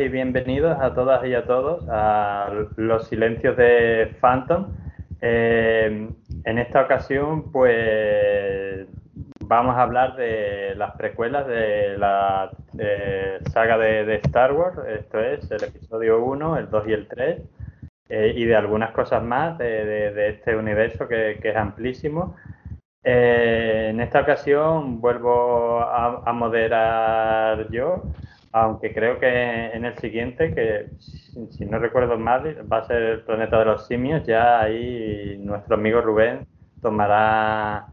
Y bienvenidos a todas y a todos a los silencios de Phantom. Eh, en esta ocasión, pues vamos a hablar de las precuelas de la saga de, Star Wars, esto es el episodio 1, el 2 y el 3, eh, y de algunas cosas más de, este universo que es amplísimo. Eh, en esta ocasión vuelvo a, moderar yo, aunque creo que en el siguiente, que si, no recuerdo mal, va a ser el planeta de los simios, ya ahí nuestro amigo Rubén tomará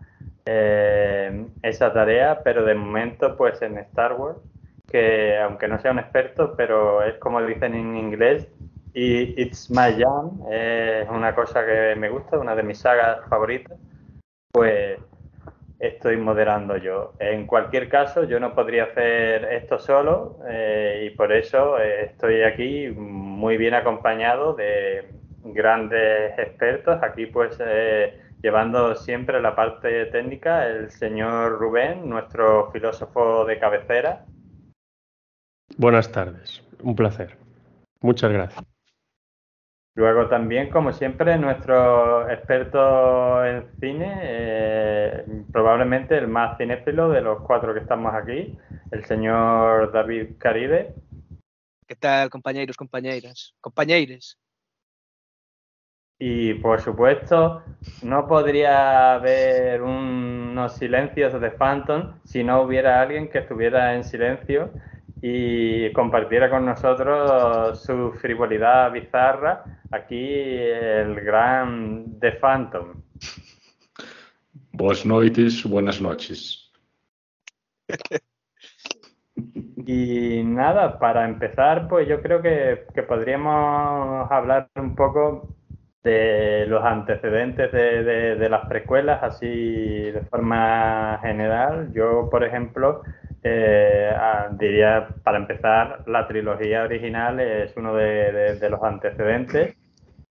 eh, esa tarea, pero de momento pues en Star Wars, que aunque no sea un experto, pero es como dicen en inglés, y It's My Jam, es una cosa que me gusta, una de mis sagas favoritas pues estoy moderando yo. En cualquier caso, yo no podría hacer esto solo eh, y por eso eh, estoy aquí muy bien acompañado de grandes expertos. Aquí pues eh, llevando siempre la parte técnica el señor Rubén, nuestro filósofo de cabecera. Buenas tardes, un placer. Muchas gracias. Luego también, como siempre, nuestro experto en cine, eh, probablemente el más cinéfilo de los cuatro que estamos aquí, el señor David Caribe. ¿Qué tal, compañeros, compañeras, compañeires? Y por supuesto, no podría haber unos silencios de Phantom si no hubiera alguien que estuviera en silencio y compartiera con nosotros su frivolidad bizarra aquí el gran The Phantom. Buenas noches, buenas noches. Y nada, para empezar, pues yo creo que, podríamos hablar un poco de los antecedentes de, de las precuelas, así de forma general. Yo, por ejemplo, eh, ah, diría, para empezar, la trilogía original es uno de, los antecedentes.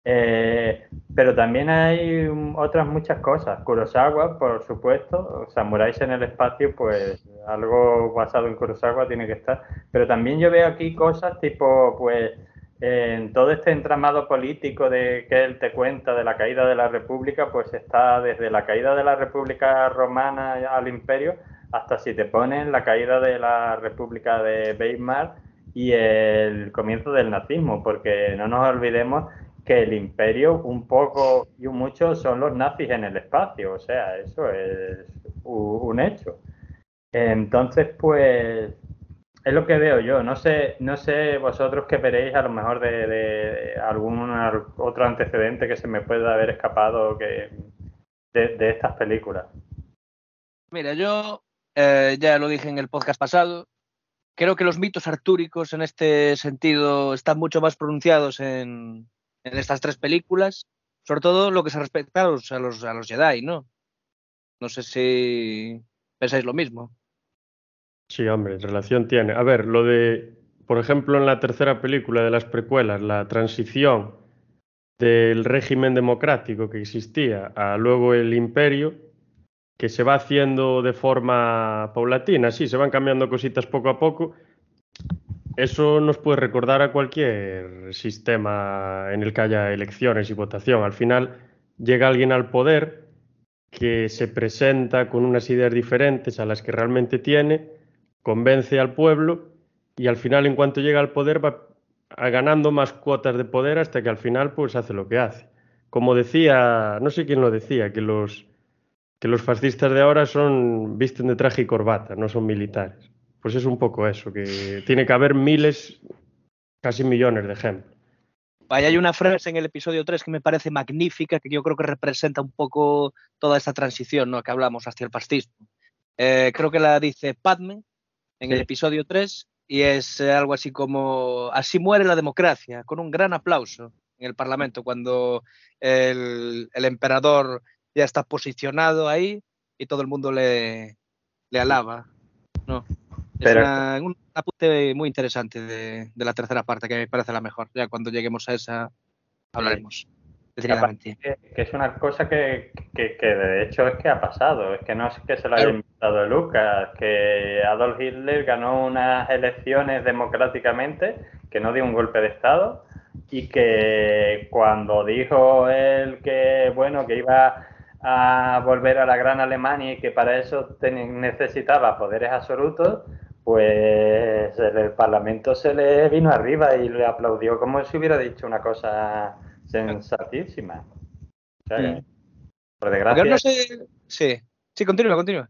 Eh, pero también hay otras muchas cosas. Kurosawa, por supuesto, Samuráis en el espacio, pues algo basado en Kurosawa tiene que estar. Pero también yo veo aquí cosas tipo, pues, en todo este entramado político de que él te cuenta de la caída de la República, pues está desde la caída de la República Romana al Imperio hasta si te ponen la caída de la República de Weimar y el comienzo del nazismo, porque no nos olvidemos que el imperio un poco y un mucho son los nazis en el espacio, o sea, eso es un hecho. Entonces, pues es lo que veo yo. No sé, no sé vosotros qué veréis a lo mejor de, algún otro antecedente que se me pueda haber escapado que, de estas películas. Mira, yo eh, ya lo dije en el podcast pasado. Creo que los mitos artúricos en este sentido están mucho más pronunciados en, estas tres películas, sobre todo lo que se respecta a los, a los, a los Jedi, ¿no? No sé si pensáis lo mismo. Sí, hombre, relación tiene. A ver, lo de, por ejemplo, en la tercera película de las precuelas, la transición del régimen democrático que existía a luego el imperio, que se va haciendo de forma paulatina, sí, se van cambiando cositas poco a poco. Eso nos puede recordar a cualquier sistema en el que haya elecciones y votación. Al final llega alguien al poder que se presenta con unas ideas diferentes a las que realmente tiene, convence al pueblo y al final en cuanto llega al poder va ganando más cuotas de poder hasta que al final pues hace lo que hace. Como decía, no sé quién lo decía, que los que los fascistas de ahora son visten de traje y corbata, no son militares. Pues es un poco eso, que tiene que haber miles, casi millones de ejemplos. Vaya, hay una frase en el episodio 3 que me parece magnífica, que yo creo que representa un poco toda esta transición ¿no? que hablamos hacia el fascismo. Eh, creo que la dice Padme en el episodio 3 y es eh, algo así como, así muere la democracia, con un gran aplauso en el Parlamento, cuando el, el emperador ya está posicionado ahí y todo el mundo le, le alaba. ¿no? Es una, un apunte muy interesante de, de, la tercera parte, que me parece la mejor. Ya cuando lleguemos a esa hablaremos. Que, que, es una cosa que, que, que, de hecho es que ha pasado, es que no es que se lo haya inventado Lucas, que Adolf Hitler ganó unas elecciones democráticamente, que no dio un golpe de Estado y que cuando dijo él que bueno que iba a volver a la gran Alemania y que para eso necesitaba poderes absolutos, pues el Parlamento se le vino arriba y le aplaudió como si hubiera dicho una cosa sensatísima. O sea, sí. Por desgracia. No sé... Sí, sí, continúa, continúa.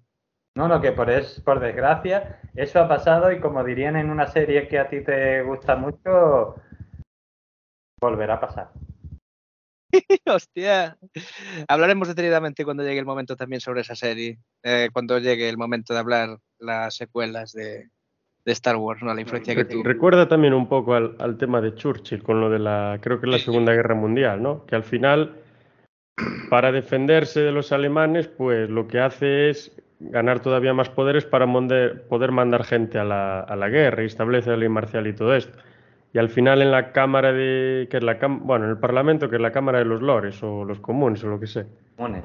No, no, que por, es, por desgracia eso ha pasado y como dirían en una serie que a ti te gusta mucho, volverá a pasar. Hostia. Hablaremos detenidamente cuando llegue el momento también sobre esa serie. Eh, cuando llegue el momento de hablar las secuelas de, de Star Wars, ¿no? La influencia que tuvo. Recuerda también un poco al, al, tema de Churchill con lo de la, creo que la Segunda Guerra Mundial, ¿no? Que al final, para defenderse de los alemanes, pues lo que hace es ganar todavía más poderes para poder mandar gente a la, a la guerra y establece la ley marcial y todo esto y al final en la Cámara de, que es la bueno, en el Parlamento, que es la Cámara de los Lores o los comunes o lo que sea.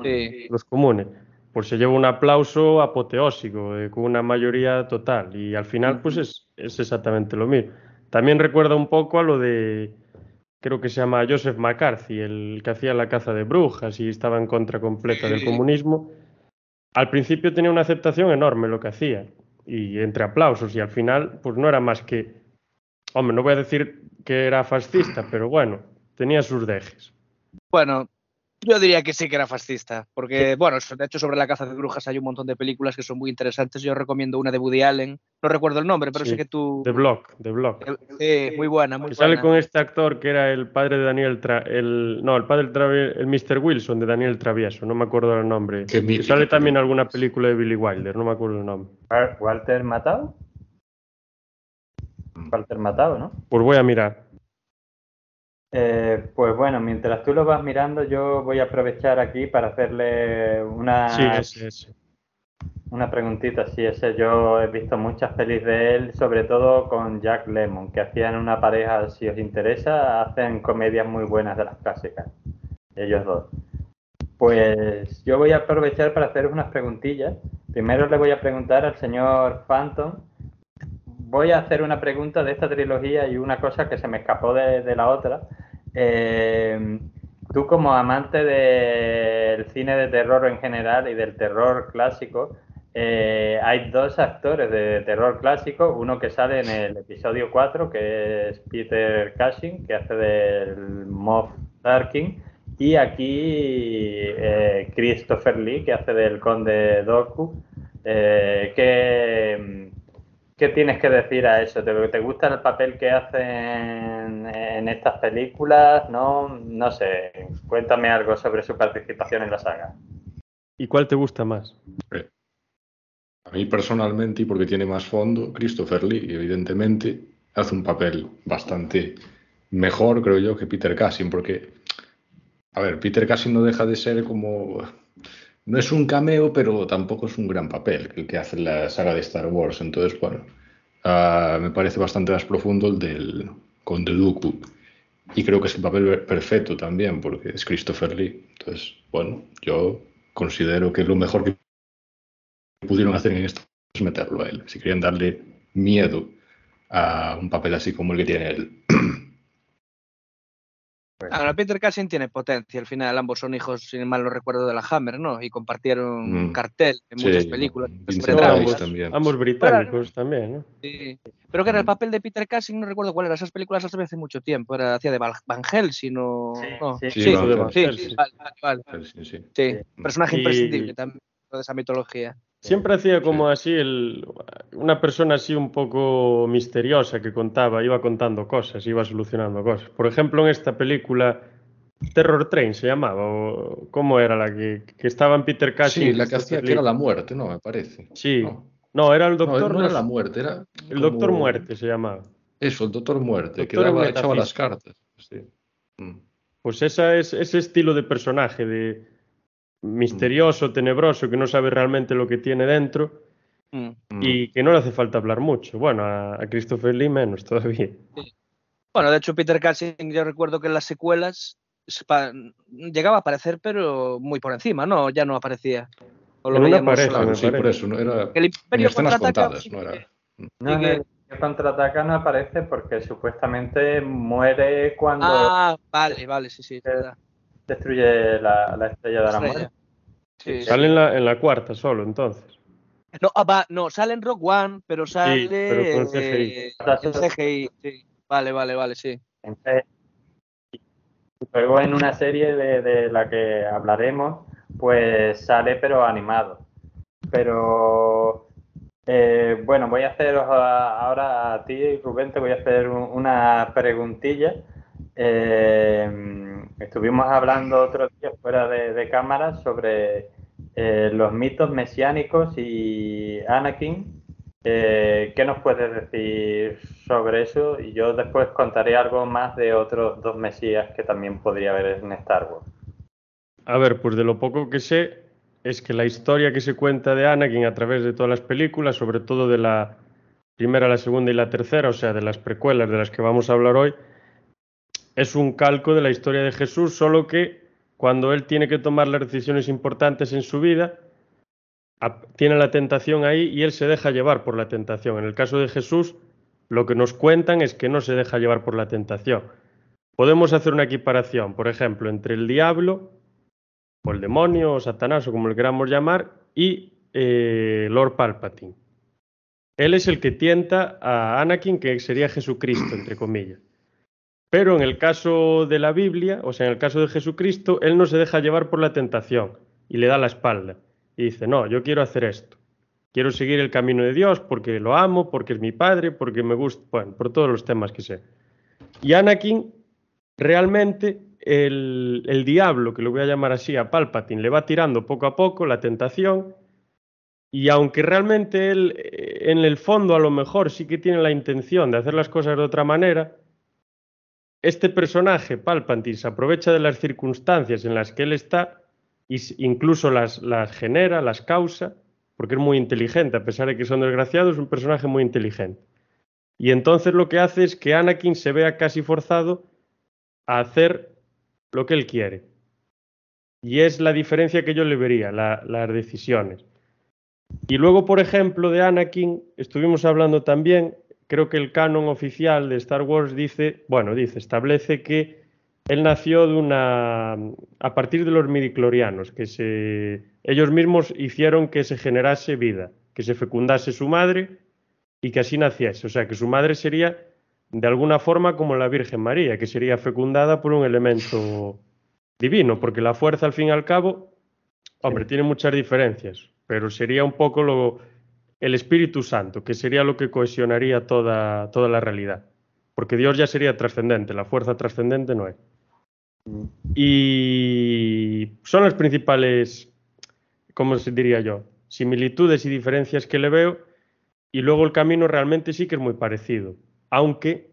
Sí. Los comunes. Pues se lleva un aplauso apoteósico, eh, con una mayoría total. Y al final, pues es, es, exactamente lo mismo. También recuerda un poco a lo de, creo que se llama Joseph McCarthy, el que hacía la caza de brujas y estaba en contra completa del comunismo. Al principio tenía una aceptación enorme lo que hacía, y entre aplausos, y al final, pues no era más que Hombre, no voy a decir que era fascista, pero bueno, tenía sus dejes. Bueno, yo diría que sí que era fascista, porque, bueno, de hecho sobre la caza de brujas hay un montón de películas que son muy interesantes. Yo recomiendo una de Woody Allen, no recuerdo el nombre, pero sí, sé que tú... The Block, The Block. Sí, muy buena, muy que buena. Sale con este actor que era el padre de Daniel, Tra el no, el padre del el Mr. Wilson de Daniel Travieso, no me acuerdo el nombre. Que, que sale también alguna película de Billy Wilder, no me acuerdo el nombre. Walter Matthau. Walter Matado, ¿no? Pues voy a mirar. Eh, pues bueno, mientras tú lo vas mirando, yo voy a aprovechar aquí para hacerle una, sí, ese, ese. una preguntita. Sí, ese yo he visto muchas pelis de él, sobre todo con Jack Lemmon, que hacían una pareja, si os interesa, hacen comedias muy buenas de las clásicas, ellos dos. Pues yo voy a aprovechar para hacer unas preguntillas. Primero le voy a preguntar al señor Phantom voy a hacer una pregunta de esta trilogía y una cosa que se me escapó de, la otra. Eh, tú como amante del cine de terror en general y del terror clásico, eh, hay dos actores de terror clásico, uno que sale en el episodio 4, que es Peter Cushing, que hace del Moff Tarkin, y aquí eh, Christopher Lee, que hace del Conde Doku, que ¿Qué tienes que decir a eso? ¿Te, te gusta el papel que hacen en estas películas? No, no sé. Cuéntame algo sobre su participación en la saga. ¿Y cuál te gusta más? A mí personalmente, y porque tiene más fondo, Christopher Lee, evidentemente, hace un papel bastante mejor, creo yo, que Peter Cushing, porque, a ver, Peter Cushing no deja de ser como no es un cameo, pero tampoco es un gran papel el que hace la saga de Star Wars. Entonces, bueno, uh, me parece bastante más profundo el del Conde Dooku. Y creo que es el papel perfecto también, porque es Christopher Lee. Entonces, bueno, yo considero que lo mejor que pudieron hacer en esto es meterlo a él. Si querían darle miedo a un papel así como el que tiene él. Ahora, Peter Cushing tiene potencia. Al final, ambos son hijos, sin mal no recuerdo, de la Hammer, ¿no? Y compartieron mm. cartel en sí, muchas películas. No, ambos, también. ambos británicos también, ¿no? Sí. Pero que era el papel de Peter Cushing, no recuerdo cuál era. Esas películas las hace mucho tiempo. Era hacía de Van Helsing o. Sí, no. sí, sí, sí, sí, vale, vale, vale. sí, sí. sí. Personaje y, imprescindible también. de esa mitología. Siempre hacía como así, el, una persona así un poco misteriosa que contaba, iba contando cosas, iba solucionando cosas. Por ejemplo, en esta película Terror Train se llamaba, o ¿cómo era la que, que estaba en Peter Cushing? Sí, la que hacía que era la muerte, ¿no? Me parece. Sí. No, No, era el doctor. no era no- la muerte, era. el doctor Muerte se llamaba. Eso, el doctor muerte, que Doctor daba, echaba las cartas. Sí. Mm. Pues esa es ese estilo de personaje, de misterioso, tenebroso, que no sabe realmente lo que tiene dentro Mm. Mm. y que no le hace falta hablar mucho. Bueno, a, a Christopher Lee menos todavía. Bueno, de hecho, Peter Cushing, yo recuerdo que en las secuelas llegaba a aparecer, pero muy por encima, ¿no? Ya no aparecía. O lo En veíamos aparece. Claro, sí, por eso, no era. El En Imperio escenas contraataca. contadas, no era. No, en que- el que contraataca no aparece porque supuestamente muere cuando Ah, vale, vale, sí, sí, es verdad. Destruye la, la estrella de la Estrella. muerte. Sí, sí. Sale en la, en la cuarta solo, entonces. No, ah, va, no, sale en Rock One, pero sale pero con CGI. eh, en CGI. Sí. Vale, vale, vale, sí. Luego en una serie de, de la que hablaremos, pues sale pero animado. Pero eh, bueno, voy a hacer ahora a ti, Rubén, te voy a hacer un- una preguntilla. Eh, estuvimos hablando otro día fuera de, de cámara sobre eh, los mitos mesiánicos y Anakin. Eh, ¿Qué nos puedes decir sobre eso? Y yo después contaré algo más de otros dos mesías que también podría haber en Star Wars. A ver, pues de lo poco que sé es que la historia que se cuenta de Anakin a través de todas las películas, sobre todo de la primera, la segunda y la tercera, o sea, de las precuelas de las que vamos a hablar hoy, es un calco de la historia de Jesús, solo que cuando él tiene que tomar las decisiones importantes en su vida, tiene la tentación ahí y él se deja llevar por la tentación. En el caso de Jesús, lo que nos cuentan es que no se deja llevar por la tentación. Podemos hacer una equiparación, por ejemplo, entre el diablo o el demonio o Satanás o como le queramos llamar y eh, Lord Palpatine. Él es el que tienta a Anakin, que sería Jesucristo, entre comillas. Pero en el caso de la Biblia, o sea, en el caso de Jesucristo, él no se deja llevar por la tentación y le da la espalda. Y dice, no, yo quiero hacer esto. Quiero seguir el camino de Dios porque lo amo, porque es mi padre, porque me gusta, bueno, por todos los temas que sé. Y Anakin, realmente, el, el diablo, que lo voy a llamar así, a Palpatine, le va tirando poco a poco la tentación. Y aunque realmente él, eh, en el fondo, a lo mejor sí que tiene la intención de hacer las cosas de otra manera, este personaje, Palpatine, se aprovecha de las circunstancias en las que él está s- incluso las, las genera, las causa, porque es muy inteligente, a pesar de que son desgraciados, es un personaje muy inteligente. Y entonces lo que hace es que Anakin se vea casi forzado a hacer lo que él quiere. Y es la diferencia que yo le vería, la- las decisiones. Y luego, por ejemplo, de Anakin, estuvimos hablando también, creo que el canon oficial de Star Wars dice, bueno, dice, establece que él nació de una a partir de los midiclorianos, que se ellos mismos hicieron que se generase vida, que se fecundase su madre y que así naciese, o sea, que su madre sería de alguna forma como la Virgen María, que sería fecundada por un elemento divino, porque la fuerza al fin y al cabo, hombre, tiene muchas diferencias, pero sería un poco lo, el Espíritu Santo, que sería lo que cohesionaría toda, toda la realidad. Porque Dios ya sería trascendente, la fuerza trascendente no es. Y son las principales, ¿cómo se diría yo? Similitudes y diferencias que le veo. Y luego el camino realmente sí que es muy parecido. Aunque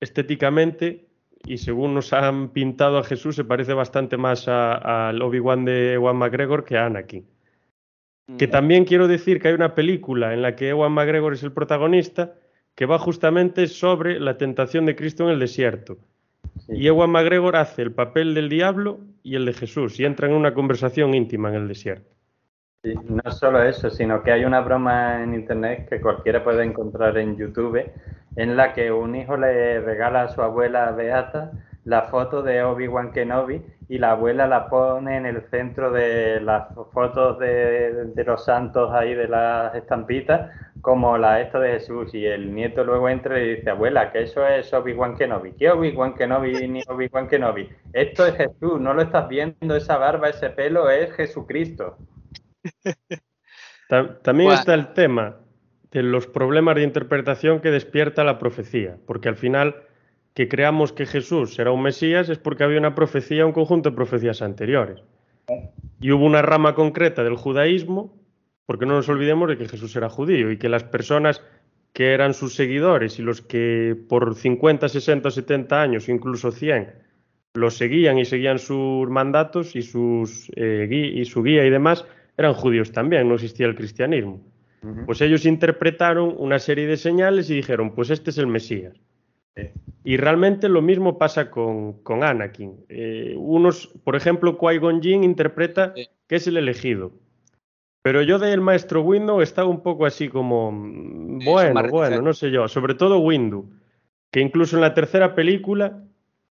estéticamente y según nos han pintado a Jesús se parece bastante más al Obi-Wan de Ewan McGregor que a Anakin. Que también quiero decir que hay una película en la que Ewan McGregor es el protagonista que va justamente sobre la tentación de Cristo en el desierto. Sí. Y Ewan McGregor hace el papel del diablo y el de Jesús y entran en una conversación íntima en el desierto. Sí, no solo eso, sino que hay una broma en internet que cualquiera puede encontrar en YouTube en la que un hijo le regala a su abuela Beata la foto de Obi-Wan Kenobi y la abuela la pone en el centro de las fotos de, de los santos ahí de las estampitas como la esta de Jesús. Y el nieto luego entra y dice abuela que eso es Obi-Wan Kenobi ¿qué Obi-Wan Kenobi ni Obi-Wan Kenobi? esto es Jesús, no lo estás viendo esa barba, ese pelo es Jesucristo. También está el tema de los problemas de interpretación que despierta la profecía, porque al final que creamos que Jesús será un Mesías es porque había una profecía, un conjunto de profecías anteriores. Y hubo una rama concreta del judaísmo, porque no nos olvidemos de que Jesús era judío y que las personas que eran sus seguidores y los que por 50, 60, 70 años, incluso 100, los seguían y seguían sus mandatos y, sus, eh, y su guía y demás, eran judíos también, no existía el cristianismo. Pues ellos interpretaron una serie de señales y dijeron, pues este es el Mesías. Y realmente lo mismo pasa con, con Anakin. Eh, unos, por ejemplo, Qui-Gon Jinn interpreta que es el elegido. Pero yo de el maestro Windu estaba un poco así como, mm, bueno, bueno, no sé yo, sobre todo Windu, que incluso en la tercera película,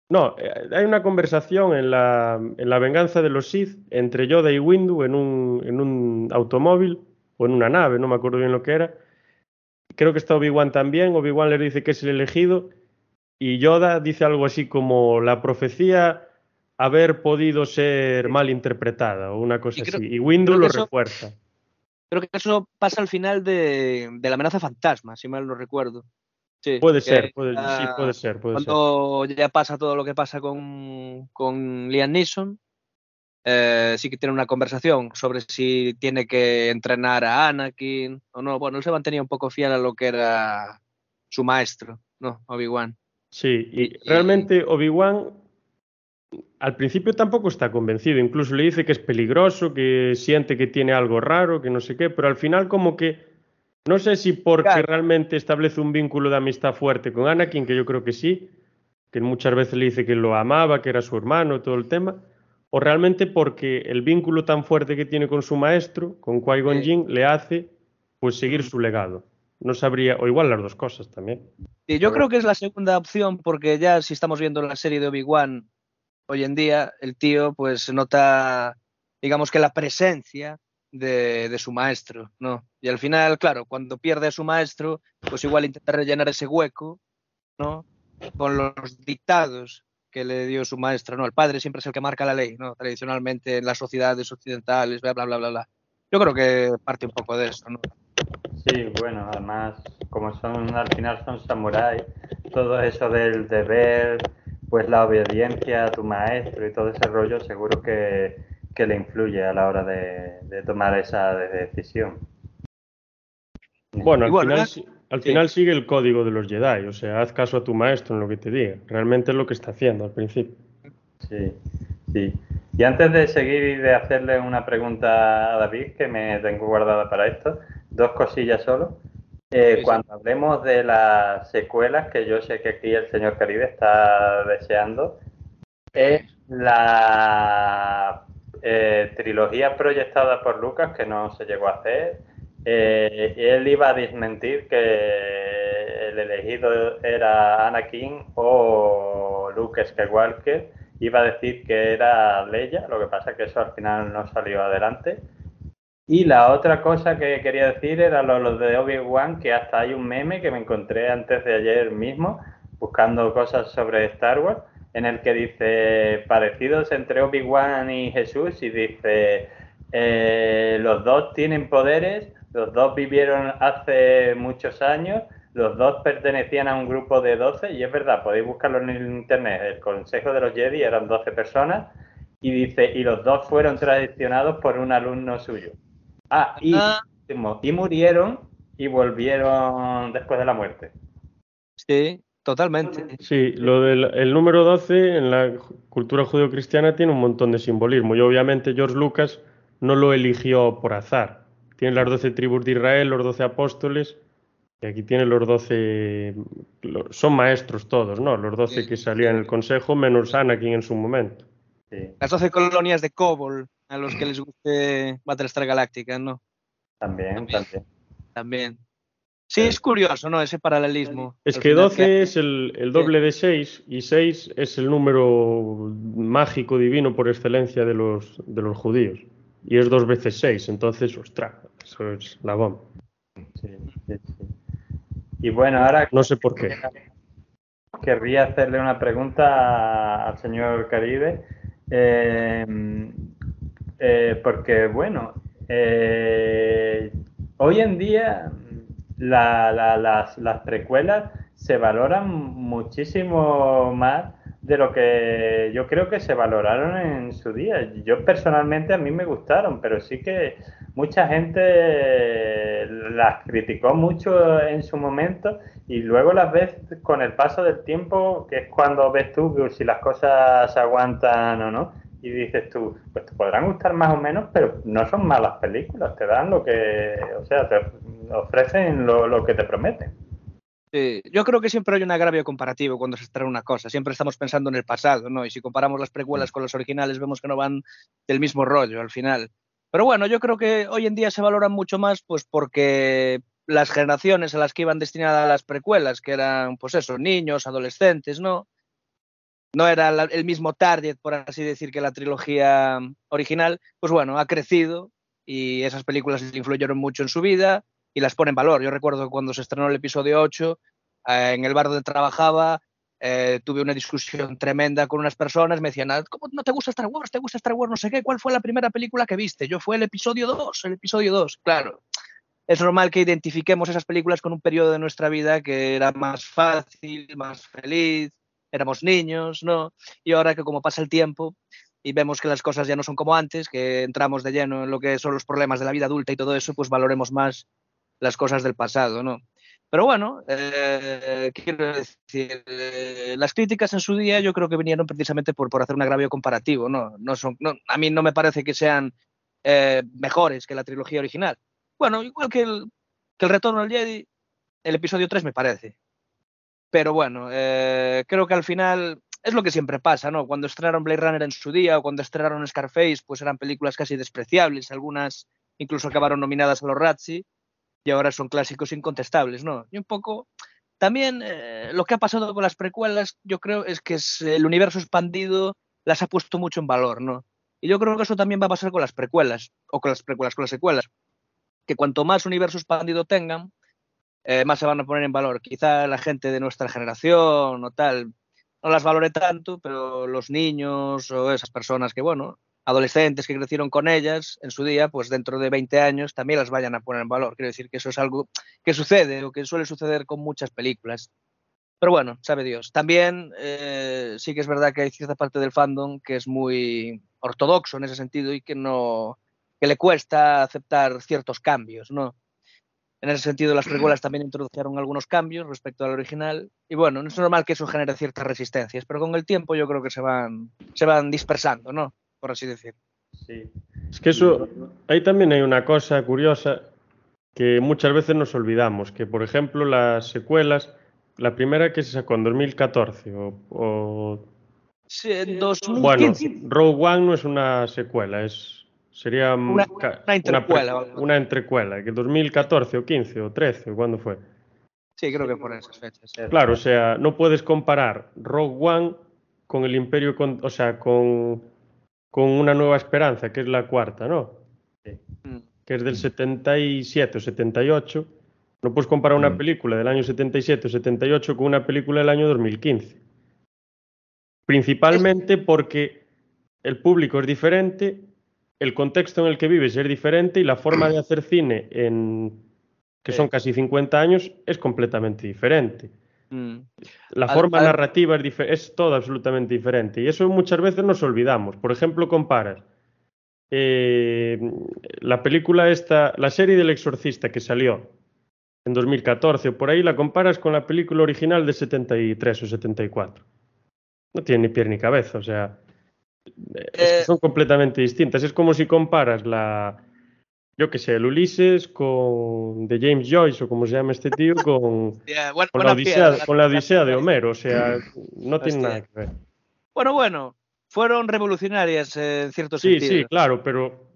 no, eh, hay una conversación en la, en la venganza de los Sith entre Yoda y Windu en un, en un automóvil o en una nave, no me acuerdo bien lo que era. Creo que está Obi-Wan también, Obi-Wan le dice que es el elegido y Yoda dice algo así como la profecía haber podido ser mal interpretada o una cosa así. Y Windu lo refuerza. Creo que eso pasa al final de, la amenaza fantasma, si mal no recuerdo. puede ser, puede, sí, puede ser. cuando ya pasa todo lo que pasa con, con Liam Neeson, eh, sí que tiene una conversación sobre si tiene que entrenar a Anakin o no. Bueno, él se mantenía un poco fiel a lo que era su maestro, ¿no? Obi-Wan. Sí, y realmente Obi-Wan al principio tampoco está convencido, incluso le dice que es peligroso, que siente que tiene algo raro, que no sé qué, pero al final como que no sé si porque realmente establece un vínculo de amistad fuerte con Anakin, que yo creo que sí, que muchas veces le dice que lo amaba, que era su hermano, todo el tema, o realmente porque el vínculo tan fuerte que tiene con su maestro, con Qui-Gon Jinn, le hace pues seguir su legado. No sabría, o igual las dos cosas también. Y yo creo que es la segunda opción porque ya si estamos viendo la serie de Obi-Wan hoy en día, el tío pues nota, digamos que la presencia de, de, su maestro, ¿no? Y al final, claro, cuando pierde a su maestro, pues igual intenta rellenar ese hueco, ¿no? Con los dictados que le dio su maestro, ¿no? El padre siempre es el que marca la ley, ¿no? Tradicionalmente en las sociedades occidentales, bla, bla, bla, bla, bla. Yo creo que parte un poco de eso, ¿no? Sí, bueno, además, como son al final son samuráis, todo eso del deber, pues la obediencia a tu maestro y todo ese rollo, seguro que, que le influye a la hora de, de tomar esa decisión. Bueno, al final, al final sigue el código de los Jedi, o sea, haz caso a tu maestro en lo que te diga. Realmente es lo que está haciendo al principio. Sí, sí. Y antes de seguir y de hacerle una pregunta a David, que me tengo guardada para esto, dos cosillas solo. Eh, cuando hablemos de las secuelas, que yo sé que aquí el señor Caribe está deseando, es la eh, trilogía proyectada por Lucas, que no se llegó a hacer, eh, él iba a desmentir que el elegido era Anakin o Luke Skywalker. Iba a decir que era Leia, lo que pasa es que eso al final no salió adelante. Y la otra cosa que quería decir era lo, de Obi-Wan, que hasta hay un meme que me encontré antes de ayer mismo, buscando cosas sobre Star Wars, en el que dice parecidos entre Obi-Wan y Jesús, y dice eh, los dos tienen poderes, los dos vivieron hace muchos años, los dos pertenecían a un grupo de 12 y es verdad, podéis buscarlo en internet. El Consejo de los Jedi eran 12 personas y dice, y los dos fueron traicionados por un alumno suyo. Ah, y, ah. y murieron y volvieron después de la muerte. Sí, totalmente. Sí, lo del el número 12 en la cultura judeocristiana tiene un montón de simbolismo y obviamente George Lucas no lo eligió por azar tiene las doce tribus de Israel, los doce apóstoles, y aquí tiene los doce, son maestros todos, ¿no? Los doce que salían en el consejo, menos Anakin en su momento. Las doce colonias de Kobol, a los que les guste Battlestar Galáctica, ¿no? También, también. También. Sí, es curioso, ¿no? Ese paralelismo. Es que 12 es el, el, doble de 6 y 6 es el número mágico divino por excelencia de los, de los judíos y es dos veces seis, entonces, ostras, eso es la bomba. Sí, sí, Y bueno, ahora... No sé por qué. Querría hacerle una pregunta al señor Caribe, eh, eh, porque, bueno, eh, hoy en día las, las precuelas se valoran muchísimo más de lo que yo creo que se valoraron en su día. Yo personalmente a mí me gustaron, pero sí que mucha gente las criticó mucho en su momento y luego las ves con el paso del tiempo, que es cuando ves tú si las cosas se aguantan o no. Y dices tú, pues te podrán gustar más o menos, pero no son malas películas, te dan lo que, o sea, te ofrecen lo, lo que te prometen. Sí, yo creo que siempre hay un agravio comparativo cuando se estrena una cosa. Siempre estamos pensando en el pasado, ¿no? Y si comparamos las precuelas con las originales, vemos que no van del mismo rollo al final. Pero bueno, yo creo que hoy en día se valoran mucho más, pues porque las generaciones a las que iban destinadas las precuelas, que eran, pues eso, niños, adolescentes, ¿no? No era el mismo target, por así decir, que la trilogía original, pues bueno, ha crecido y esas películas influyeron mucho en su vida y las pone en valor. Yo recuerdo cuando se estrenó el episodio 8, eh, en el bar donde trabajaba, eh, tuve una discusión tremenda con unas personas, me decían, ah, ¿cómo no te gusta Star Wars? ¿Te gusta Star Wars? No sé qué, ¿cuál fue la primera película que viste? Yo fue el episodio 2, el episodio 2, claro. Es normal que identifiquemos esas películas con un periodo de nuestra vida que era más fácil, más feliz, éramos niños, ¿no? Y ahora que como pasa el tiempo, y vemos que las cosas ya no son como antes, que entramos de lleno en lo que son los problemas de la vida adulta y todo eso, pues valoremos más las cosas del pasado, ¿no? Pero bueno, eh, quiero decir, eh, las críticas en su día yo creo que vinieron precisamente por, por hacer un agravio comparativo, ¿no? no, son, no a mí no me parece que sean eh, mejores que la trilogía original. Bueno, igual que el, que el Retorno al Jedi, el episodio 3 me parece. Pero bueno, creo que al final es lo que siempre pasa, ¿no? Cuando estrenaron Blade Runner en su día o cuando estrenaron Scarface, pues eran películas casi despreciables, algunas incluso acabaron nominadas a los Razzie y ahora son clásicos incontestables, ¿no? Y un poco también eh, lo que ha pasado con las precuelas, yo creo, es que el universo expandido las ha puesto mucho en valor, ¿no? Y yo creo que eso también va a pasar con las precuelas, o con las precuelas, con las secuelas. Que cuanto más universo expandido tengan, eh, más se van a poner en valor. Quizá la gente de nuestra generación o tal no las valore tanto, pero los niños o esas personas que, bueno, adolescentes que crecieron con ellas en su día, pues dentro de 20 años también las vayan a poner en valor. Quiero decir que eso es algo que sucede o que suele suceder con muchas películas. Pero bueno, sabe Dios. También eh, sí que es verdad que hay cierta parte del fandom que es muy ortodoxo en ese sentido y que no que le cuesta aceptar ciertos cambios, ¿no? En ese sentido, las precuelas también introdujeron algunos cambios respecto al original. Y bueno, es normal que eso genere ciertas resistencias, pero con el tiempo yo creo que se van, se van dispersando, ¿no? por así decir. Sí. Es que eso, ahí también hay una cosa curiosa que muchas veces nos olvidamos, que por ejemplo las secuelas, la primera que se sacó en 2014 o... sí, en 2015. Bueno, Rogue One no es una secuela, es sería una, una entrecuela. Una, una entrecuela, que 2014 o 15 o 13, ¿cuándo fue? Sí, creo que por esas fechas. Claro, o sea, no puedes comparar Rogue One con el Imperio, con, o sea, con con Una Nueva Esperanza, que es la cuarta, ¿no? Mm. Que es del 77 o 78. No puedes comparar una mm. película del año 77 o 78 con una película del año 2015. Principalmente porque el público es diferente, el contexto en el que vives es diferente y la forma de hacer cine en que son casi 50 años es completamente diferente. Mm. La forma narrativa es, es todo absolutamente diferente y eso muchas veces nos olvidamos. Por ejemplo, comparas eh, la película esta, la serie del exorcista que salió en 2014 o por ahí, la comparas con la película original de 73 o 74. No tiene ni pie ni cabeza, o sea, eh, son completamente distintas. Es como si comparas la, yo qué sé, el Ulises con de James Joyce o como se llama este tío con, con, la, Odisea, de Homero, o sea, no tiene nada que ver. Bueno, bueno, fueron revolucionarias en cierto sí, sentido. Sí, sí, claro, pero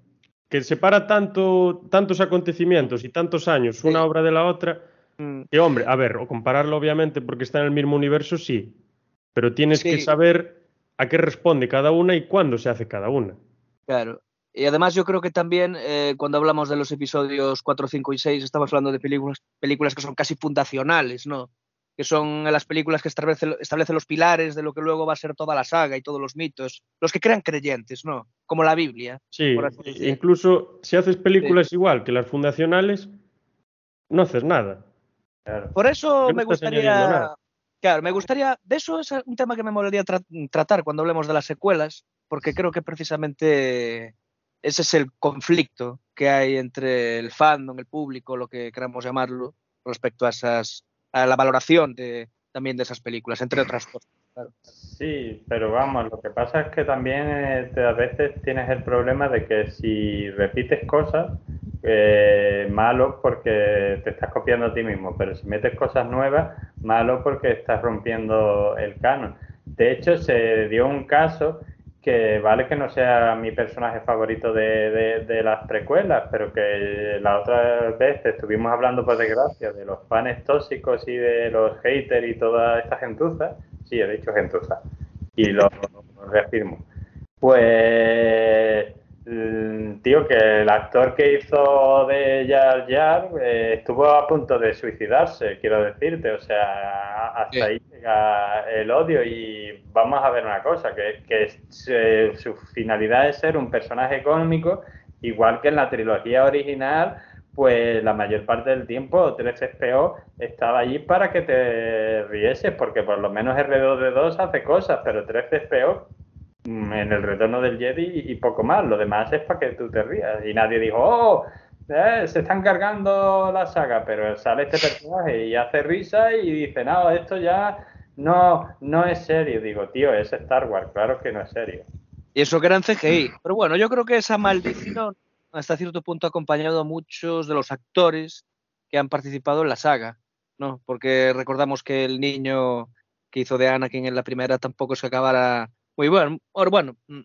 que separa tanto, tantos acontecimientos y tantos años una obra de la otra, mm. que hombre, a ver, o compararlo obviamente porque está en el mismo universo, sí, pero tienes que saber a qué responde cada una y cuándo se hace cada una. Claro, y además yo creo que también eh, cuando hablamos de los episodios 4, 5 y 6 estamos hablando de películas, películas que son casi fundacionales, ¿no? que son las películas que establecen establece los pilares de lo que luego va a ser toda la saga y todos los mitos, los que crean creyentes, ¿no? Como la Biblia. Sí, incluso si haces películas igual que las fundacionales, no haces nada. Por eso me gustaría... Claro, me gustaría, de eso es un tema que me molaría tratar cuando hablemos de las secuelas, porque creo que precisamente ese es el conflicto que hay entre el fandom, el público, lo que queramos llamarlo, respecto a esas a la valoración de, también de esas películas, entre otras cosas. Sí, pero vamos, lo que pasa es que también eh, a veces tienes el problema de que si repites cosas, eh, malo porque te estás copiando a ti mismo, pero si metes cosas nuevas, malo porque estás rompiendo el canon. De hecho, se dio un caso que vale que no sea mi personaje favorito de, de, las precuelas, pero que la otra vez estuvimos hablando, por desgracia, de los fans tóxicos y de los haters y toda esta gentuza. Sí, he dicho gentuza. Y lo, lo reafirmo. Pues Mm, tío, que el actor que hizo de Jar Jar eh, estuvo a punto de suicidarse, quiero decirte. O sea, hasta ahí llega el odio. Y vamos a ver una cosa: que, que su finalidad es ser un personaje cómico, igual que en la trilogía original. Pues la mayor parte del tiempo 3PO estaba allí para que te rieses, porque por lo menos R2D2 hace cosas, pero 3PO Mm, en el retorno del Jedi y poco más. Lo demás es para que tú te rías. Y nadie dijo, oh, eh, se están cargando la saga, pero sale este personaje y hace risa y dice, no, esto ya no, no es serio. Digo, tío, es Star Wars, claro que no es serio. Y eso que era en CGI. Pero bueno, yo creo que esa maldición hasta cierto punto acompañado a muchos de los actores que han participado en la saga, ¿no? Porque recordamos que el niño que hizo de Anakin en la primera tampoco se acabara muy bueno. bueno, mm,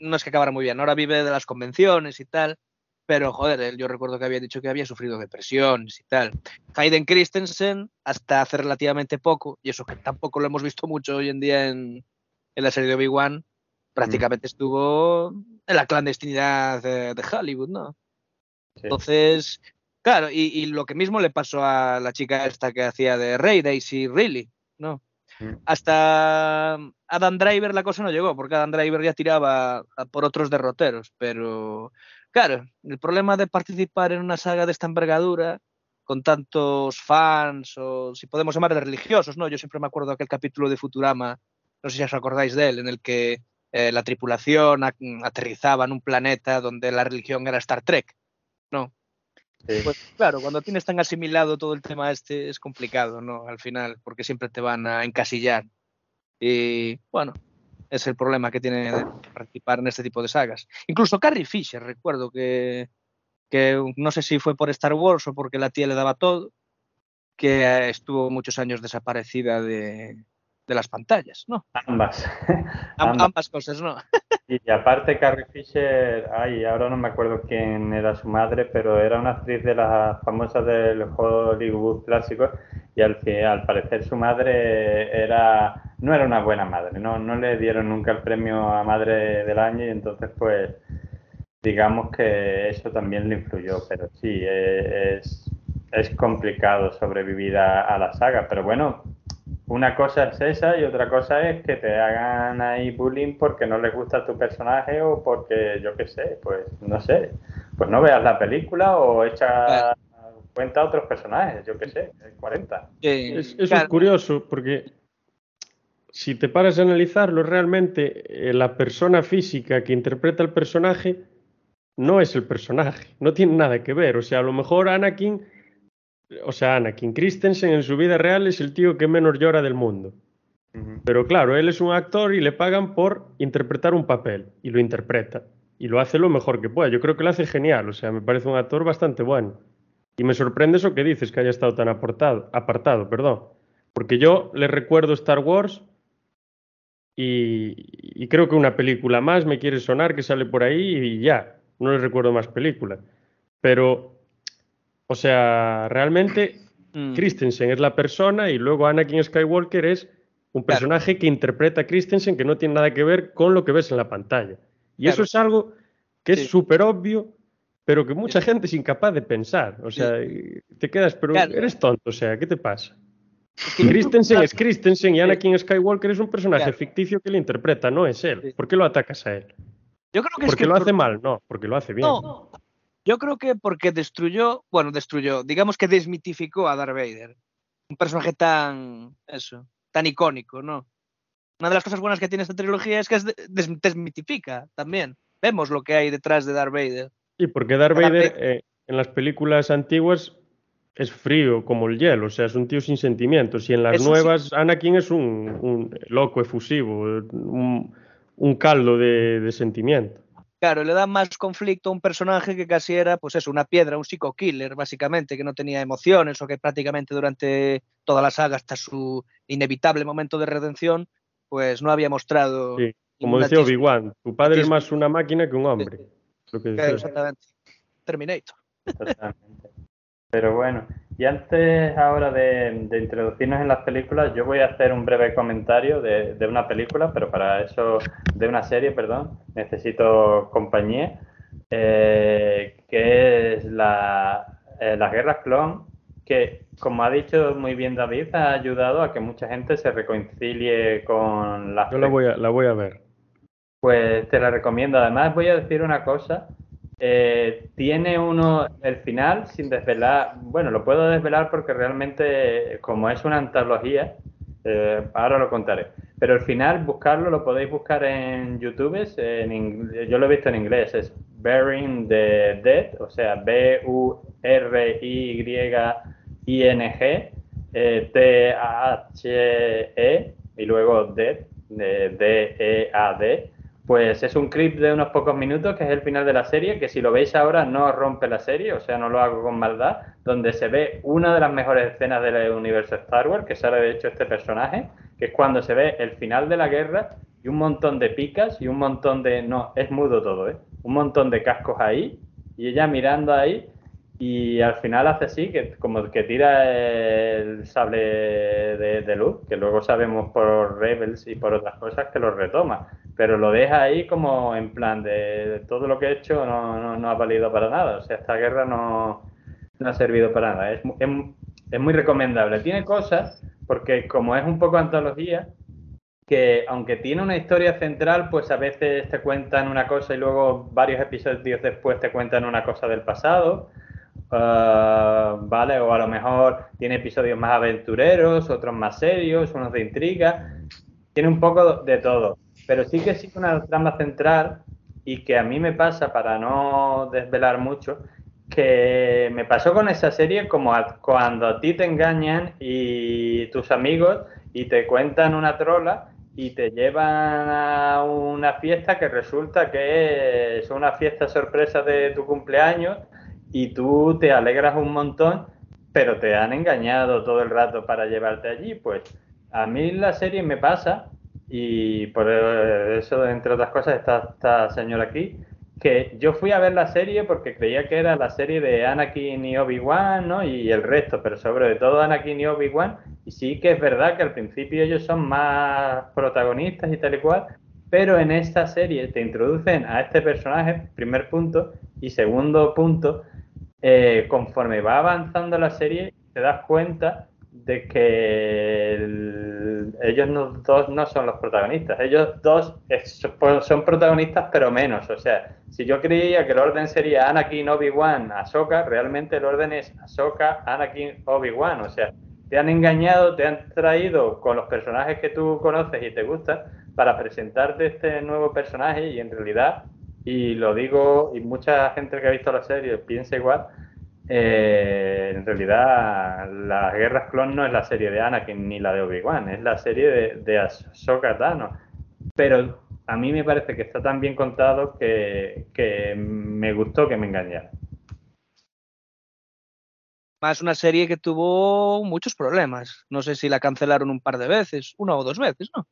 no es que acabara muy bien, ahora vive de las convenciones y tal, pero joder, yo recuerdo que había dicho que había sufrido depresiones y tal. Hayden Christensen, hasta hace relativamente poco, y eso que tampoco lo hemos visto mucho hoy en día en, la serie de Obi-Wan, prácticamente mm. estuvo en la clandestinidad de, Hollywood, ¿no? Entonces, claro, y, y, lo que mismo le pasó a la chica esta que hacía de Rey, Daisy Ridley, ¿no? Hasta Adam Driver la cosa no llegó, porque Adam Driver ya tiraba por otros derroteros, pero claro, el problema de participar en una saga de esta envergadura, con tantos fans, o si podemos llamar de religiosos, ¿no? Yo siempre me acuerdo de aquel capítulo de Futurama, no sé si os acordáis de él, en el que eh, la tripulación aterrizaba en un planeta donde la religión era Star Trek, ¿no? Pues claro, cuando tienes tan asimilado todo el tema este es complicado, ¿no? Al final, porque siempre te van a encasillar. Y bueno, es el problema que tiene de participar en este tipo de sagas. Incluso Carrie Fisher, recuerdo que, que no sé si fue por Star Wars o porque la tía le daba todo, que estuvo muchos años desaparecida de, de las pantallas, ¿no? Ambas. ambas. cosas, ¿no? y aparte Carrie Fisher, ay, ahora no me acuerdo quién era su madre, pero era una actriz de las famosas del Hollywood clásico y al, al parecer su madre era no era una buena madre, no, no le dieron nunca el premio a madre del año y entonces pues digamos que eso también le influyó, pero sí, e, es, es complicado sobrevivir a la saga, pero bueno, una cosa es esa y otra cosa es que te hagan ahí bullying porque no les gusta tu personaje o porque, yo qué sé, pues no sé, pues no veas la película o echa cuenta a otros personajes, yo qué sé, 40. eso es curioso porque si te paras a analizarlo, realmente eh, la persona física que interpreta el personaje no es el personaje, no tiene nada que ver. O sea, a lo mejor Anakin o sea, Anakin Christensen en su vida real es el tío que menos llora del mundo. Pero claro, él es un actor y le pagan por interpretar un papel y lo interpreta y lo hace lo mejor que puede. Yo creo que lo hace genial, o sea, me parece un actor bastante bueno. Y me sorprende eso que dices, que haya estado tan apartado, apartado perdón. Porque yo le recuerdo Star Wars y, y, creo que una película más me quiere sonar que sale por ahí y ya, no le recuerdo más películas. Pero o sea, realmente mm. Christensen es la persona y luego Anakin Skywalker es un personaje que interpreta a Christensen que no tiene nada que ver con lo que ves en la pantalla. Y eso es algo que es súper obvio, pero que mucha gente es incapaz de pensar. O sea, te quedas, pero eres tonto, o sea, ¿qué te pasa? Christensen es Christensen y Anakin Skywalker es un personaje ficticio que le interpreta, no es él. ¿Por qué lo atacas a él? Yo creo que es ¿Porque que lo por- hace mal? No, porque lo hace bien. No, yo creo que porque destruyó, bueno, destruyó, digamos que desmitificó a Darth Vader. Un personaje tan, eso, tan icónico, ¿no? Una de las cosas buenas que tiene esta trilogía es que es de- des- desmitifica también. Vemos lo que hay detrás de Darth Vader. Y porque Darth Vader eh, en las películas antiguas es frío como el hielo, o sea, es un tío sin sentimientos. Y en las Eso sí. nuevas, Anakin es un, un loco efusivo, un, un caldo de, de sentimiento. Claro, le da más conflicto a un personaje que casi era, pues eso, una piedra, un psico-killer, básicamente, que no tenía emociones o que prácticamente durante toda la saga, hasta su inevitable momento de redención, pues no había mostrado. Sí, Como decía. Obi-Wan, tu padre es más una máquina que un hombre. Lo que Claro, decía. exactamente. Terminator. Totalmente. Pero bueno, y antes ahora de, de introducirnos en las películas, yo voy a hacer un breve comentario de, de una película, pero para eso, de una serie, perdón, necesito compañía, eh, que es la, eh, Las Guerras Clon, que como ha dicho muy bien David, ha ayudado a que mucha gente se reconcilie con las Yo la voy, a, la voy a ver. pues te la recomiendo. Además, voy a decir una cosa. Eh, tiene uno el final sin desvelar. Bueno, lo puedo desvelar porque realmente, como es una antología, eh, ahora lo contaré. Pero el final, buscarlo, lo podéis buscar en YouTube. En, ing- yo lo he visto en inglés. Es Bearing the Dead, o sea, B-U-R-Y-I-N-G, eh, T-H-E y luego Dead, de D-E-A-D. Pues es un clip de unos pocos minutos que es el final de la serie, que si lo veis ahora no rompe la serie, o sea, no lo hago con maldad, donde se ve una de las mejores escenas del universo Star Wars, que sale de hecho este personaje, que es cuando se ve el final de la guerra y un montón de picas y un montón de... No, es mudo todo, ¿eh? Un montón de cascos ahí y ella mirando ahí y al final hace así, que como que tira el sable de, de luz, que luego sabemos por Rebels y por otras cosas que lo retoma, pero lo deja ahí como en plan de, todo lo que he hecho no, no, no ha valido para nada, o sea, esta guerra no, no ha servido para nada, es, es, es muy recomendable. Tiene cosas, porque como es un poco antología, que aunque tiene una historia central, pues a veces te cuentan una cosa y luego varios episodios después te cuentan una cosa del pasado. Ah, vale, o a lo mejor tiene episodios más aventureros, otros más serios, unos de intriga. Tiene un poco de todo, pero sí que sigue una trama central y que a mí me pasa, para no desvelar mucho, que me pasó con esa serie como a- cuando a ti te engañan y tus amigos y te cuentan una trola y te llevan a una fiesta que resulta que es una fiesta sorpresa de tu cumpleaños y tú te alegras un montón, pero te han engañado todo el rato para llevarte allí. Pues a mí la serie me pasa y por eso, entre otras cosas, está esta señora aquí, que yo fui a ver la serie porque creía que era la serie de Anakin y Obi-Wan, ¿no? Y el resto, pero sobre todo Anakin y Obi-Wan. Y sí que es verdad que al principio ellos son más protagonistas y tal y cual, pero en esta serie te introducen a este personaje, primer punto, y segundo punto, eh, conforme va avanzando la serie, te das cuenta de que el- ellos no- dos no son los protagonistas. Ellos dos es- son protagonistas, pero menos. O sea, si yo creía que el orden sería Anakin, Obi-Wan, Ahsoka, realmente el orden es Ahsoka, Anakin, Obi-Wan. O sea, te han engañado, te han traído con los personajes que tú conoces y te gustan para presentarte este nuevo personaje y en realidad, y lo digo, y mucha gente que ha visto la serie piensa igual, eh, en realidad las guerras clon no es la serie de Anakin ni la de Obi-Wan, es la serie de, de Ahsoka Tano. Pero a mí me parece que está tan bien contado que, que me gustó que me engañara. Más una serie que tuvo muchos problemas. No sé si la cancelaron un par de veces, una o dos veces, ¿no?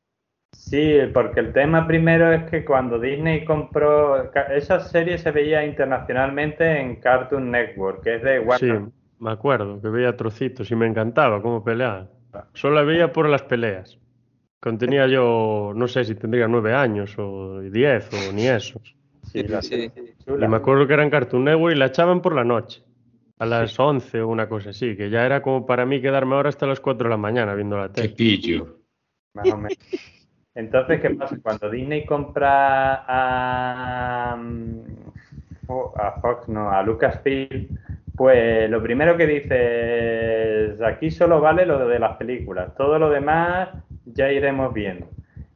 Sí, porque el tema primero es que cuando Disney compró, esa serie se veía internacionalmente en Cartoon Network, que es de Sí, Warner. me acuerdo que veía trocitos y me encantaba cómo peleaban. Solo la veía por las peleas. Cuando tenía yo, no sé si tendría nueve años o diez o ni esos. Sí, la Sí. Y me acuerdo que era en Cartoon Network y la echaban por la noche. a las 11 o una cosa así, que ya era como para mí quedarme ahora hasta las 4 de la mañana viendo la Qué tele. pillo. Más o menos. Entonces, ¿qué pasa? Cuando Disney compra a, Fo- a Fox, no, a Lucasfilm, pues lo primero que dice es, aquí solo vale lo de las películas, todo lo demás ya iremos viendo.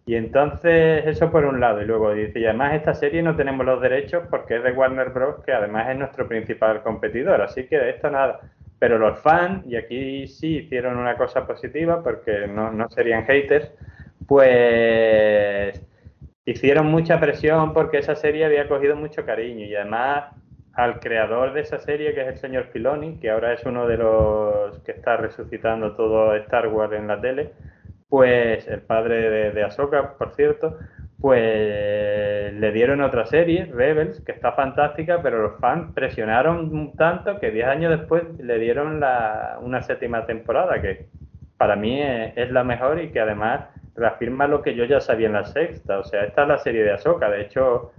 Y entonces, eso por un lado, y luego dice, y además esta serie no tenemos los derechos porque es de Warner Bros., que además es nuestro principal competidor, así que de esto nada. Pero los fans, y aquí sí hicieron una cosa positiva porque no, no serían haters, pues hicieron mucha presión porque esa serie había cogido mucho cariño. Y además al creador de esa serie, que es el señor Filoni, que ahora es uno de los que está resucitando todo Star Wars en la tele, pues el padre de, de Ahsoka, por cierto, pues le dieron otra serie, Rebels, que está fantástica, pero los fans presionaron tanto que 10 años después le dieron la, una séptima temporada, que para mí es, es la mejor y que además reafirma lo que yo ya sabía en la sexta. O sea, esta es la serie de Ahsoka. De hecho,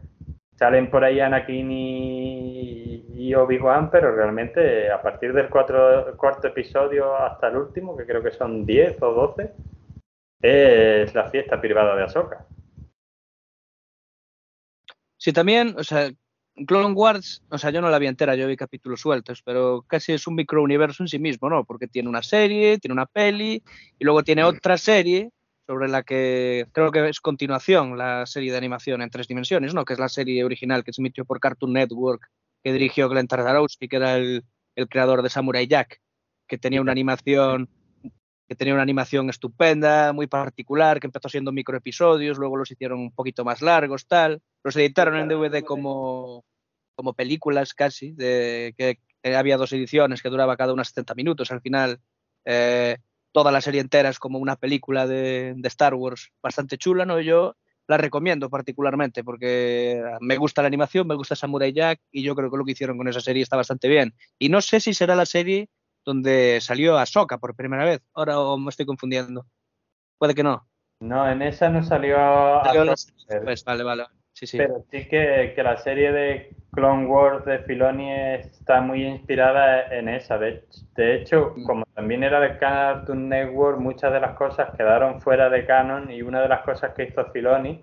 salen por ahí Anakin y, y Obi-Wan, pero realmente a partir del cuatro- cuarto episodio hasta el último, que creo que son 10 o 12, es la fiesta privada de Ahsoka. Sí, también, o sea, Clone Wars, o sea, yo no la vi entera, yo vi capítulos sueltos, pero casi es un microuniverso en sí mismo, ¿no? Porque tiene una serie, tiene una peli, y luego tiene otra serie sobre la que creo que es continuación, la serie de animación en tres dimensiones, ¿no? Que es la serie original que se emitió por Cartoon Network, que dirigió Glenn Tartarovsky, que era el, creador de Samurai Jack, que tenía una animación que tenía una animación estupenda, muy particular, que empezó siendo microepisodios, luego los hicieron un poquito más largos, tal. Los editaron en DVD como, como películas casi, de, que, había dos ediciones que duraba cada una 70 minutos. Al final, eh, toda la serie entera es como una película de, de Star Wars bastante chula, ¿no? Yo la recomiendo particularmente porque me gusta la animación, me gusta Samurai Jack y yo creo que lo que hicieron con esa serie está bastante bien. Y no sé si será la serie donde salió Ahsoka por primera vez. Ahora o me estoy confundiendo. Puede que no. No, en esa no salió Salió serie después, vale, vale. Sí, sí. Pero sí que, que la serie de Clone Wars de Filoni está muy inspirada en esa. De, de hecho, como también era de Cartoon Network, muchas de las cosas quedaron fuera de canon y una de las cosas que hizo Filoni,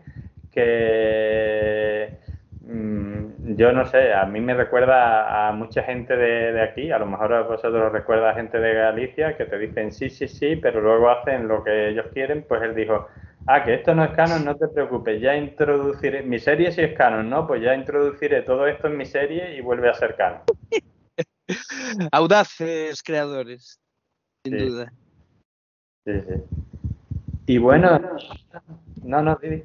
que mm, yo no sé, a mí me recuerda a, a mucha gente de, de aquí, a lo mejor a vosotros os recuerda a gente de Galicia que te dicen sí, sí, sí, pero luego hacen lo que ellos quieren, pues él dijo, ah, que esto no es canon, no te preocupes, ya introduciré, mi serie sí es canon, ¿no? Pues ya introduciré todo esto en mi serie y vuelve a ser canon. Audaces creadores, sin Sí. duda. Sí, sí. Y bueno, no, no, Didi.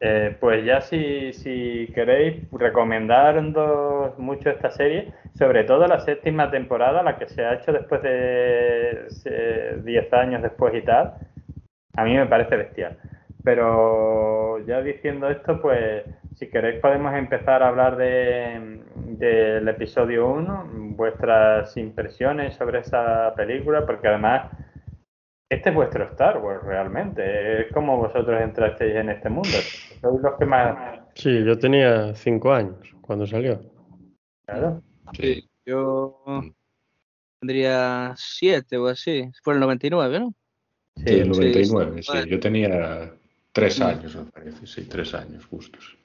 Eh, pues ya si, si queréis recomendaros mucho esta serie, sobre todo la séptima temporada, la que se ha hecho después de eh, 10 años después y tal, a mí me parece bestial. Pero ya diciendo esto, pues si queréis podemos empezar a hablar de, del episodio 1, vuestras impresiones sobre esa película, porque además este es vuestro Star Wars realmente, es como vosotros entrasteis en este mundo, sois los que más... Sí, yo tenía cinco años cuando salió. Claro. Sí. Yo tendría siete o así. Fue el 99, ¿no? Sí, el sí, 99, sí. Bueno. Yo tenía tres Mm. años, me parece, sí, tres años justos.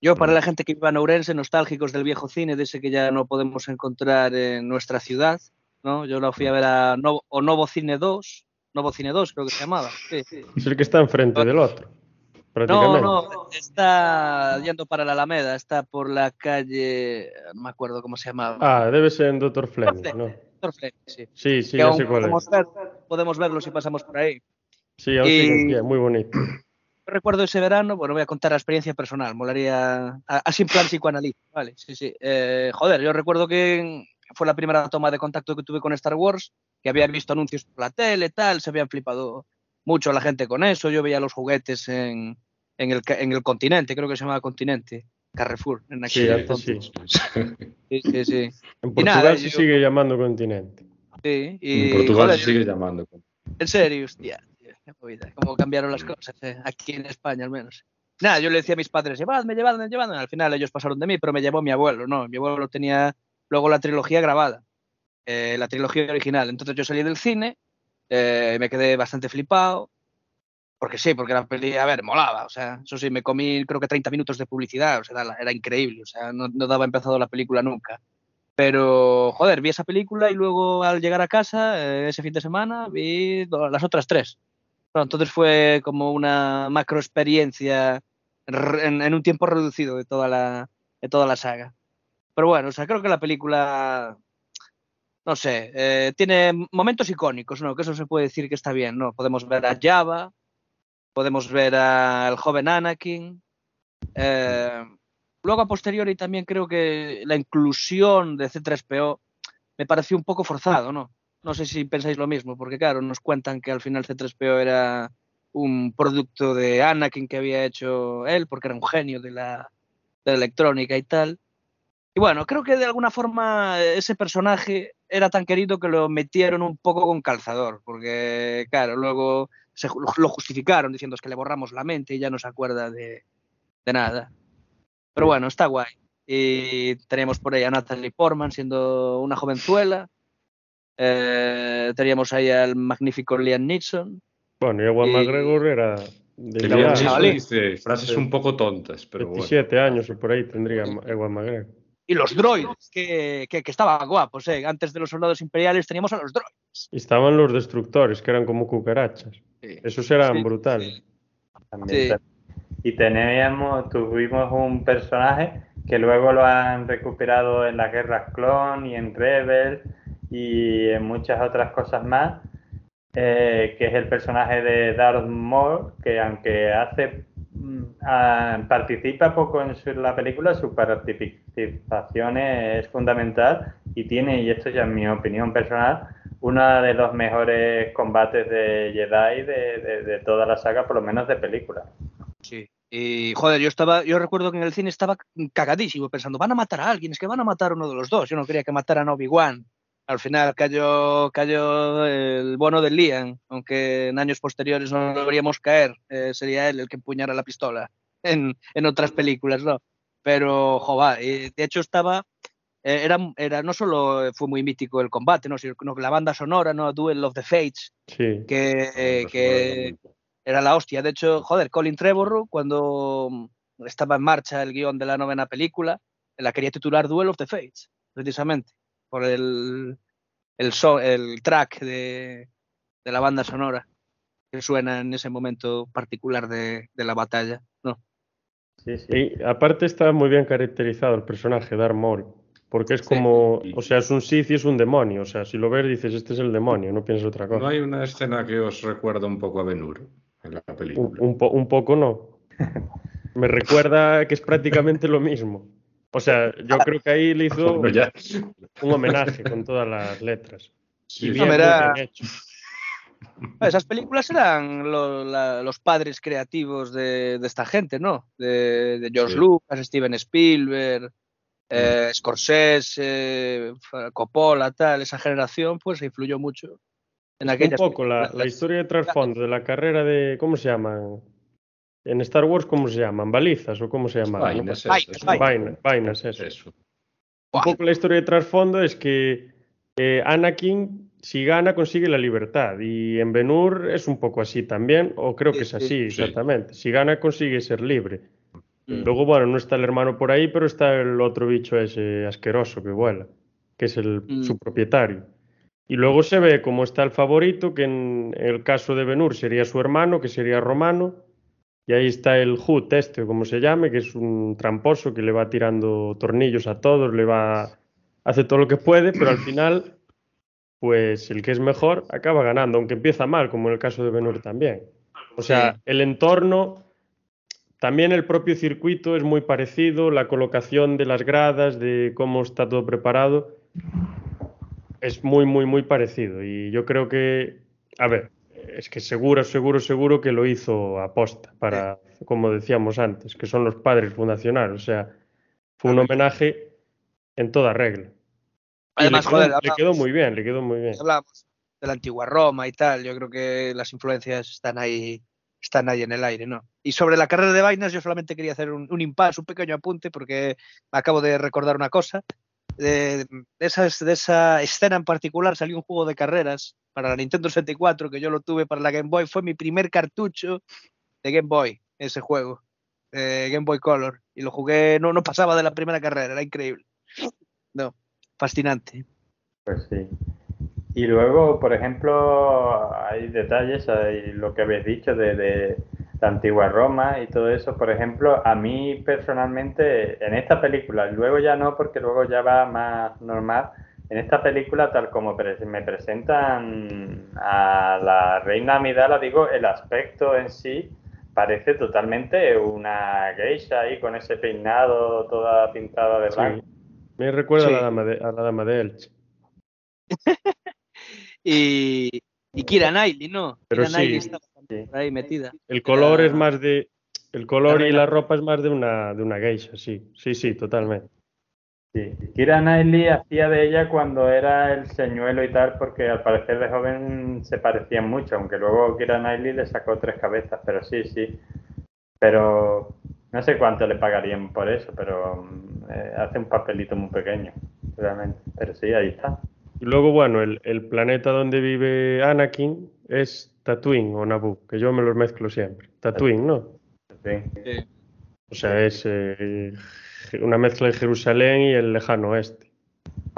Yo, para la gente que viva en Ourense, nostálgicos del viejo cine, de ese que ya no podemos encontrar en nuestra ciudad, ¿no? Yo la fui a ver a Novo, o Novo Cine 2, Novo Cine 2 creo que se llamaba. Sí. Es el que está enfrente del otro, No, prácticamente. no, está yendo para la Alameda, está por la calle, no me acuerdo cómo se llamaba. Ah, debe ser en Dr. Fleming, Fleming. ¿no? Doctor sí. Sí, sí, Que ya aún sé cuál es. podemos, ver- podemos verlo si pasamos por ahí. Sí, aún Y- muy bonito. Yo recuerdo ese verano, bueno, voy a contar la experiencia personal, molaría, a- así en plan psicoanalista, vale, sí, sí. Eh, joder, yo recuerdo que fue la primera toma de contacto que tuve con Star Wars, que había visto anuncios por la tele, tal, se habían flipado mucho la gente con eso, yo veía los juguetes en, en, el, ca- en el continente, creo que se llamaba Continente, Carrefour, en aquel Sí, entonces. sí. Sí, sí. En Portugal nada, se yo- sigue llamando continente. sí, y, en Portugal joder, se sigue llamando. En serio, hostia, cómo cambiaron las cosas, eh, aquí en España al menos. Nada, yo le decía a mis padres, llevadme, llevadme, llevadme. Al final ellos pasaron de mí, pero me llevó mi abuelo, ¿no? Mi abuelo tenía luego la trilogía grabada, eh, la trilogía original. Entonces yo salí del cine, eh, me quedé bastante flipado, porque sí, porque la peli, a ver, molaba, o sea, eso sí, me comí creo que 30 minutos de publicidad, o sea, era increíble, o sea, no, no daba empezado la película nunca. Pero, joder, vi esa película y luego al llegar a casa, eh, ese fin de semana, vi las otras tres. Bueno, entonces fue como una macro experiencia en, en, un tiempo reducido de toda, la, de toda la saga. Pero bueno, o sea, creo que la película, no sé, eh, tiene momentos icónicos, ¿no? Que eso se puede decir que está bien, ¿no? Podemos ver a Java, podemos ver al joven Anakin. Eh, luego a posteriori también creo que la inclusión de C3PO me pareció un poco forzado, ¿no? No sé si pensáis lo mismo, porque claro, nos cuentan que al final C3PO era un producto de Anakin que había hecho él, porque era un genio de la, de la electrónica y tal. Y bueno, creo que de alguna forma ese personaje era tan querido que lo metieron un poco con calzador, porque claro, luego se lo justificaron diciendo es que le borramos la mente y ya no se acuerda de, de nada. Pero bueno, está guay. Y tenemos por ahí a Natalie Portman siendo una jovenzuela. Eh, teníamos ahí al magnífico Liam Neeson. Bueno, y Ewan Y- McGregor era de Liam chavalín. dice frases un poco tontas, pero bueno. 17 años o por ahí tendría Ewan McGregor. Y los droides, que, que, que estaban guapos, ¿eh? Antes de los soldados imperiales teníamos a los droides. Estaban los destructores, que eran como cucarachas. Esos eran Sí. brutales. También Sí. Y teníamos, tuvimos un personaje que luego lo han recuperado en las guerras clon y en Rebel y en muchas otras cosas más, eh, que es el personaje de Darth Maul, que aunque hace mm, ah, participa poco en su- la película, su participación es fundamental y tiene, y esto ya es mi opinión personal, uno de los mejores combates de Jedi de, de- toda la saga, por lo menos de película. Sí. Y joder, yo estaba, yo recuerdo que en el cine estaba cagadísimo pensando, van a matar a alguien, es que van a matar a uno de los dos. Yo no quería que mataran a Obi-Wan. Al final cayó, cayó el bono de Liam, aunque en años posteriores no lo veríamos caer. eh, sería él el que empuñara la pistola en, en otras películas, ¿no? Pero, joder, y de hecho estaba, eh, era, era, no solo fue muy mítico el combate, ¿no? sino la banda sonora, ¿no? Duel of the Fates, Sí. que, eh, que era la hostia. De hecho, joder, Colin Trevorrow, cuando mm, estaba en marcha el guion de la novena película, la quería titular Duel of the Fates, precisamente, por el, el, so- el track de, de la banda sonora que suena en ese momento particular de, de la batalla. ¿no? Sí, sí. Y aparte está muy bien caracterizado el personaje, Darth Maul. Porque es como, o sea, es un Sith y es un demonio. O sea, si lo ves dices, este es el demonio, no piensas otra cosa. ¿No hay una escena que os recuerda un poco a Ben-Hur en la Un, película? un po- un poco no. Me recuerda que es prácticamente lo mismo. O sea, yo creo que ahí le hizo Bueno, ya. un homenaje con todas las letras. Sí, Y bien, muy era- bien hecho. Esas películas eran lo- la- los padres creativos de, de esta gente, ¿no? De, de George Sí. Lucas, Steven Spielberg, eh, Scorsese, F- Coppola, tal, esa generación, pues influyó mucho en Un aquellas poco la, la historia de trasfondo de la carrera de, ¿cómo se llaman? En Star Wars, ¿cómo se llaman? ¿Balizas o cómo se llaman? Vainas, Vainas, esas, vainas. Vainas, eso. Eso. Un poco la historia de trasfondo es que eh, Anakin, si gana, consigue la libertad. Y en Ben-Hur es un poco así también, o creo que es Sí, así, sí. exactamente. Si gana, consigue ser libre. Mm. Luego, bueno, no está el hermano por ahí, pero está el otro bicho ese asqueroso que vuela, que es el, Mm. su propietario. Y luego se ve cómo está el favorito, que en el caso de Ben-Hur sería su hermano, que sería Romano. Y ahí está el Hut, este, o como se llame, que es un tramposo que le va tirando tornillos a todos, le va. hace todo lo que puede, pero al final, pues el que es mejor acaba ganando, aunque empieza mal, como en el caso de Ben-Hur también. O sea, Sí. el entorno, también el propio circuito es muy parecido, la colocación de las gradas, de cómo está todo preparado, es muy, muy, muy parecido. Y yo creo que, a ver, es que seguro, seguro, seguro que lo hizo aposta para, como decíamos antes, que son los padres fundacionales. O sea, fue un homenaje en toda regla. Además, le quedó, joder, le quedó hablamos- muy bien, le quedó muy bien. hablamos de la antigua Roma y tal, yo creo que las influencias están ahí, están ahí en el aire, ¿no? Y sobre la carrera de vainas, yo solamente quería hacer un, un impasse, un pequeño apunte, porque acabo de recordar una cosa. de, esas, de esa escena en particular salió un juego de carreras para la Nintendo 64, que yo lo tuve para la Game Boy. Fue mi primer cartucho de Game Boy, ese juego, Game Boy Color. Y lo jugué, no, no pasaba de la primera carrera, era increíble. No, fascinante. Pues sí. Y luego, por ejemplo, hay detalles, hay lo que habéis dicho de, la antigua Roma y todo eso. Por ejemplo, a mí personalmente, en esta película, luego ya no, porque luego ya va más normal. En esta película, tal como me presentan a la reina Amidala, digo, el aspecto en sí parece totalmente una geisha ahí con ese peinado toda pintada de blanco. Me recuerda a, la dama de, a la dama de Elche. y, y Kira Knightley, ¿no? Pero Kira sí, está ahí metida. El color es más de. El color y la ropa es más de una, de una geisha, sí. Sí, sí, totalmente. Sí. Kira Knightley hacía de ella cuando era el señuelo y tal, porque al parecer de joven se parecían mucho, aunque luego Kira Knightley le sacó tres cabezas, pero sí, sí. Pero no sé cuánto le pagarían por eso, pero eh, hace un papelito muy pequeño, realmente. Pero sí, ahí está. Y luego, bueno, el, el, planeta donde vive Anakin es Tatooine o Naboo, que yo me los mezclo siempre. Tatooine, ¿no? Sí. O sea, es eh, una mezcla de Jerusalén y el lejano oeste.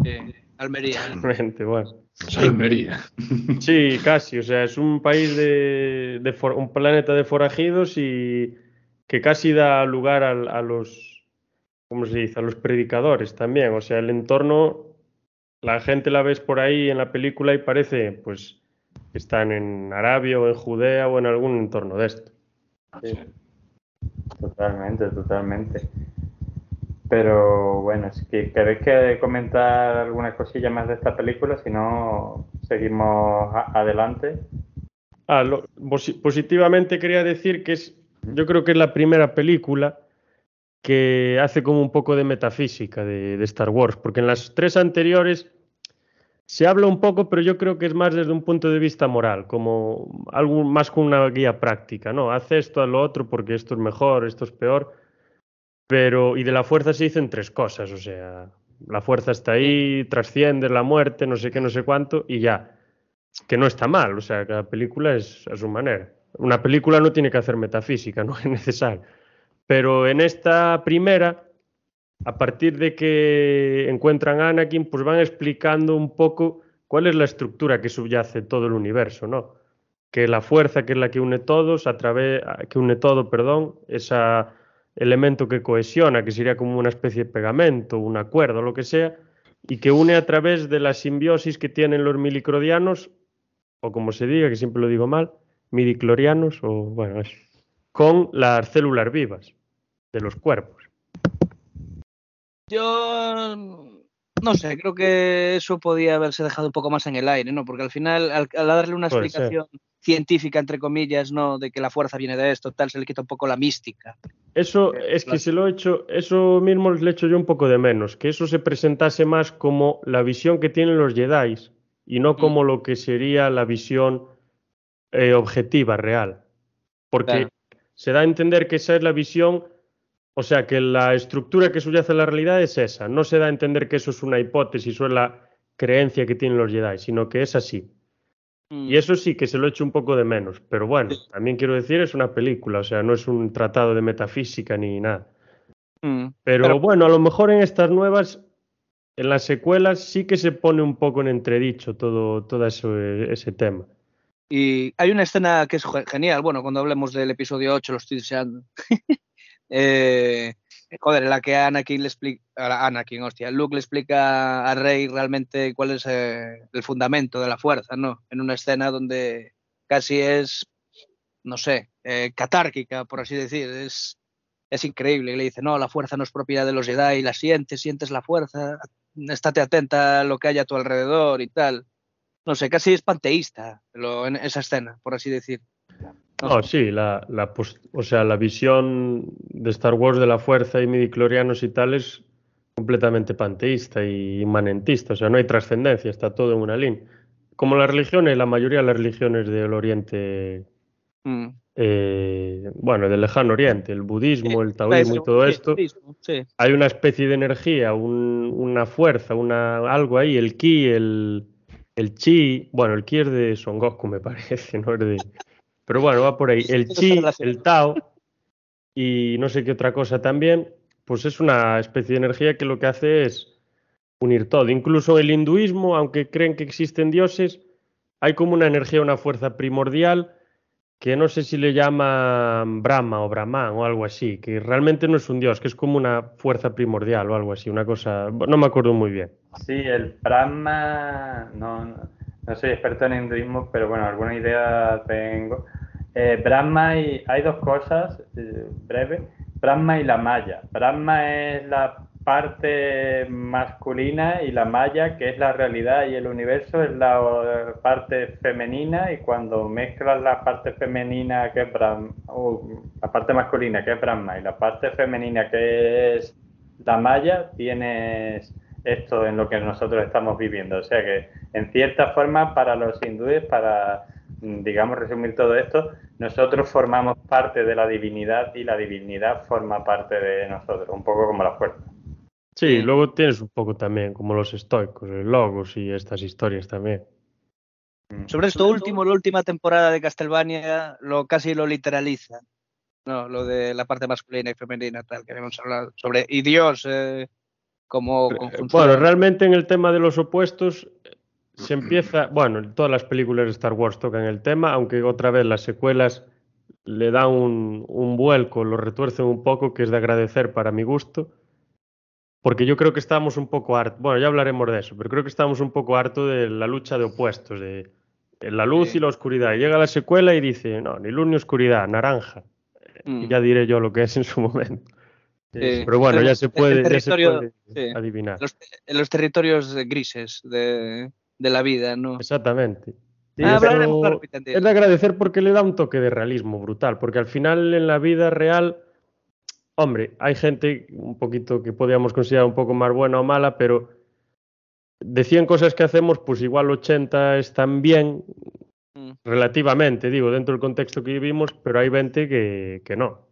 Sí. Almería. Realmente, bueno. Almería. Sí, casi. O sea, es un país de, de for, un planeta de forajidos y que casi da lugar a, a los, ¿cómo se dice? A los predicadores también. O sea, el entorno la gente la ves por ahí en la película y parece pues que están en Arabia o en Judea o en algún entorno de esto. Sí. Totalmente, totalmente. Pero bueno, si queréis que comentar alguna cosilla más de esta película, si no, seguimos adelante. Ah, lo, positivamente quería decir que es, yo creo que es la primera película que hace como un poco de metafísica de, de, Star Wars, porque en las tres anteriores se habla un poco, pero yo creo que es más desde un punto de vista moral, como algo más con una guía práctica, ¿no? Haz esto, haz lo otro, porque esto es mejor, esto es peor. Pero, y de la fuerza se dicen tres cosas, o sea, la fuerza está ahí, trasciende la muerte, no sé qué, no sé cuánto, y ya. Que no está mal, o sea, cada película es a su manera. Una película no tiene que hacer metafísica, no es necesario. Pero en esta primera, a partir de que encuentran a Anakin, pues van explicando un poco cuál es la estructura que subyace todo el universo, ¿no? Que la fuerza que es la que une todos, a través, que une todo, perdón, ese elemento que cohesiona, que sería como una especie de pegamento, un acuerdo, lo que sea, y que une a través de la simbiosis que tienen los milicrodianos, o como se diga, que siempre lo digo mal, midiclorianos, o bueno, con las células vivas de los cuerpos. Yo no sé, creo que eso podía haberse dejado un poco más en el aire, ¿no? Porque al final, al, al darle una Puede explicación ser. Científica, entre comillas, ¿no? De que la fuerza viene de esto, tal, se le quita un poco la mística. Eso es que se lo he hecho, eso mismo le he hecho yo un poco de menos, que eso se presentase más como la visión que tienen los Jedi y no como mm. lo que sería la visión eh, objetiva, real. Porque claro. se da a entender que esa es la visión o sea que la estructura que subyace en la realidad es esa. No se da a entender que eso es una hipótesis o es la creencia que tienen los Jedi, sino que es así. Mm. Y eso sí que se lo echo un poco de menos. Pero bueno, también quiero decir, es una película, o sea, no es un tratado de metafísica ni nada. Mm. Pero, Pero bueno, a lo mejor en estas nuevas, en las secuelas, sí que se pone un poco en entredicho todo, todo eso, ese tema. Y hay una escena que es genial, bueno, cuando hablemos del episodio 8 lo estoy deseando. Eh, joder, la que Anakin le explica, Anakin, hostia, Luke le explica a Rey realmente cuál es eh, el fundamento de la fuerza, ¿no? En una escena donde casi es, no sé, eh, catárquica, por así decir, es, es increíble. Y le dice, no, la fuerza no es propiedad de los Jedi, la sientes, sientes la fuerza, estate atenta a lo que hay a tu alrededor y tal. No sé, casi es panteísta lo, en esa escena, por así decir. No, sí, la, la, o sea, la visión de Star Wars de la fuerza y midiclorianos y tal es completamente panteísta y inmanentista, o sea, no hay trascendencia, está todo en una línea. Como las religiones, la mayoría de las religiones del Oriente mm. eh, bueno, del lejano oriente, el budismo, el taoísmo y todo esto, hay una especie de energía, una fuerza, una, algo ahí, el ki, el, el chi, bueno, el ki es de Son Goku me parece, no es de... Pero bueno, va por ahí, el chi, el tao y no sé qué otra cosa también, pues es una especie de energía que lo que hace es unir todo. Incluso el hinduismo, aunque creen que existen dioses, hay como una energía, una fuerza primordial que no sé si le llaman Brahma o Brahman o algo así, que realmente no es un dios, que es como una fuerza primordial o algo así, una cosa, no me acuerdo muy bien. Sí, el Brahma, no, no, soy experto en hinduismo, pero bueno, alguna idea tengo. Eh, Brahma y hay dos cosas, eh, Brahma y la Maya. Brahma es la parte masculina y la maya, que es la realidad y el universo, es la parte femenina y cuando mezclas la parte femenina que Brahma, la parte masculina que es Brahma y la parte femenina que es la maya, tienes esto en lo que nosotros estamos viviendo. O sea que en cierta forma para los hindúes, para digamos resumir todo esto, nosotros formamos parte de la divinidad y la divinidad forma parte de nosotros, un poco como la fuerza. Sí, luego tienes un poco también como los estoicos, el logos y estas historias también. Mm. Sobre esto último, la última temporada de Castlevania lo casi lo literaliza. No, lo de la parte masculina y femenina, tal, que habíamos hablado. Sobre, y Dios, eh, como eh, Bueno, realmente en el tema de los opuestos se empieza, bueno, todas las películas de Star Wars tocan el tema, aunque otra vez las secuelas le dan un, un vuelco, lo retuercen un poco, que es de agradecer para mi gusto porque yo creo que estamos un poco hartos, bueno, ya hablaremos de eso, pero creo que estamos un poco hartos de la lucha de opuestos, de, la luz y la oscuridad. llega la secuela y dice, no, ni luz ni oscuridad, naranja. Y mm. ya diré yo lo que es en su momento. Pero bueno, ya se puede, adivinar. en los territorios grises de, la vida, ¿no? Exactamente. Ah, es de agradecer porque le da un toque de realismo brutal, porque al final en la vida real Hombre, hay gente un poquito que podríamos considerar un poco más buena o mala, pero de 100 cosas que hacemos, pues igual 80 están bien, mm. relativamente, digo, dentro del contexto que vivimos, pero hay 20 que, no.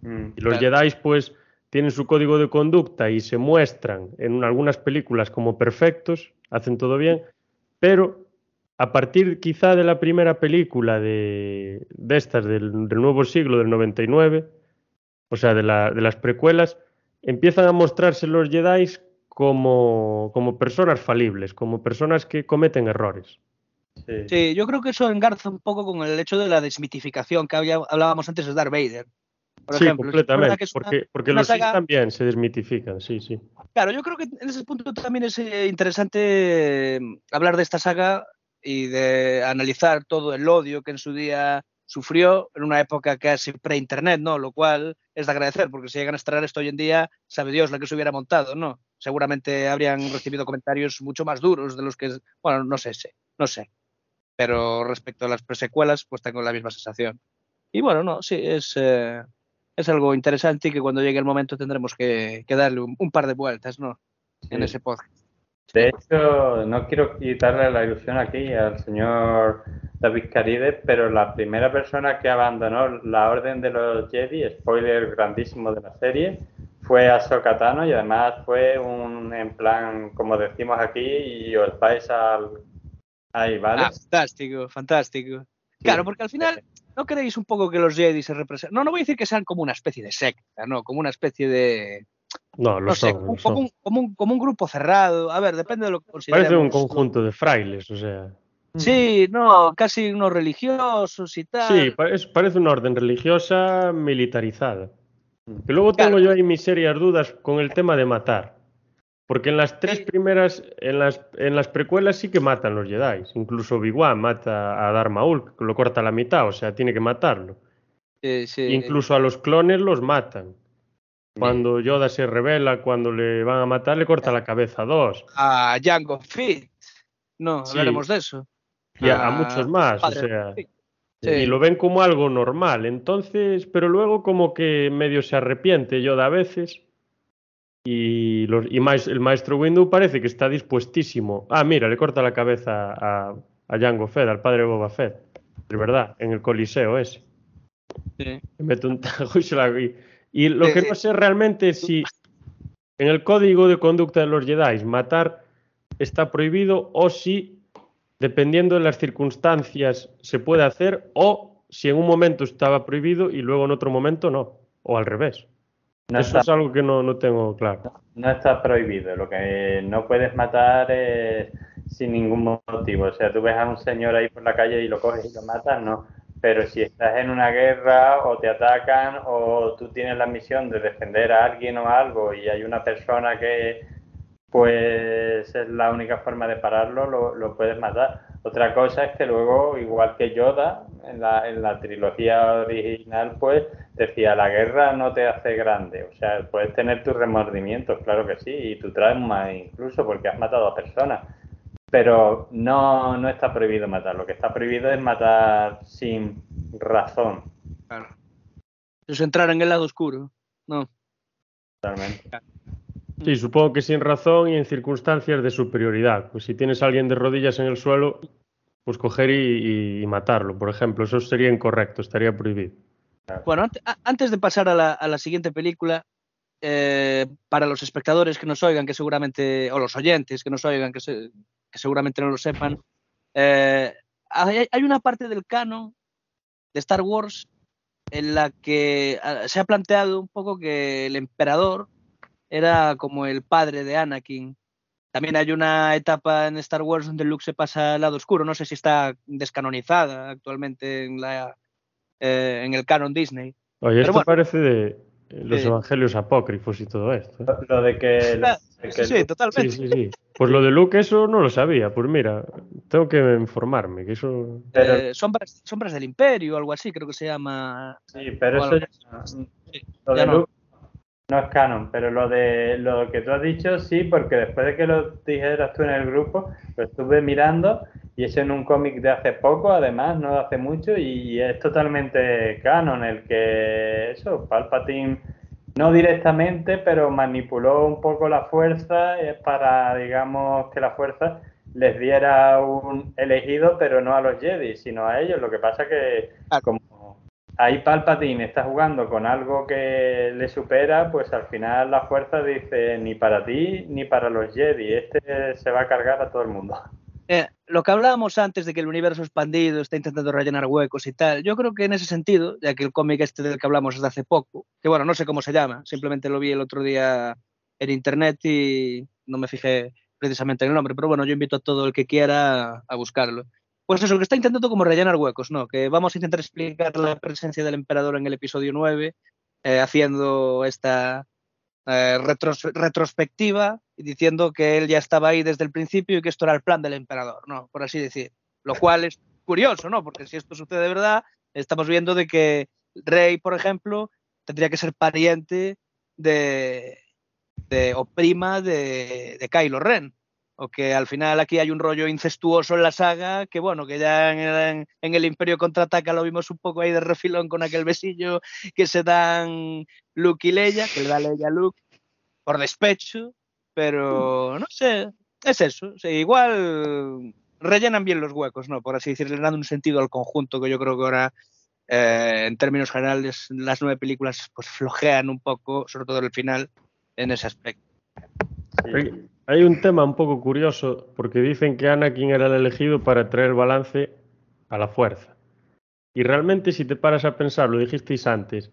Mm, y los Jedi, pues, tienen su código de conducta y se muestran en algunas películas como perfectos, hacen todo bien, pero a partir quizá de la primera película de, estas del, nuevo siglo, del 99, o sea, de, las precuelas, empiezan a mostrarse los Jedi como, como personas falibles, como personas que cometen errores. Sí. yo creo que eso engarza un poco con el hecho de la desmitificación que hablábamos antes de Darth Vader. Sí, completamente, porque, porque los también se desmitifican, sí, sí. Claro, yo creo que en ese punto también es eh, interesante mm, hablar de esta saga y de analizar todo el odio que en su día sufrió en una época casi pre-internet, ¿no? Lo cual es de agradecer, porque si llegan a extraer esto hoy en día, sabe Dios la que se hubiera montado, ¿no? Seguramente habrían recibido comentarios mucho más duros de los que, bueno, no sé, no sé. Pero respecto a las presecuelas, pues tengo la misma sensación. Y bueno, no, sí, es, eh, es algo interesante y que cuando llegue el momento tendremos que, darle un, par de vueltas, ¿no? En ese podcast. De hecho, no quiero quitarle la ilusión aquí al señor David Caride, pero la primera persona que abandonó la Orden de los Jedi, spoiler grandísimo de la serie, fue Ahsoka Tano y además fue un, en plan, como decimos aquí, y os vais al... Ahí, ¿vale? Ah, fantástico, fantástico. Claro, porque al final, ¿no creéis un poco que los Jedi se representan? No, no voy a decir que sean como una especie de secta, ¿no? Como una especie de no, lo sé, como, Un, como, un, grupo cerrado. A ver, depende de lo que consideremos. Parece un conjunto de frailes, o sea. Sí, no, casi unos religiosos y tal. Sí, parece, una orden religiosa militarizada. Que luego tengo yo ahí mis serias dudas con el tema de matar. Porque en las tres primeras, en las, en las precuelas sí que matan los Jedi. Incluso Obi-Wan mata a Darth Maul, lo corta a la mitad, o sea, tiene que matarlo. Incluso a los clones los matan. Cuando Yoda se revela, cuando le van a matar, le corta la cabeza a dos. A Jango Fett. No, hablaremos de eso. Y a, muchos más, o sea. Y lo ven como algo normal. Entonces, pero luego como que medio se arrepiente Yoda a veces. Y, los, y el maestro Windu parece que está dispuestísimo. Ah, mira, le corta la cabeza a, a Jango Fett, al padre Boba Fett. De verdad, en el coliseo ese. Sí. Me meto un tajo y se la vi. Y lo Sí, que sí. no sé realmente es si en el código de conducta de los Jedi matar está prohibido o si, dependiendo de las circunstancias, se puede hacer o si en un momento estaba prohibido y luego en otro momento no. O al revés. No Eso está, es algo que no, no tengo claro. no está prohibido. Lo que no puedes matar sin ningún motivo. O sea, tú ves a un señor ahí por la calle y lo coges y lo matas, no. Pero si estás en una guerra o te atacan o tú tienes la misión de defender a alguien o algo y hay una persona que pues es la única forma de pararlo, lo, lo puedes matar. Otra cosa es que luego, igual que Yoda, en la, en la trilogía original, pues decía, la guerra no te hace grande. O sea, puedes tener tus remordimientos, claro que sí, y tu trauma incluso, porque has matado a personas. Pero no, no está prohibido matar. Lo que está prohibido es matar sin razón, Claro. Es entrar en el lado oscuro. No. realmente. Sí, supongo que sin razón y en circunstancias de superioridad. Pues si tienes a alguien de rodillas en el suelo, pues coger y, y- matarlo, por ejemplo. Eso sería incorrecto, estaría prohibido. Bueno, antes de pasar a la, a la siguiente película, eh, para los espectadores que nos oigan, que seguramente, o los oyentes que nos oigan, que, se- que seguramente no lo sepan, eh, hay, hay una parte del canon de Star Wars en la que ah, se ha planteado un poco que el emperador era como el padre de Anakin. También hay una etapa en Star Wars donde Luke se pasa al lado oscuro. No sé si está descanonizada actualmente en, la, eh, en el canon Disney. Oye, esto bueno. parece de los Sí. evangelios apócrifos y todo esto. ¿eh? Lo de que, lo Ah, de Sí, que sí, totalmente. Sí, sí, sí. Pues lo de Luke, eso no lo sabía. Pues mira, tengo que informarme, que eso... pero- Eh, sombras, sombras del Imperio, algo así, creo que se llama. Sí, pero eso ya, lo ya de no. Luke no es canon, pero lo de lo que tú has dicho sí, porque después de que lo dijeras tú en el grupo, lo estuve mirando y es en un cómic de hace poco, además, no de hace mucho, y es totalmente canon el que eso, Palpatine no directamente, pero manipuló un poco la fuerza para, digamos, que la fuerza les diera un elegido, pero no a los Jedi, sino a ellos. Lo que pasa que Claro. como ahí Palpatine está jugando con algo que le supera, pues al final la fuerza dice ni para ti ni para los Jedi, este se va a cargar a todo el mundo. Eh, lo que hablábamos antes de que el universo expandido está intentando rellenar huecos y tal, yo creo que en ese sentido, ya que el cómic este del que hablamos es de hace poco, que bueno, no sé cómo se llama, simplemente lo vi el otro día en internet y no me fijé precisamente en el nombre, pero bueno, yo invito a todo el que quiera a buscarlo. Pues eso, que está intentando como rellenar huecos, ¿no? Que vamos a intentar explicar la presencia del emperador en el episodio 9, eh, haciendo esta eh, retros- retrospectiva y diciendo que él ya estaba ahí desde el principio y que esto era el plan del emperador, ¿no? Por así decir. Lo cual es curioso, ¿no? Porque si esto sucede de verdad, estamos viendo de que Rey, por ejemplo, tendría que ser pariente de, de o prima de, de Kylo Ren. O que al final aquí hay un rollo incestuoso en la saga, que bueno, que ya en el, Imperio Contraataca lo vimos un poco ahí de refilón con aquel besillo que se dan Luke y Leia, que le da Leia a Luke por despecho, pero no sé, es eso. igual rellenan bien los huecos, ¿no? Por así decirlo, le dan un sentido al conjunto que yo creo que ahora, eh, en términos generales, las nueve películas pues flojean un poco, sobre todo el final, en ese aspecto. Sí. Hay, un tema un poco curioso, porque dicen que Anakin era el elegido para traer balance a la fuerza. Y realmente, si te paras a pensar, lo dijisteis antes,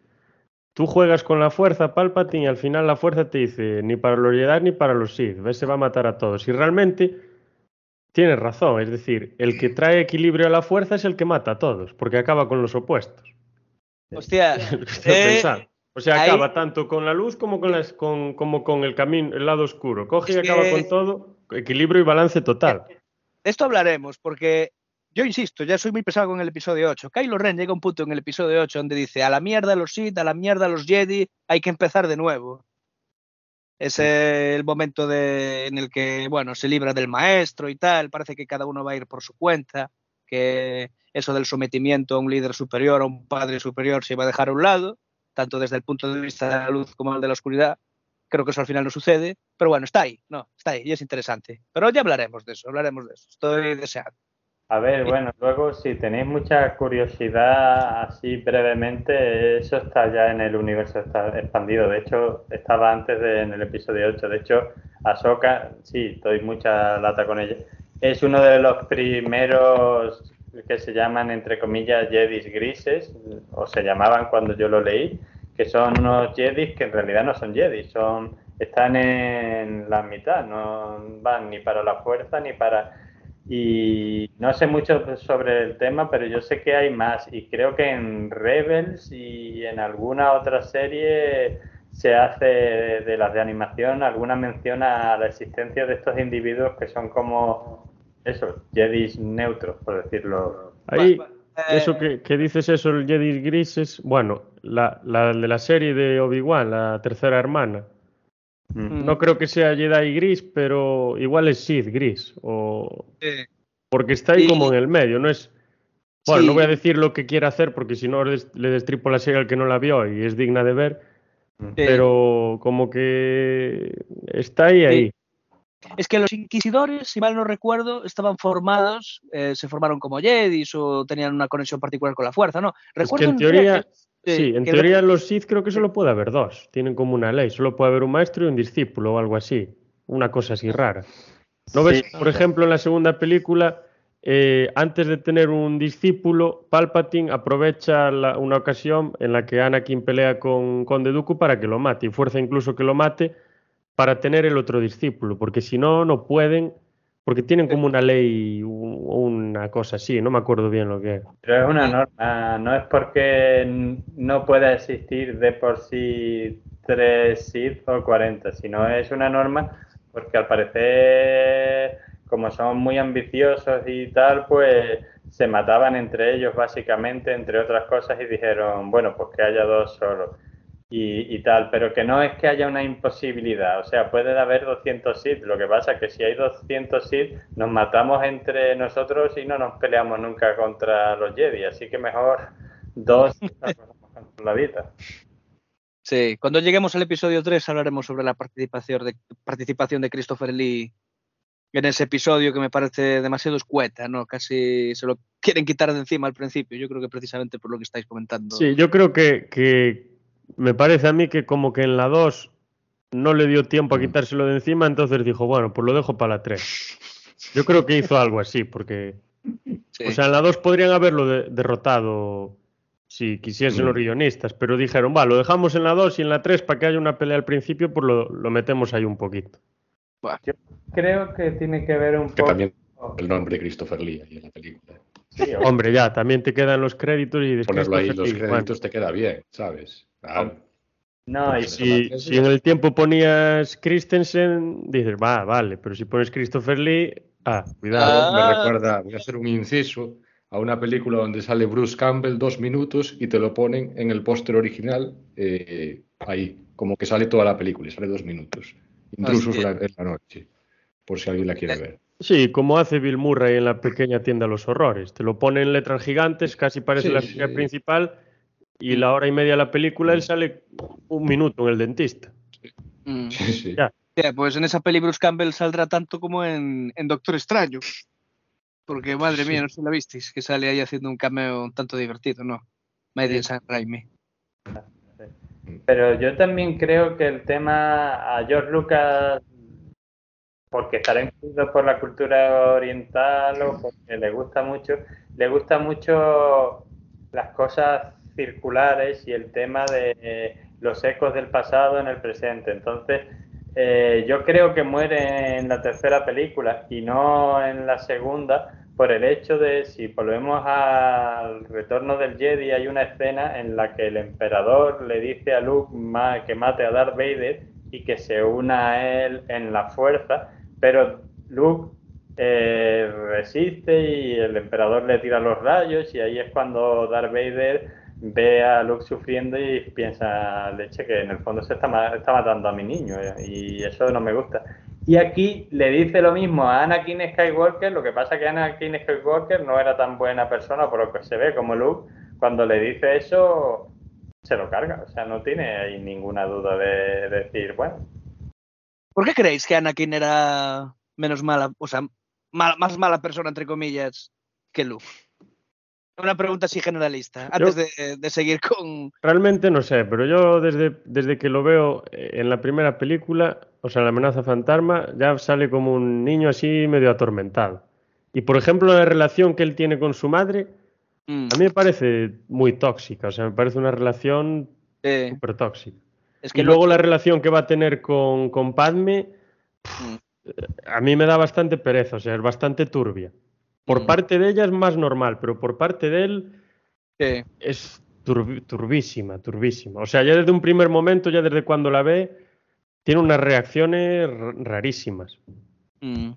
tú juegas con la fuerza, Palpatine, y al final la fuerza te dice ni para los Jedi ni para los Sith, ves, se va a matar a todos. Y realmente tienes razón, es decir, el que trae equilibrio a la fuerza es el que mata a todos, porque acaba con los opuestos. Hostia, Eh. O sea, ahí- acaba tanto con la luz como con, las, con, como con el camino, el lado oscuro. Coge y acaba con todo, equilibrio y balance total. de esto hablaremos, porque yo insisto, ya soy muy pesado con el episodio 8. Kylo Ren llega a un punto en el episodio 8 donde dice, a la mierda los Sith, a la mierda los Jedi, hay que empezar de nuevo. Es eh, el momento de, en el que, bueno, se libra del maestro y tal, parece que cada uno va a ir por su cuenta, que eso del sometimiento a un líder superior, a un padre superior, se va a dejar a un lado, tanto desde el punto de vista de la luz como el de la oscuridad. Creo que eso al final no sucede, pero bueno, está ahí, no, está ahí y es interesante. Pero ya hablaremos de eso, hablaremos de eso. Estoy deseando. A ver, bueno, luego si tenéis mucha curiosidad, así brevemente, eso está ya en el universo está expandido. De hecho, estaba antes de, en el episodio 8. De hecho, Ahsoka, sí, doy mucha lata con ella. Es uno de los primeros que se llaman, entre comillas, Jedis grises, o se llamaban cuando yo lo leí, que son unos Jedis que en realidad no son Jedis, son, están en la mitad, no van ni para la fuerza ni para y no sé mucho sobre el tema, pero yo sé que hay más y creo que en Rebels y en alguna otra serie se hace de las de animación alguna mención a la existencia de estos individuos que son como eso, Jedis neutros, por decirlo. Ahí, eso que, que dices eso, el Jedis grises, bueno, la, la de la serie de Obi-Wan, la tercera hermana, Mm. No creo que sea Jedi gris, pero igual es Sith gris. O... Sí. Porque está ahí como en el medio, no es... Bueno, Sí. no voy a decir lo que quiere hacer porque si no le destripo la serie al que no la vio y es digna de ver, pero como que está ahí, ahí. Es que los inquisidores, si mal no recuerdo, estaban formados, eh, se formaron como Jedis o tenían una conexión particular con la fuerza, ¿no? Es que Recuerdo en en teoría, sí, en que teoría los Sith creo que solo puede haber dos, tienen como una ley, solo puede haber un maestro y un discípulo o algo así, una cosa así rara. ¿No ves, Sí. por ejemplo, en la segunda película, eh, antes de tener un discípulo, Palpatine aprovecha la- una ocasión en la que Anakin pelea con Conde Dooku para que lo mate y fuerza incluso que lo mate para tener el otro discípulo, porque si no, no pueden, porque tienen como una ley, u- una cosa así, no me acuerdo bien lo que es. Pero es una norma, no es porque no pueda existir de por sí tres Sith o 40, sino es una norma porque al parecer, como son muy ambiciosos y tal, pues se mataban entre ellos básicamente, entre otras cosas, y dijeron, bueno, pues que haya dos solo. Y, y tal, pero que no es que haya una imposibilidad, o sea, puede haber 200 Sith, lo que pasa es que si hay 200 Sith, nos matamos entre nosotros y no nos peleamos nunca contra los Jedi, así que mejor dos controladitas. Sí, cuando lleguemos al episodio 3 hablaremos sobre la participación de, participación de Christopher Lee en ese episodio que me parece demasiado escueta, ¿no? Casi se lo quieren quitar de encima al principio. Yo creo que precisamente por lo que estáis comentando. Sí, yo creo que, que me parece a mí que como que en la 2 no le dio tiempo a Mm. quitárselo de encima, entonces dijo, bueno, pues lo dejo para la 3. Yo creo que hizo algo así, porque, Sí. o sea, en la 2 podrían haberlo de- derrotado si quisiesen Mm. los guionistas, pero dijeron, va, lo dejamos en la 2 y en la 3 para que haya una pelea al principio, pues lo, lo metemos ahí un poquito. Creo que tiene que ver un Que poco... también el nombre de Christopher Lee ahí en la película. Sí, Hombre, ya, también te quedan los créditos y después Ponerlo ahí los créditos te queda bien, ¿sabes? Claro. no, y Si, si en el tiempo ponías Christensen, dices, va, vale, pero si pones Christopher Lee, ah, cuidado. Me Ah. recuerda, voy a hacer un inciso a una película donde sale Bruce Campbell dos minutos y te lo ponen en el póster original eh, ahí, como que sale toda la película y sale dos minutos. Intrusos la- en la noche, por si alguien la quiere ver. Sí, como hace Bill Murray en la pequeña tienda de los horrores. Te lo pone en letras gigantes, casi parece Sí, la sí. principal, y la hora y media de la película él sale un minuto en el dentista. Mm. Sí, sí. Ya. Pues en esa peli Bruce Campbell saldrá tanto como en, en Doctor Extraño. Porque madre mía, no sé si la visteis, que sale ahí haciendo un cameo un tanto divertido, ¿no? Made in San Raimi. Pero yo también creo que el tema a George Lucas, porque estará influido por la cultura oriental o porque le gusta mucho, le gusta mucho las cosas circulares y el tema de eh, los ecos del pasado en el presente. Entonces, eh, yo creo que muere en la tercera película y no en la segunda por el hecho de, si volvemos al retorno del Jedi, hay una escena en la que el emperador le dice a Luke que mate a Darth Vader y que se una a él en la fuerza, pero Luke eh, resiste y el emperador le tira los rayos y ahí es cuando Darth Vader ve a Luke sufriendo y piensa, leche, que en el fondo se está, ma- está matando a mi niño eh, y eso no me gusta. Y aquí le dice lo mismo a Anakin Skywalker, lo que pasa que Anakin Skywalker no era tan buena persona por lo que se ve como Luke, cuando le dice eso se lo carga, o sea, no tiene ahí ninguna duda de decir, bueno, ¿Por qué creéis que Anakin era menos mala, o sea, más mala persona, entre comillas, que Luke? Una pregunta así generalista, antes Yo- de, de seguir con... Realmente no sé, pero yo desde, desde que lo veo eh, en la primera película, o sea, la amenaza fantasma, ya sale como un niño así medio atormentado. Y por ejemplo, la relación que él tiene con su madre, Mm, a mí me parece muy tóxica, o sea, me parece una relación eh, súper tóxica. es Y que luego la relación que va a tener con, con Padme, Mm, a mí me da bastante pereza, o sea, es bastante turbia. Por Mm. parte de ella es más normal, pero por parte de él sí, es turbísima, turbísima. O sea, ya desde un primer momento, ya desde cuando la ve, tiene unas reacciones rarísimas. mm,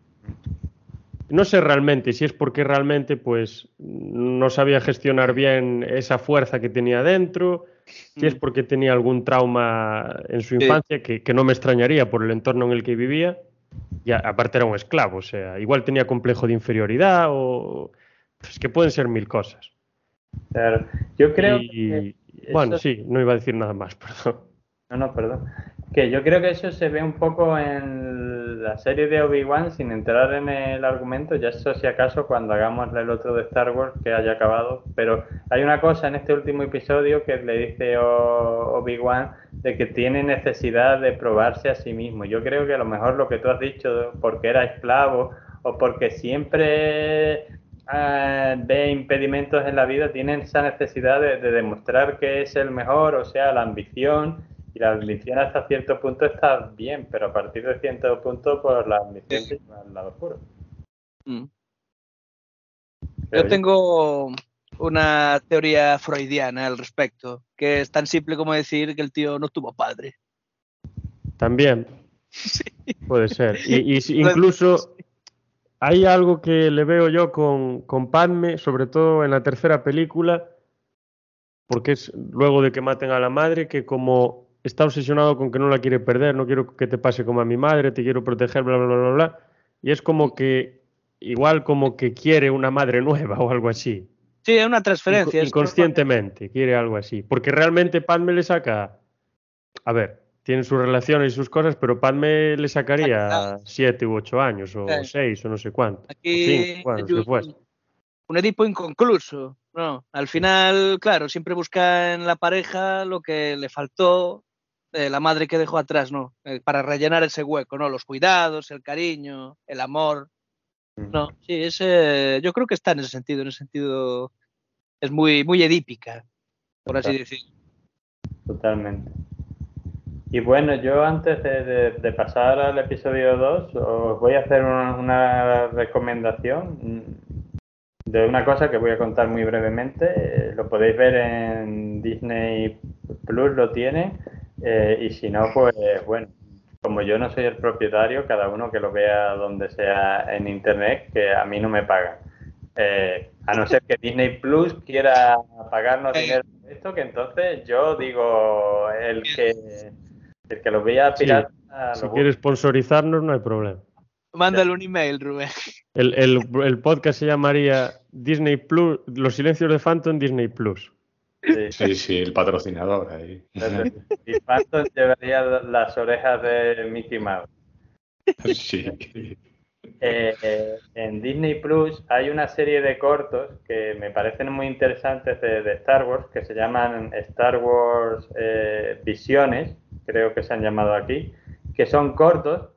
No sé realmente si es porque realmente pues no sabía gestionar bien esa fuerza que tenía dentro, si es mm. porque tenía algún trauma en su Sí. infancia, que, que no me extrañaría por el entorno en el que vivía. Y a- aparte era un esclavo, o sea, igual tenía complejo de inferioridad o... Es que pueden ser mil cosas. Claro. Yo creo Y- que Bueno, sí, no iba a decir nada más, perdón. No, no, perdón. Que yo creo que eso se ve un poco en la serie de Obi-Wan sin entrar en el argumento, ya eso si acaso cuando hagamos el otro de Star Wars que haya acabado, pero hay una cosa en este último episodio que le dice Obi-Wan de que tiene necesidad de probarse a sí mismo. Yo creo que a lo mejor lo que tú has dicho, porque era esclavo o porque siempre eh, ve impedimentos en la vida, tiene esa necesidad de demostrar que es el mejor, o sea, la ambición. Y la ambición hasta cierto punto está bien, pero a partir de cierto punto, pues la ambición se lleva al lado oscuro. mm. Yo tengo una teoría freudiana al respecto, que es tan simple como decir que el tío no tuvo padre. También Sí. puede ser. Y, y si- incluso hay algo que le veo yo con, con Padme, sobre todo en la tercera película, porque es luego de que maten a la madre, que como está obsesionado con que no la quiere perder, no quiero que te pase como a mi madre, te quiero proteger, bla, bla, bla, bla, bla. Y es como que, igual como que quiere una madre nueva o algo así. Sí, es una transferencia. Es- inconscientemente quiere algo así. Porque realmente Padme le saca. A ver, tienen sus relaciones y sus cosas, pero Padme le sacaría Saca- siete u ocho años, o Sí. seis, o no sé cuánto. Aquí un, un Edipo inconcluso. No, al final, claro, siempre busca en la pareja lo que le faltó de la madre que dejó atrás, ¿no? Eh, para rellenar ese hueco, ¿no? Los cuidados, el cariño, el amor. No, sí, ese, yo creo que está en ese sentido, en ese sentido es muy, muy edípica, por así Total. decir. Totalmente. Y bueno, yo antes de, de- de pasar al episodio 2, os voy a hacer una, una recomendación de una cosa que voy a contar muy brevemente. Eh, Lo podéis ver en Disney Plus, lo tiene. Eh, y si no, pues bueno, como yo no soy el propietario, cada uno que lo vea donde sea en internet, que a mí no me pagan. Eh, a no ser que Disney Plus quiera pagarnos dinero por esto, que entonces yo digo, el que, el que lo vea Sí, pirata, Si lo quiere sponsorizarnos, no hay problema. Mándale un email, Rubén. El, el- el podcast se llamaría Disney Plus, Los Silencios de Phantom Disney Plus. Sí. Sí, sí, el patrocinador ahí. Y Phantom llevaría las orejas de Mickey Mouse. Sí. Eh, eh, en Disney Plus hay una serie de cortos que me parecen muy interesantes de, de Star Wars que se llaman Star Wars eh, Visiones, creo que se han llamado aquí, que son cortos,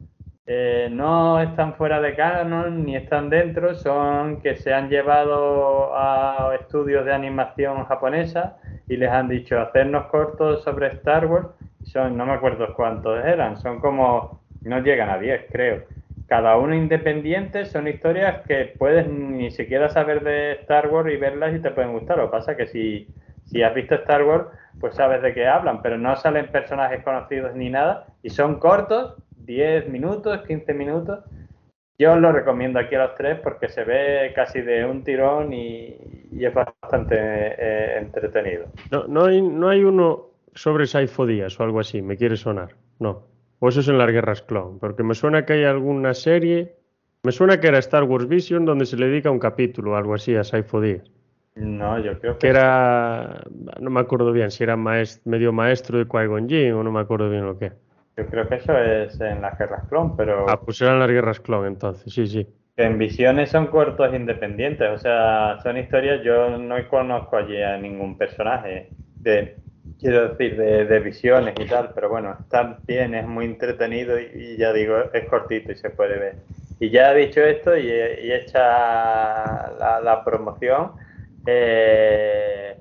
eh, no están fuera de canon ni están dentro, son que se han llevado a estudios de animación japonesa y les han dicho hacernos cortos sobre Star Wars. Son, no me acuerdo cuántos eran, son como, no llegan a 10 creo cada uno independiente, son historias que puedes ni siquiera saber de Star Wars y verlas y te pueden gustar. Lo que pasa que si, si has visto Star Wars, pues sabes de qué hablan, pero no salen personajes conocidos ni nada y son cortos, 10 minutos, 15 minutos. Yo os lo recomiendo aquí a los tres porque se ve casi de un tirón y, y es bastante eh, entretenido. No, no, hay, no hay uno sobre Saifodías o algo así, me quiere sonar. No. O eso es en las guerras clon, porque me suena que hay alguna serie. Me suena que era Star Wars Vision donde se le dedica un capítulo o algo así a Saifodías. No, yo creo Que que era. No me acuerdo bien si era maest- medio maestro de Qui-Gon Jinn o no me acuerdo bien lo que. Yo creo que eso es en las guerras clon, pero Ah, eran las guerras clon entonces, sí, sí. en Visiones son cortos independientes, o sea, son historias, yo no conozco allí a ningún personaje, de, quiero decir, de, Visiones y tal, pero bueno, está bien, es muy entretenido y, ya digo, es cortito y se puede ver. Y ya he dicho esto y, y hecha la, promoción, eh,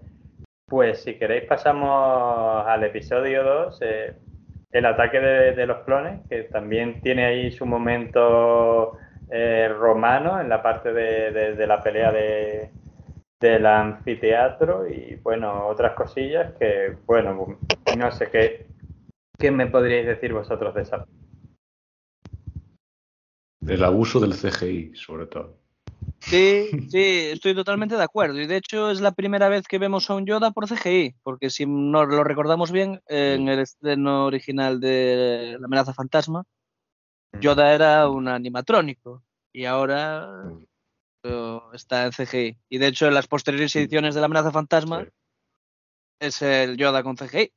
pues si queréis pasamos al episodio 2, eh, el ataque de los clones, que también tiene ahí su momento eh, romano en la parte de, la pelea de, del anfiteatro y bueno, otras cosillas que, bueno, no sé qué, qué me podríais decir vosotros de esa. El abuso del CGI, sobre todo. Sí, sí, estoy totalmente de acuerdo. Y de hecho es la primera vez que vemos a un Yoda por CGI, porque si no lo recordamos bien, en el estreno original de La amenaza fantasma, Yoda era un animatrónico y ahora mm. está en CGI. Y de hecho, en las posteriores ediciones de La amenaza fantasma es el Yoda con CGI.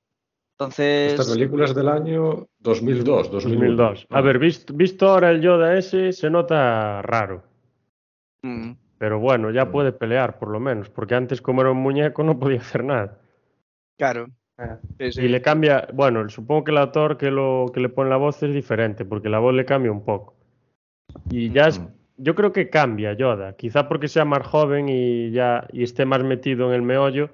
Entonces. Esta película es del año 2002. 2002. A ver, visto, visto ahora el Yoda ese, se nota raro. Mm. Pero bueno, ya mm. puede pelear, por lo menos, porque antes, como era un muñeco, no podía hacer nada. Claro. Y le cambia, bueno, supongo que el actor que, lo, que le pone la voz es diferente, porque la voz le cambia un poco. Y ya yo creo que cambia Yoda, quizá porque sea más joven y ya y esté más metido en el meollo,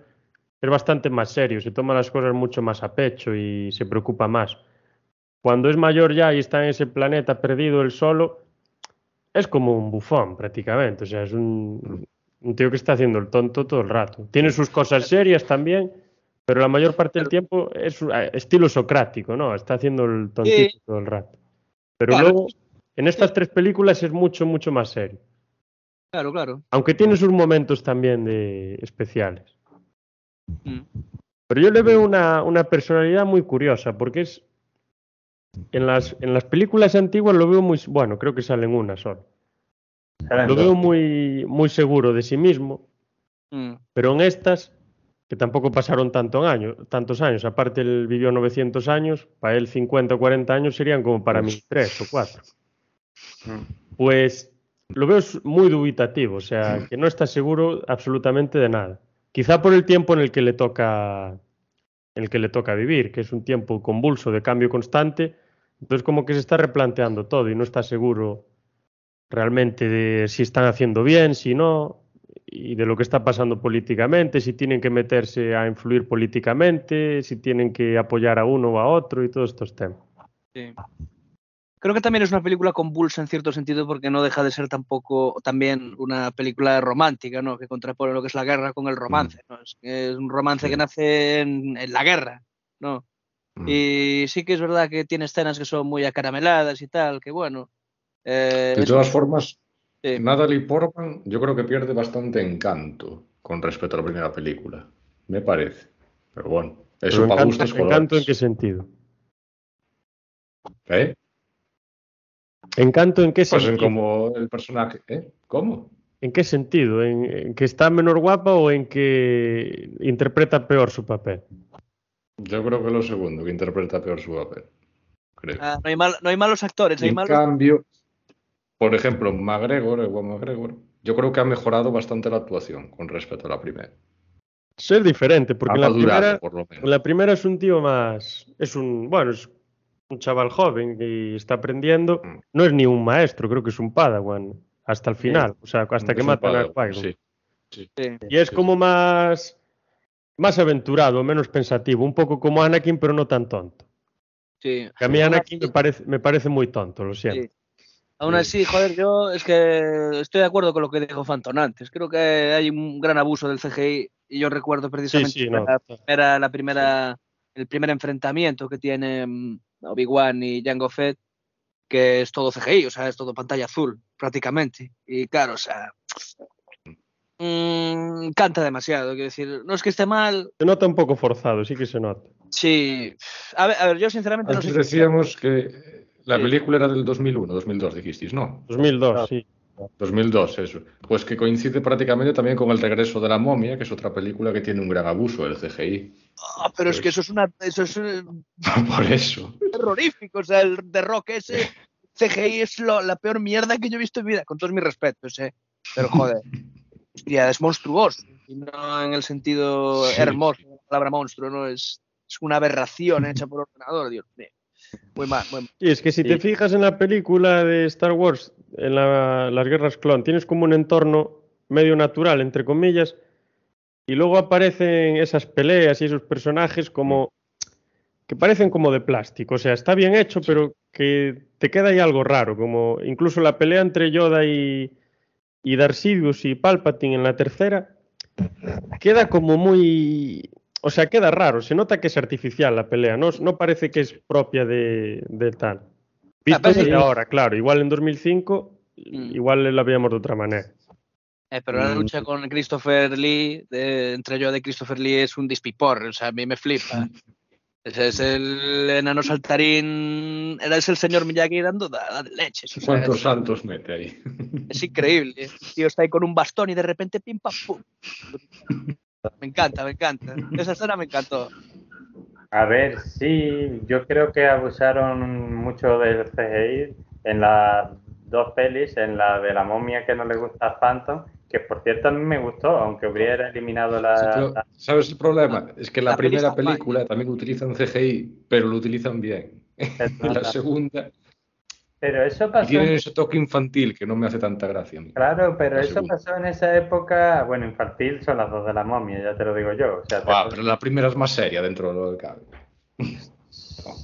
es bastante más serio, se toma las cosas mucho más a pecho y se preocupa más. Cuando es mayor ya y está en ese planeta perdido él solo, es como un bufón prácticamente, o sea, es un, un tío que está haciendo el tonto todo el rato. Tiene sus cosas serias también, pero la mayor parte del tiempo es eh, estilo socrático, ¿no? Está haciendo el tontito todo el rato. Pero luego, en estas tres películas es mucho, mucho más serio. Claro, claro. Aunque tiene sus momentos también de especiales. Mm. Pero yo le veo una, una, personalidad muy curiosa, porque es. En las, en las películas antiguas lo veo muy. Bueno, creo que salen una solo. Lo veo muy, muy seguro de sí mismo. Mm. Pero en estas que tampoco pasaron tanto años, tantos años. Aparte, él vivió 900 años, para él 50 o 40 años serían como para mí 3 o 4. Mm. Pues lo veo muy dubitativo, o sea, que no está seguro absolutamente de nada. Quizá por el tiempo en el que le toca el que le toca vivir, que es un tiempo convulso de cambio constante, entonces como que se está replanteando todo y no está seguro realmente de si están haciendo bien, si no, y de lo que está pasando políticamente, si tienen que meterse a influir políticamente, si tienen que apoyar a uno o a otro y todos estos temas. Creo que también es una película convulsa en cierto sentido porque no deja de ser tampoco también una película romántica, ¿no? Que contrapone lo que es la guerra con el romance, ¿no? Es, un romance que nace en, la guerra, ¿no? Mm. Y sí que es verdad que tiene escenas que son muy acarameladas y tal, que bueno. Eh, de todas formas, Natalie Portman yo creo que pierde bastante encanto con respecto a la primera película. Me parece. Pero bueno, eso para gustos ¿Encanto en qué sentido? ¿Eh? ¿Encanto en qué pues sentido? Pues en como el personaje. ¿eh? ¿Cómo? ¿En qué sentido? ¿En, que está menor guapa o en que interpreta peor su papel? Yo creo que lo segundo, que interpreta peor su papel. Ah, no, hay no, hay malos actores. En cambio, por ejemplo, McGregor, el buen McGregor, yo creo que ha mejorado bastante la actuación con respecto a la primera. Ser diferente, porque la, primera, la primera es un tío más. Es un. Bueno, es un chaval joven y está aprendiendo. Mm. No es ni un maestro, creo que es un padawan. Hasta el final, o sea, hasta que matan a qui Y es como más. Más aventurado, menos pensativo. Un poco como Anakin, pero no tan tonto. Sí. a mí Anakin me parece, me parece muy tonto, lo siento. Aún así, joder, yo es que estoy de acuerdo con lo que dijo Phantom antes. Creo que hay un gran abuso del CGI y yo recuerdo precisamente la, primera, el primer enfrentamiento que tienen Obi-Wan y Jango Fett, que es todo CGI, o sea, es todo pantalla azul prácticamente. Y claro, o sea, mmm, canta demasiado, quiero decir, no es que esté mal. Se nota un poco forzado, sí que se nota. Sí, a ver, a ver yo sinceramente no sé. Decíamos que la película era del 2001, 2002 dijisteis, ¿no? 2002, sí. 2002, eso. Pues que coincide prácticamente también con El regreso de la momia, que es otra película que tiene un gran abuso del CGI. Ah, pero es que eso es una... Eso es, Por eso. Terrorífico, o sea, el de Rock ese... CGI es lo- la peor mierda que yo he visto en mi vida, con todos mis respetos, ¿eh? Pero joder, es monstruoso. Y no en el sentido Sí. hermoso de la palabra monstruo, ¿no? Es, es una aberración hecha por ordenador, Dios mío. Muy mal, muy mal. Y es que si te Sí. fijas en la película de Star Wars, en la- las guerras clon, tienes como un entorno medio natural, entre comillas, y luego aparecen esas peleas y esos personajes como que parecen como de plástico. O sea, está bien hecho, pero que te queda ahí algo raro, como incluso la pelea entre Yoda y, y Darth Sidious y Palpatine en la tercera, queda como muy... O sea, queda raro, se nota que es artificial la pelea, no, no parece que es propia de, de tal. Visto desde ahora, claro, igual en 2005, Mm. igual la veíamos de otra manera. Eh, pero la Mm. lucha con Christopher Lee, de- entre yo de Christopher Lee, es un dispipor, o sea, a mí me flipa. Ese es el enano saltarín, era es el señor Miyagi dando da, da de leches. o sea, ¿Cuántos es, saltos mete ahí? es increíble. El tío está ahí con un bastón y de repente pim pam pum. Me encanta, me encanta. Esa escena me encantó. A ver, sí, yo creo que abusaron mucho del CGI en las dos pelis, en la de la momia que no le gusta a Phantom, que por cierto a mí me gustó, aunque hubiera eliminado la... Sí, pero, la- ¿Sabes el problema? Es que la, La primera película también utilizan CGI, pero lo utilizan bien. Y la segunda, Pero eso y pasó... tienen ese toque infantil que no me hace tanta gracia. a mí. Claro, pero eso segunda. pasó en esa época, bueno, infantil son las dos de la momia, ya te lo digo yo. O sea, te- Ah, pero la primera es más seria dentro de lo que cabe.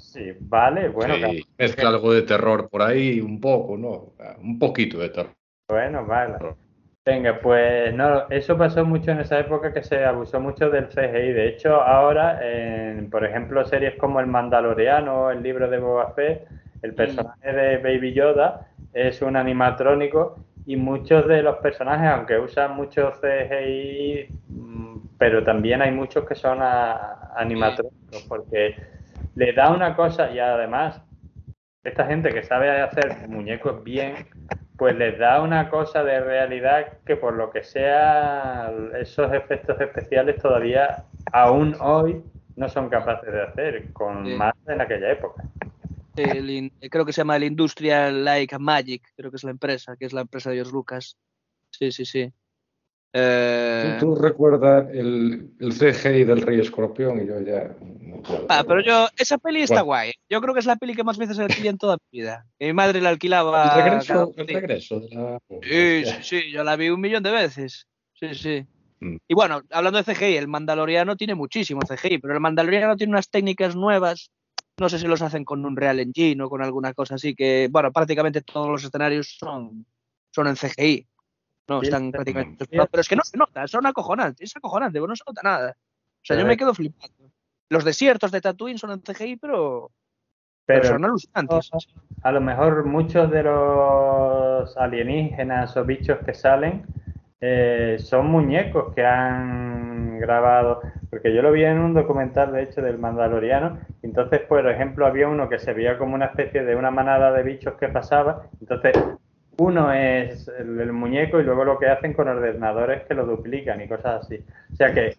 sí, vale, bueno, Sí, mezcla algo de terror por ahí, un poco, ¿no? Un poquito de terror. Bueno, vale. Venga, pues no, eso pasó mucho en esa época que se abusó mucho del CGI. De hecho, ahora, en, por ejemplo, series como El Mandaloriano, el libro de Boba Fett, el personaje de Baby Yoda es un animatrónico y muchos de los personajes, aunque usan mucho CGI, mm, pero también hay muchos que son a- animatrónicos porque le da una cosa y además esta gente que sabe hacer muñecos bien, pues les da una cosa de realidad que por lo que sea esos efectos especiales todavía aún hoy no son capaces de hacer, con Sí. más en aquella época. El in- creo que se llama el Industrial Like Magic, creo que es la empresa, que es la empresa de George Lucas. Sí, sí, sí. Eh, ¿Tú, tú recuerdas el, el CGI del Rey Escorpión y yo ya no puedo. ah, pero yo, esa peli está Bueno. guay. Yo creo que es la peli que más veces alquilé en toda mi vida. Mi madre la alquilaba. El regreso, el regreso de la. Sí, sí, sí, yo la vi un millón de veces. Sí, sí. Mm. Y bueno, hablando de CGI, el Mandaloriano tiene muchísimo CGI, pero el Mandaloriano tiene unas técnicas nuevas. No sé si los hacen con un Real Engine o con alguna cosa así, que, bueno, prácticamente todos los escenarios son, son en CGI. No, están prácticamente. Pero es que no se nota, son acojonantes, es acojonante, no se nota nada. O sea, yo Pero me quedo flipando. Los desiertos de Tatooine son en CGI, pero, pero Pero son alucinantes. a lo mejor muchos de los alienígenas o bichos que salen eh, son muñecos que han grabado, porque yo lo vi en un documental de hecho del Mandaloriano, entonces por ejemplo había uno que se veía como una especie de una manada de bichos que pasaba, entonces uno es el, muñeco y luego lo que hacen con ordenadores que lo duplican y cosas así. O sea que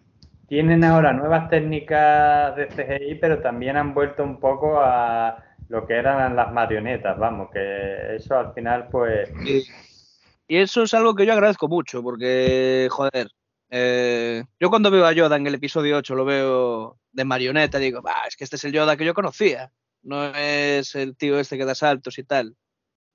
tienen ahora nuevas técnicas de CGI, pero también han vuelto un poco a lo que eran las marionetas, vamos, que eso al final pues Y, y eso es algo que yo agradezco mucho, porque, joder, eh, yo cuando veo a Yoda en el episodio 8 lo veo de marioneta, digo, "Bah, es que este es el Yoda que yo conocía, no es el tío este que da saltos y tal.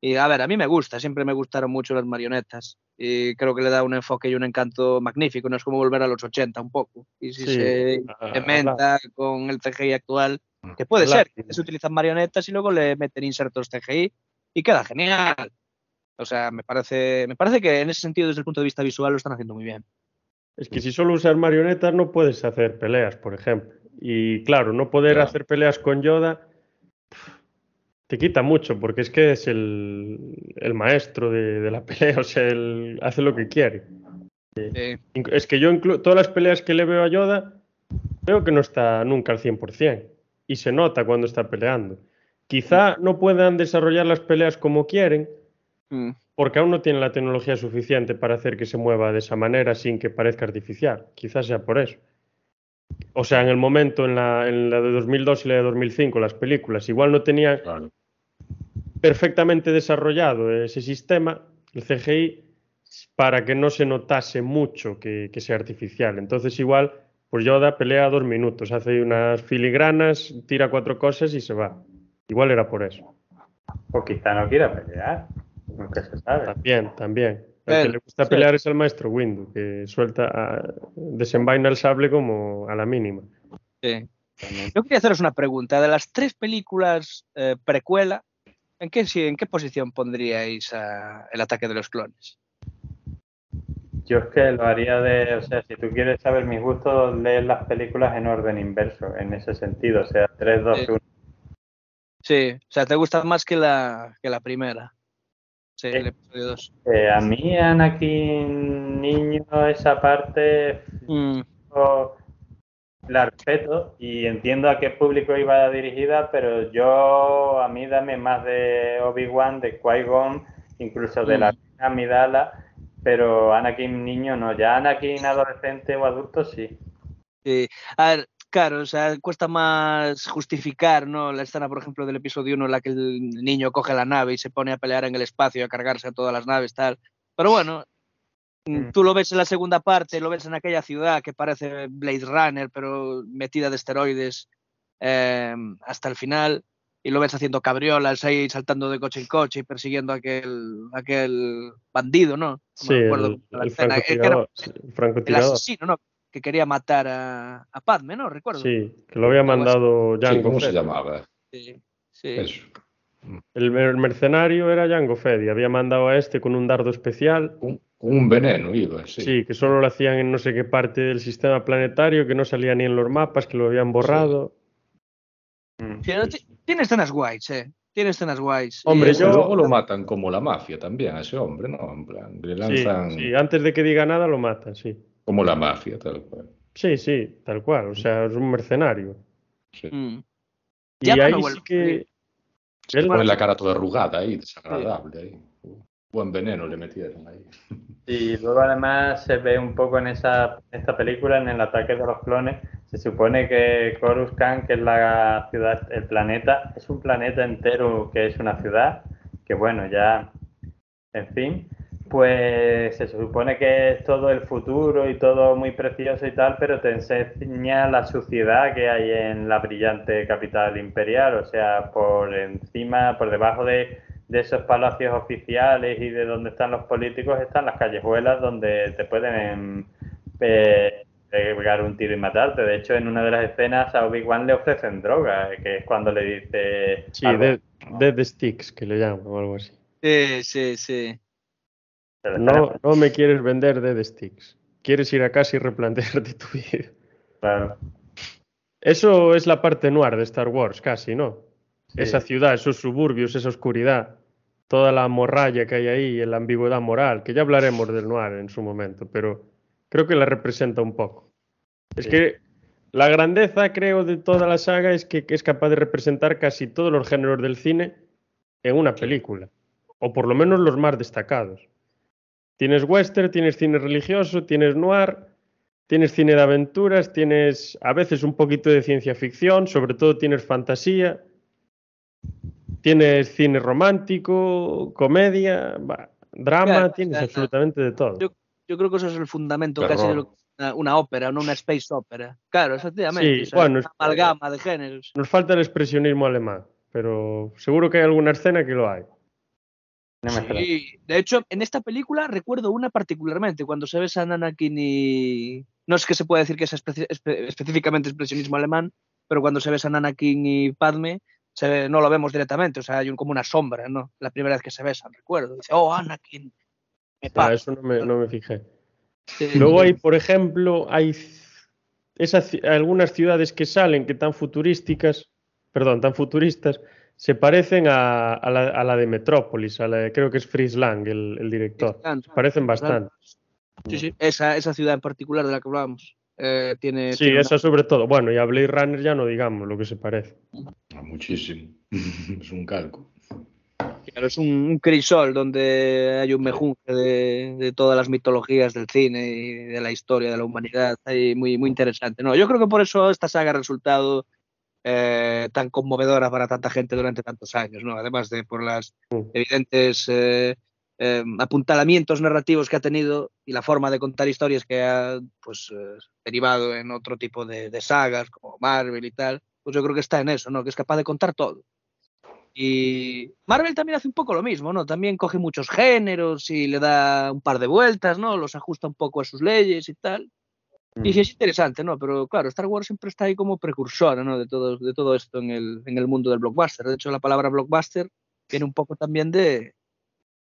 Y a ver, a mí me gusta, siempre me gustaron mucho las marionetas. Y creo que le da un enfoque y un encanto magnífico, no es como volver a los 80 un poco. Y si Sí, se a- implementa con el CGI actual, que puede ser, que se utilizan marionetas y luego le meten insertos CGI y queda genial. O sea, me parece, me parece que en ese sentido, desde el punto de vista visual, lo están haciendo muy bien. Es que si solo usas marionetas no puedes hacer peleas, por ejemplo. Y claro, no poder Claro. hacer peleas con Yoda te quita mucho, porque es que es el, el maestro de, de la pelea, o sea, él hace lo que quiere. Es que yo, inclu- todas las peleas que le veo a Yoda, veo que no está nunca al 100%. Y se nota cuando está peleando. Quizá no puedan desarrollar las peleas como quieren, mm, porque aún no tienen la tecnología suficiente para hacer que se mueva de esa manera sin que parezca artificial. Quizás sea por eso. O sea, en el momento, en la, en la de 2002 y la de 2005, las películas, igual no tenían Claro. Perfectamente desarrollado ese sistema, el CGI, para que no se notase mucho que, que sea artificial. Entonces igual, pues Yoda pelea dos minutos, hace unas filigranas, tira cuatro cosas y se va. Igual era por eso. O quizá no quiera pelear, nunca se sabe. También, también. El que le gusta sí. pelear es el maestro Windu, que suelta, a- desenvaina el sable como a la mínima. Sí. Yo quería haceros una pregunta. De las tres películas eh, precuela, ¿en qué, ¿en qué posición pondríais a el ataque de los clones? Yo es que lo haría de, o sea, si tú quieres saber mis gustos, lees las películas en orden inverso, en ese sentido, o sea, 3, 2, Sí. 1. Sí, o sea, ¿te gusta más que la, que la primera? Sí, Sí. el episodio 2. Eh, a mí, Anakin niño, esa parte Mm, yo la respeto y entiendo a qué público iba dirigida, pero yo, a mí dame más de Obi-Wan, de Qui-Gon, incluso de la Mm. Amidala, pero Anakin niño no, ya Anakin adolescente o adulto sí. sí. A ver, claro, o sea, cuesta más justificar, ¿no? La escena, por ejemplo, del episodio 1 en la que el niño coge la nave y se pone a pelear en el espacio a cargarse a todas las naves, tal. Pero bueno, mm, Mm. Tú lo ves en la segunda parte, lo ves en aquella ciudad que parece Blade Runner, pero metida de esteroides eh, hasta el final, y lo ves haciendo cabriolas ahí, saltando de coche en coche y persiguiendo a aquel, a aquel bandido, ¿no? No Sí, me acuerdo el, la el escena, que era francotirador. el asesino, ¿no? Que quería matar a, a Padme, ¿no? Recuerdo. Sí, que lo había mandado Sí, Jango ¿Cómo se llamaba? Sí, sí. Eso. El, el mercenario era Jango Fett y había mandado a este con un dardo especial. Un, un veneno iba, sí. Sí, que solo lo hacían en no sé qué parte del sistema planetario, que no salía ni en los mapas, que lo habían borrado. Mm. Sí, ti- tiene escenas guays, eh. Tiene escenas guays. Hombre, Y Pero yo- luego lo matan como la mafia también a ese hombre, ¿no? En plan, le lanzan sí, antes de que diga nada lo matan, sí. como la mafia, tal cual. Sí, sí, tal cual. O sea, es un mercenario. Sí. Mm. Y Ya ahí sí que. Se pone la cara toda arrugada ahí, desagradable ahí. Buen veneno le metieron ahí. Y luego además se ve un poco en esa esta película, en el ataque de los clones, se supone que Coruscant, que es la ciudad, el planeta, es un planeta entero que es una ciudad, que bueno, ya, en fin, pues se supone que es todo el futuro y todo muy precioso y tal, pero te enseña la suciedad que hay en la brillante capital imperial, o sea, por encima, por debajo de, de esos palacios oficiales y de donde están los políticos están las callejuelas donde te pueden eh, pegar un tiro y matarte. De hecho, en una de las escenas a Obi-Wan le ofrecen droga, que es cuando le dice... Sí, algo, Dead Sticks, que le llaman o algo así. Sí, sí, sí. No, no me quieres vender Dead Sticks. Quieres ir a casa y replantearte tu vida. Claro. Eso es la parte noir de Star Wars, casi, ¿no? Sí. Esa ciudad, esos suburbios, esa oscuridad, toda la morralla que hay ahí, la ambigüedad moral, que ya hablaremos del noir en su momento, pero creo que la representa un poco. Es Sí. que la grandeza, creo, de toda la saga es que es capaz de representar casi todos los géneros del cine en una película, o por lo menos los más destacados. Tienes western, tienes cine religioso, tienes noir, tienes cine de aventuras, tienes a veces un poquito de ciencia ficción, sobre todo tienes fantasía, tienes cine romántico, comedia, bah, drama, Claro, tienes claro. absolutamente de todo. Yo- Yo creo que eso es el fundamento Terror. casi de lo que es una, una ópera, no una space ópera. Claro, efectivamente. Sí, o sea, bueno, una es- amalgama de géneros. Nos falta el expresionismo alemán, pero seguro que hay alguna escena que lo hay. No me. Sí, de hecho, en esta película recuerdo una particularmente, cuando se besan Anakin y... No es que se pueda decir que es espe- espe- específicamente expresionismo alemán, pero cuando se besan Anakin y Padme, se ve- no lo vemos directamente, o sea, hay un- como una sombra, ¿no? La primera vez que se besan, recuerdo. Dice, oh, Anakin. Me Ah, pasa. eso no me, no me fijé. Sí. Luego hay, por ejemplo, hay esas, algunas ciudades que salen que tan futurísticas, perdón, tan futuristas, se parecen a, a la, a la de Metrópolis, a la de- creo que es Fritz Lang, el, el director. Se parecen bastante. Sí, sí, esa, esa ciudad en particular de la que hablábamos. eh, tiene, Sí, tiene una- esa sobre todo. Bueno, y a Blade Runner ya no digamos lo que se parece. Ah, Muchísimo. es un calco. Claro, es un, un crisol donde hay un mejunje de, de todas las mitologías del cine y de la historia de la humanidad. Ahí muy, muy interesante. No, yo creo que por eso esta saga ha resultado eh, tan conmovedora para tanta gente durante tantos años, ¿no? Además de por las evidentes eh, eh, apuntalamientos narrativos que ha tenido y la forma de contar historias que ha pues, derivado en otro tipo de, de, sagas como Marvel y tal, pues yo creo que está en eso, ¿no? Que es capaz de contar todo. Y Marvel también hace un poco lo mismo, ¿no? También coge muchos géneros y le da un par de vueltas, ¿no? Los ajusta un poco a sus leyes y tal. Mm. Y sí es interesante, ¿no? Pero claro, Star Wars siempre está ahí como precursora, ¿no? De todo, de todo esto en el, en el mundo del blockbuster. De hecho, la palabra blockbuster viene un poco también de,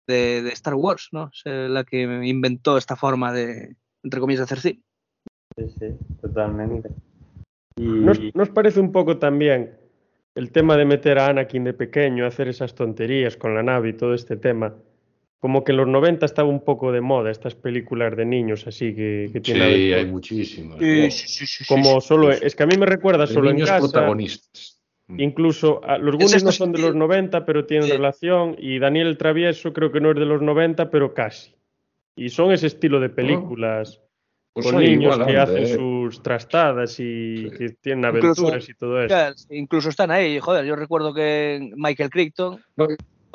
de, de Star Wars, ¿no? Es la que inventó esta forma de, entre comillas, de hacer cine. Sí, sí, totalmente. Y... ¿Nos, ¿Nos parece un poco también el tema de meter a Anakin de pequeño, hacer esas tonterías con la nave y todo este tema? Como que en los 90 estaba un poco de moda estas películas de niños así que, que tienen. Sí, hay muchísimas. Sí, sí, sí, como solo. Es que a mí me recuerda de solo niños en casa. protagonistas. Incluso a, los Goonies no son de los 90, pero tienen sí. relación. Y Daniel el Travieso creo que no es de los 90, pero casi. Y son ese estilo de películas oh. pues con niños igual, que hacen eh. sus trastadas y sí. que tienen aventuras incluso, y todo eso. Incluso están ahí, joder, yo recuerdo que Michael Crichton no.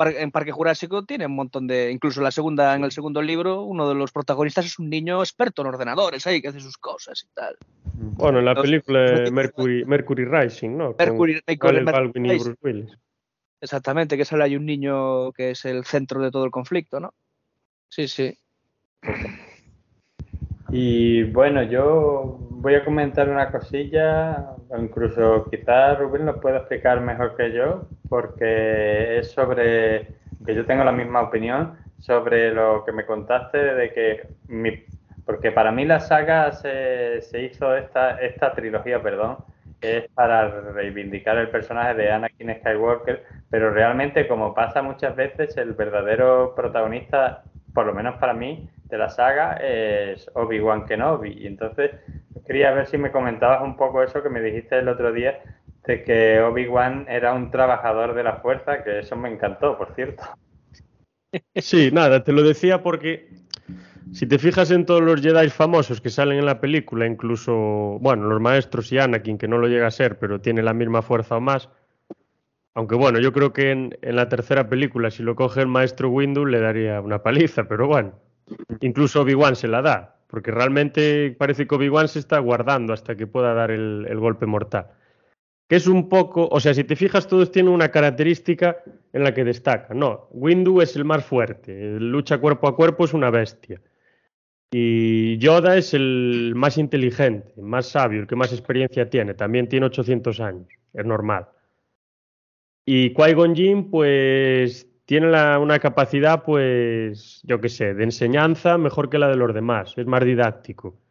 En Parque Jurásico tiene un montón de, incluso la segunda, en el segundo libro, uno de los protagonistas es un niño experto en ordenadores ahí que hace sus cosas y tal. Bueno, en la los, película Mercury, Mercury Rising, ¿no? Mercury, Con Mercury, Baldwin y Bruce Willis. Exactamente, que sale hay un niño que es el centro de todo el conflicto, ¿no? Sí, sí. Y bueno, yo voy a comentar una cosilla, incluso quizás Rubén lo pueda explicar mejor que yo, porque es sobre, que yo tengo la misma opinión, sobre lo que me contaste de que mi, porque para mí la saga se, se hizo esta, esta trilogía, perdón, es para reivindicar el personaje de Anakin Skywalker, pero realmente como pasa muchas veces, el verdadero protagonista, por lo menos para mí, de la saga es Obi-Wan Kenobi. Y entonces quería ver si me comentabas un poco eso que me dijiste el otro día, de que Obi-Wan era un trabajador de la fuerza, que eso me encantó, por cierto. Sí, nada, te lo decía porque si te fijas en todos los Jedi famosos que salen en la película, incluso, bueno, los maestros y Anakin, que no lo llega a ser, pero tiene la misma fuerza o más, aunque bueno, yo creo que en, en la tercera película, si lo coge el maestro Windu, le daría una paliza, pero bueno, incluso Obi-Wan se la da, porque realmente parece que Obi-Wan se está guardando hasta que pueda dar el, golpe mortal. Que es un poco, o sea, si te fijas, todos tienen una característica en la que destaca. No, Windu es el más fuerte, lucha cuerpo a cuerpo, es una bestia. Y Yoda es el más inteligente, más sabio, el que más experiencia tiene. También tiene 800 años, es normal. Y Qui-Gon Jinn, pues tiene una capacidad, pues, yo qué sé, de enseñanza mejor que la de los demás, es más didáctico.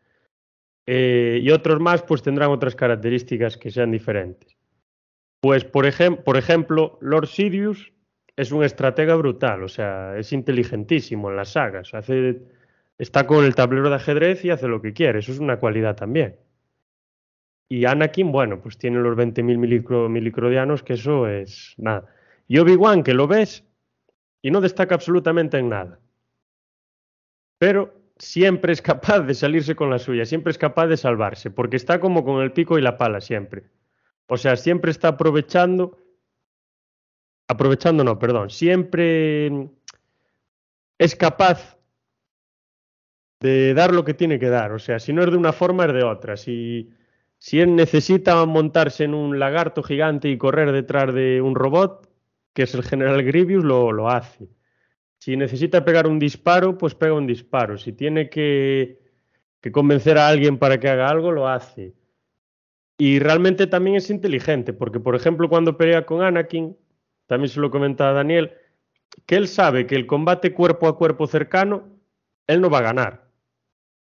Eh, y otros más, pues tendrán otras características que sean diferentes. Pues, por, por ejemplo, Lord Sidious es un estratega brutal, o sea, es inteligentísimo en las sagas, hace, está con el tablero de ajedrez y hace lo que quiere, eso es una cualidad también. Y Anakin, bueno, pues tiene los 20.000 milicro, milicrodianos, que eso es nada. Y Obi-Wan, que lo ves, y no destaca absolutamente en nada. Pero siempre es capaz de salirse con la suya, siempre es capaz de salvarse, porque está como con el pico y la pala siempre. O sea, siempre está aprovechando, aprovechando no, perdón, siempre es capaz de dar lo que tiene que dar. O sea, si no es de una forma, es de otra. Si, si él necesita montarse en un lagarto gigante y correr detrás de un robot, que es el general Grievous, lo, lo hace. Si necesita pegar un disparo, pues pega un disparo. Si tiene que, que convencer a alguien para que haga algo, lo hace. Y realmente también es inteligente, porque por ejemplo cuando pelea con Anakin, también se lo comentaba Daniel, que él sabe que el combate cuerpo a cuerpo cercano, él no va a ganar.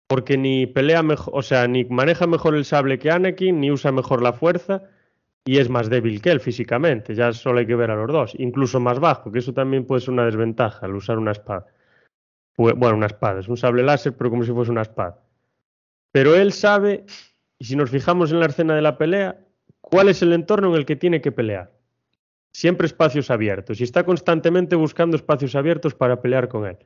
Porque ni pelea mejor, o sea, ni maneja mejor el sable que Anakin, ni usa mejor la fuerza, y es más débil que él físicamente, ya solo hay que ver a los dos, incluso más bajo, que eso también puede ser una desventaja al usar una espada. Bueno, una espada, es un sable láser, pero como si fuese una espada. Pero él sabe, y si nos fijamos en la escena de la pelea, cuál es el entorno en el que tiene que pelear. Siempre espacios abiertos, y está constantemente buscando espacios abiertos para pelear con él.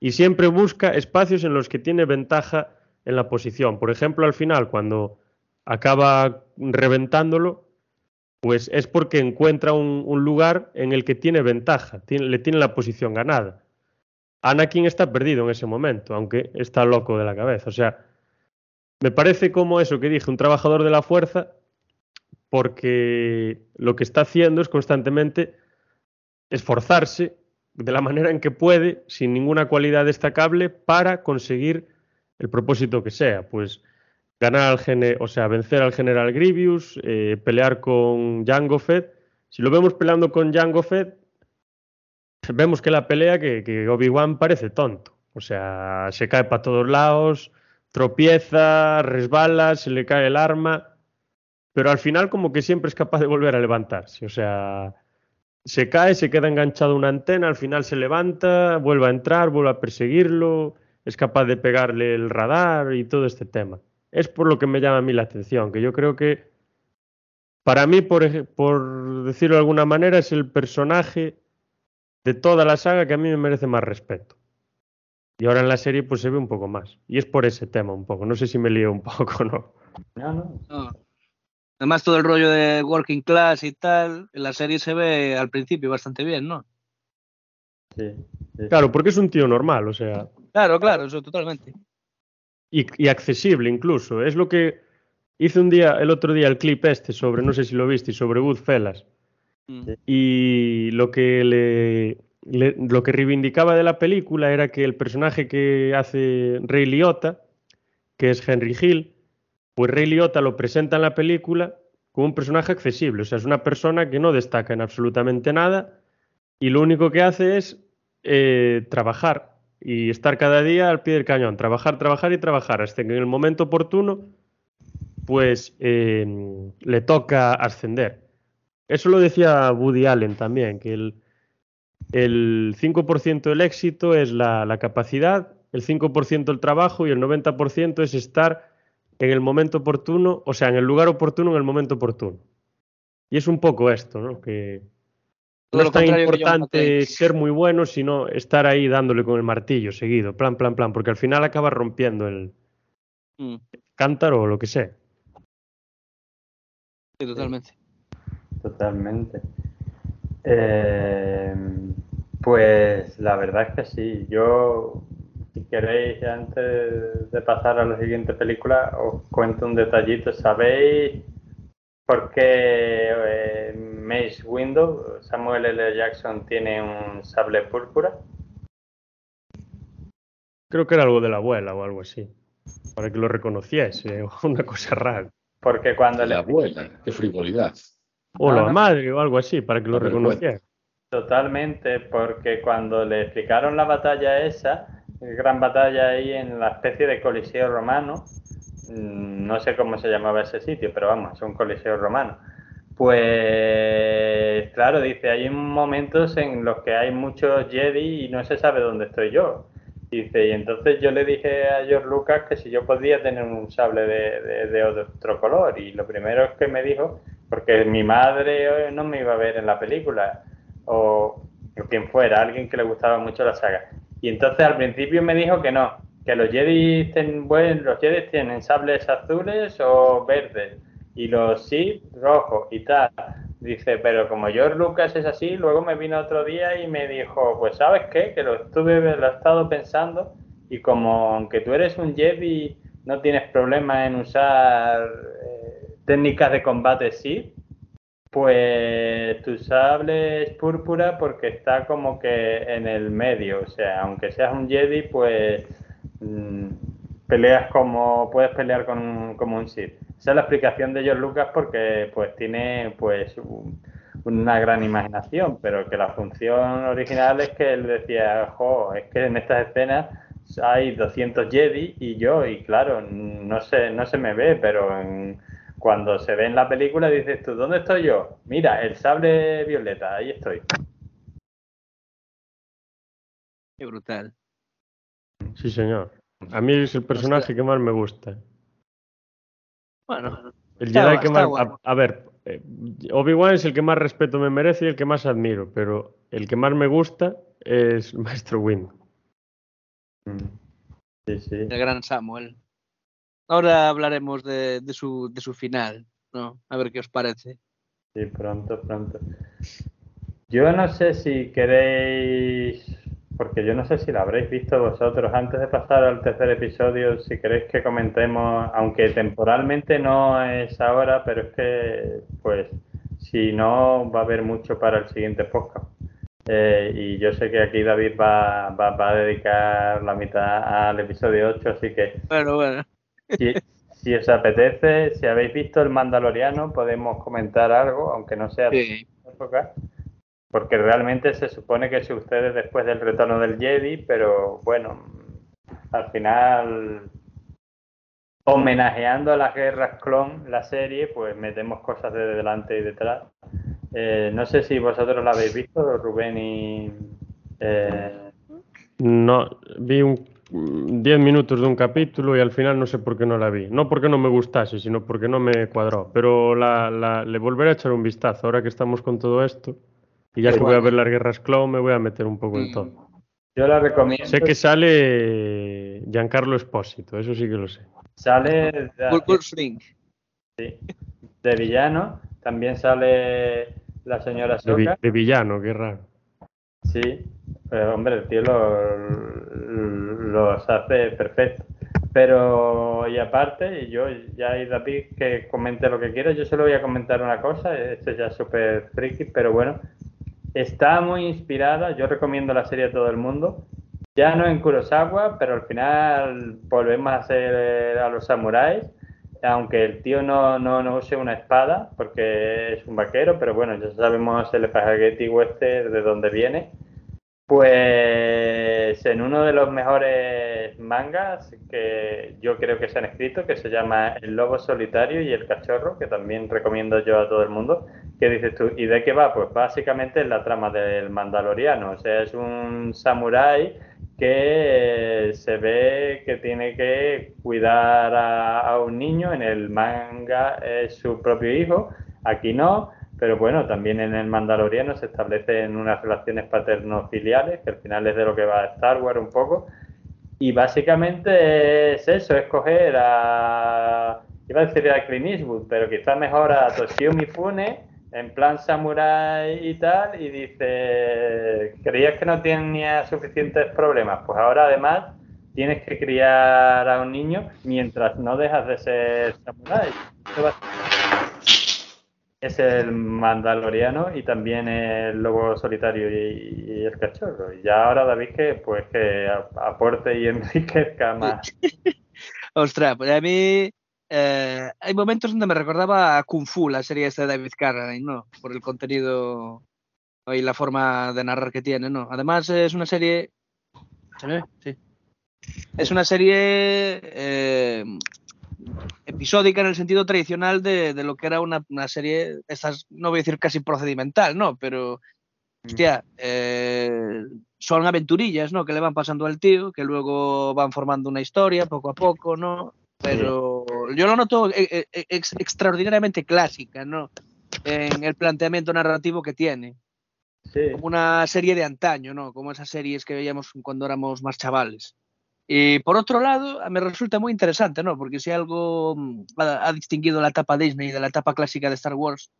Y siempre busca espacios en los que tiene ventaja en la posición. Por ejemplo, al final, cuando acaba reventándolo, pues es porque encuentra un, lugar en el que tiene ventaja, tiene, le tiene la posición ganada. Anakin está perdido en ese momento, aunque está loco de la cabeza. O sea, me parece como eso que dije, un trabajador de la fuerza, porque lo que está haciendo es constantemente esforzarse de la manera en que puede, sin ninguna cualidad destacable, para conseguir el propósito que sea. Pues ganar al gene, o sea, vencer al general Grievous, eh, pelear con Jango Fett. Si lo vemos peleando con Jango Fett, vemos que la pelea que, que Obi-Wan parece tonto. O sea, se cae para todos lados, tropieza, resbala, se le cae el arma, pero al final como que siempre es capaz de volver a levantarse. O sea, se cae, se queda enganchado una antena, al final se levanta, vuelve a entrar, vuelve a perseguirlo, es capaz de pegarle el radar y todo este tema. Es por lo que me llama a mí la atención, que yo creo que para mí, por, por decirlo de alguna manera, es el personaje de toda la saga que a mí me merece más respeto. Y ahora en la serie pues se ve un poco más. Y es por ese tema un poco. No sé si me lío un poco o no. No, no. No. Además, todo el rollo de working class y tal, en la serie se ve al principio bastante bien, ¿no? Sí, sí. Claro, porque es un tío normal, o sea, Claro, claro, eso totalmente. Y, y accesible incluso. Es lo que hice un día, el otro día, el clip este sobre, no sé si lo viste, sobre Goodfellas. Mm. Y lo que le, le- lo que reivindicaba de la película era que el personaje que hace Ray Liotta, que es Henry Hill, pues Ray Liotta lo presenta en la película como un personaje accesible, o sea, es una persona que no destaca en absolutamente nada y lo único que hace es eh, trabajar y estar cada día al pie del cañón, trabajar, trabajar y trabajar, hasta que en el momento oportuno, pues eh, le toca ascender. Eso lo decía Woody Allen también, que el, el 5% del éxito es la, la capacidad, el 5% el trabajo y el 90% es estar en el momento oportuno, o sea, en el lugar oportuno, en el momento oportuno. Y es un poco esto, ¿no? Que no es tan importante ser muy bueno, sino estar ahí dándole con el martillo seguido, plan, plan, plan, porque al final acaba rompiendo el Mm, cántaro o lo que sea. Sí, totalmente. Totalmente. Eh, pues la verdad es que sí. Yo, si queréis, antes de pasar a la siguiente película, os cuento un detallito. ¿Sabéis por qué eh, Mace Window, Samuel L. Jackson, tiene un sable púrpura? Creo que era algo de la abuela o algo así, para que lo reconociese, una cosa rara. Porque cuando le La abuela, qué frivolidad. O la madre o algo así, para que lo reconociera. Totalmente, porque cuando le explicaron la batalla esa, gran batalla ahí en la especie de coliseo romano, no sé cómo se llamaba ese sitio, pero vamos, es un coliseo romano. Pues claro, dice, hay momentos en los que hay muchos Jedi y no se sabe dónde estoy yo. Dice, y entonces yo le dije a George Lucas que si yo podía tener un sable de, otro color. Y lo primero que me dijo, porque mi madre eh, no me iba a ver en la película, o quien fuera, alguien que le gustaba mucho la saga. Y entonces al principio me dijo que no, que los Jedi, los Jedi tienen sables azules o verdes, y los Sith rojos y tal. Dice, pero como George Lucas es así, luego me vino otro día y me dijo, pues sabes qué, que lo estuve, lo he estado pensando y como aunque tú eres un Jedi, no tienes problema en usar eh, técnicas de combate Sith, pues tu sable es púrpura porque está como que en el medio, o sea, aunque seas un Jedi, pues mm, peleas como puedes pelear con un, como un Sith. Esa es la explicación de George Lucas porque pues tiene pues un- una gran imaginación, pero que la función original es que él decía, jo, es que en estas escenas hay 200 Jedi y yo, y claro, no se, no se me ve, pero en- cuando se ve en la película dices tú, ¿dónde estoy yo? Mira, el sable violeta, ahí estoy. Qué brutal. Sí, señor. A mí es el personaje que más me gusta. Bueno, El Jedi que está más. A, a ver, eh, Obi-Wan es el que más respeto me merece y el que más admiro, pero el que más me gusta es Maestro Windu. Sí, sí. el gran Samuel. Ahora hablaremos de, de su, de su final, ¿no? A ver qué os parece. Sí, pronto, pronto. Yo no sé si queréis, porque yo no sé si la habréis visto vosotros, antes de pasar al tercer episodio, si queréis que comentemos, aunque temporalmente no es ahora, pero es que, pues, si no, va a haber mucho para el siguiente podcast. Eh, y yo sé que aquí David va, va, a dedicar la mitad al episodio 8, así que... Bueno, bueno. Si, si, os apetece, si habéis visto El Mandaloriano, podemos comentar algo, aunque no sea sí. época, porque realmente se supone que ustedes después del retorno del Jedi, pero bueno, al final homenajeando a las guerras clon, la serie, pues metemos cosas de delante y detrás. Eh, no sé si vosotros la habéis visto, Rubén y... Eh... No, vi un 10 minutos de un capítulo y al final no sé por qué no la vi. No porque no me gustase, sino porque no me cuadró. Pero la, la, le volveré a echar un vistazo ahora que estamos con todo esto. Y ya que voy a ver las guerras clon, me voy a meter un poco en todo. Yo la recomiendo. Sé que sale Giancarlo Espósito, eso sí que lo sé. Sale de, sí, de villano. También sale la señora Soka. De, de, villano, qué raro. Sí, pero hombre, el tío los hace perfecto. Pero, y aparte, y yo ya hay David que comente lo que quiera, yo solo voy a comentar una cosa, esto ya es súper friki, pero bueno, está muy inspirada, yo recomiendo la serie a todo el mundo, ya no en Kurosawa, pero al final volvemos a ser a los samuráis, aunque el tío no, no, no use una espada, porque es un vaquero, pero bueno, ya sabemos el espagueti western de dónde viene. Pues en uno de los mejores mangas que yo creo que se han escrito, que se llama El Lobo Solitario y el Cachorro, que también recomiendo yo a todo el mundo, ¿qué dices tú? ¿Y de qué va? Pues básicamente es la trama del Mandaloriano, o sea, es un samurái que se ve que tiene que cuidar a, un niño, en el manga es su propio hijo, aquí no, pero bueno, también en el Mandaloriano se establecen unas relaciones paterno-filiales, que al final es de lo que va a Star Wars un poco, y básicamente es eso, escoger a, iba a decir a Clint Eastwood, pero quizás mejor a Toshio Mifune, en plan samurai y tal, y dice, creías que no tenía suficientes problemas, pues ahora además tienes que criar a un niño mientras no dejas de ser samurai. Es el mandaloriano y también el lobo solitario y, el cachorro. Y ya ahora David que pues que aporte y enriquezca más. Ostras, pues a mí eh, hay momentos donde me recordaba a Kung Fu, la serie esta de David Carradine, ¿no? Por el contenido y la forma de narrar que tiene, ¿no? Además es una serie... ¿Se ve? Sí. Es una serie eh, episódica en el sentido tradicional de, de lo que era una, una, serie, estas, no voy a decir casi procedimental, ¿no? Pero, hostia, eh, son aventurillas, ¿no? Que le van pasando al tío, que luego van formando una historia poco a poco, ¿no? pero yo lo noto eh, eh, ex, extraordinariamente clásica, ¿no? En el planteamiento narrativo que tiene. Sí. Como una serie de antaño, ¿no? Como esas series que veíamos cuando éramos más chavales. Y por otro lado, me resulta muy interesante, ¿no? Porque si algo mm, ha, distinguido la etapa Disney de la etapa clásica de Star Wars,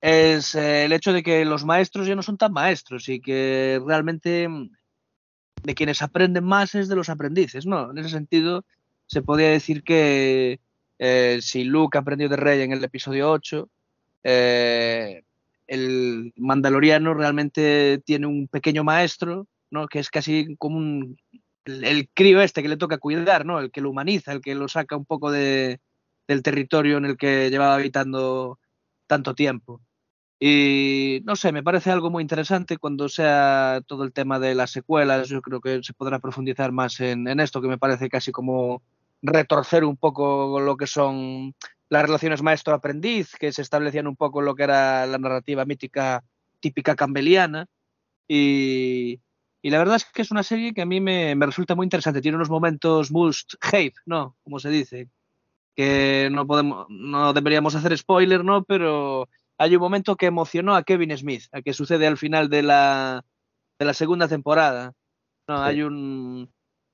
es eh, el hecho de que los maestros ya no son tan maestros y que realmente mm, de quienes aprenden más es de los aprendices, ¿no? En ese sentido, se podría decir que eh, si Luke aprendió de Rey en el episodio 8, eh, el Mandaloriano realmente tiene un pequeño maestro, ¿no? Que es casi como un, el, crío este que le toca cuidar, ¿no? El que lo humaniza, el que lo saca un poco de, del territorio en el que llevaba habitando tanto tiempo. Y no sé, me parece algo muy interesante cuando sea todo el tema de las secuelas. Yo creo que se podrá profundizar más en, esto, que me parece casi como retorcer un poco lo que son las relaciones maestro-aprendiz, que se establecían un poco lo que era la narrativa mítica típica campbelliana. Y, y, la verdad es que es una serie que a mí me, me resulta muy interesante. Tiene unos momentos must have, ¿no? Como se dice. Que no podemos, no deberíamos hacer spoiler, ¿no? Pero hay un momento que emocionó a Kevin Smith, a que sucede al final de la, de la segunda temporada. No, sí. hay un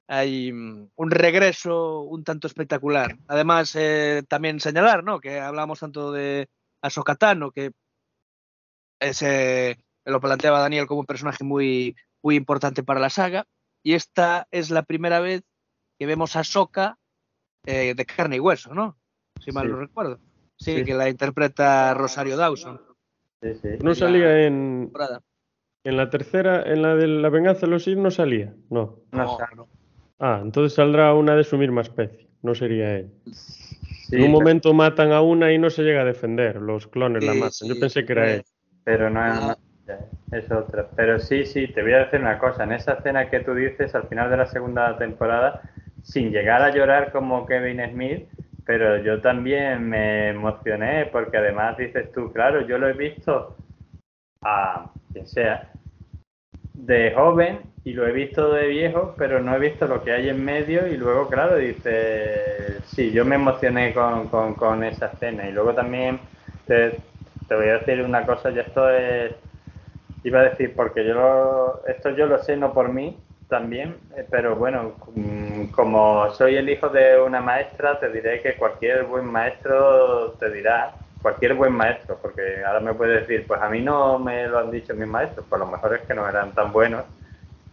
hay un regreso un tanto espectacular. Además, eh, también señalar, ¿no? Que hablamos tanto de Ahsoka Tano, que ese lo planteaba Daniel como un personaje muy, muy importante para la saga. Y esta es la primera vez que vemos a Soka eh, de carne y hueso, ¿no? Si mal Sí. no recuerdo. Sí, Sí. que la interpreta Rosario Dawson. Sí, sí. No salía en, temporada. en la tercera, en la de la venganza de los Sith no salía, no. Ah, entonces saldrá una de su misma especie, no sería él. Sí, en un pero- momento matan a una y no se llega a defender, los clones la matan. sí, Yo pensé que era él. Pero no es, Ah. no- es otra. Pero sí, sí, te voy a decir una cosa. En esa escena que tú dices al final de la segunda temporada, sin llegar a llorar como Kevin Smith, pero yo también me emocioné porque además dices tú, claro, yo lo he visto a quien sea de joven y lo he visto de viejo, pero no he visto lo que hay en medio y luego, claro, dice, sí, yo me emocioné con, con, con esa escena y luego también te, te voy a decir una cosa, y esto es, iba a decir, porque yo lo- esto yo lo sé no por mí también, eh, pero bueno, mm, como soy el hijo de una maestra, te diré que cualquier buen maestro te dirá, cualquier buen maestro, porque ahora me puede decir, pues a mí no me lo han dicho mis maestros, pues a lo mejor es que no eran tan buenos,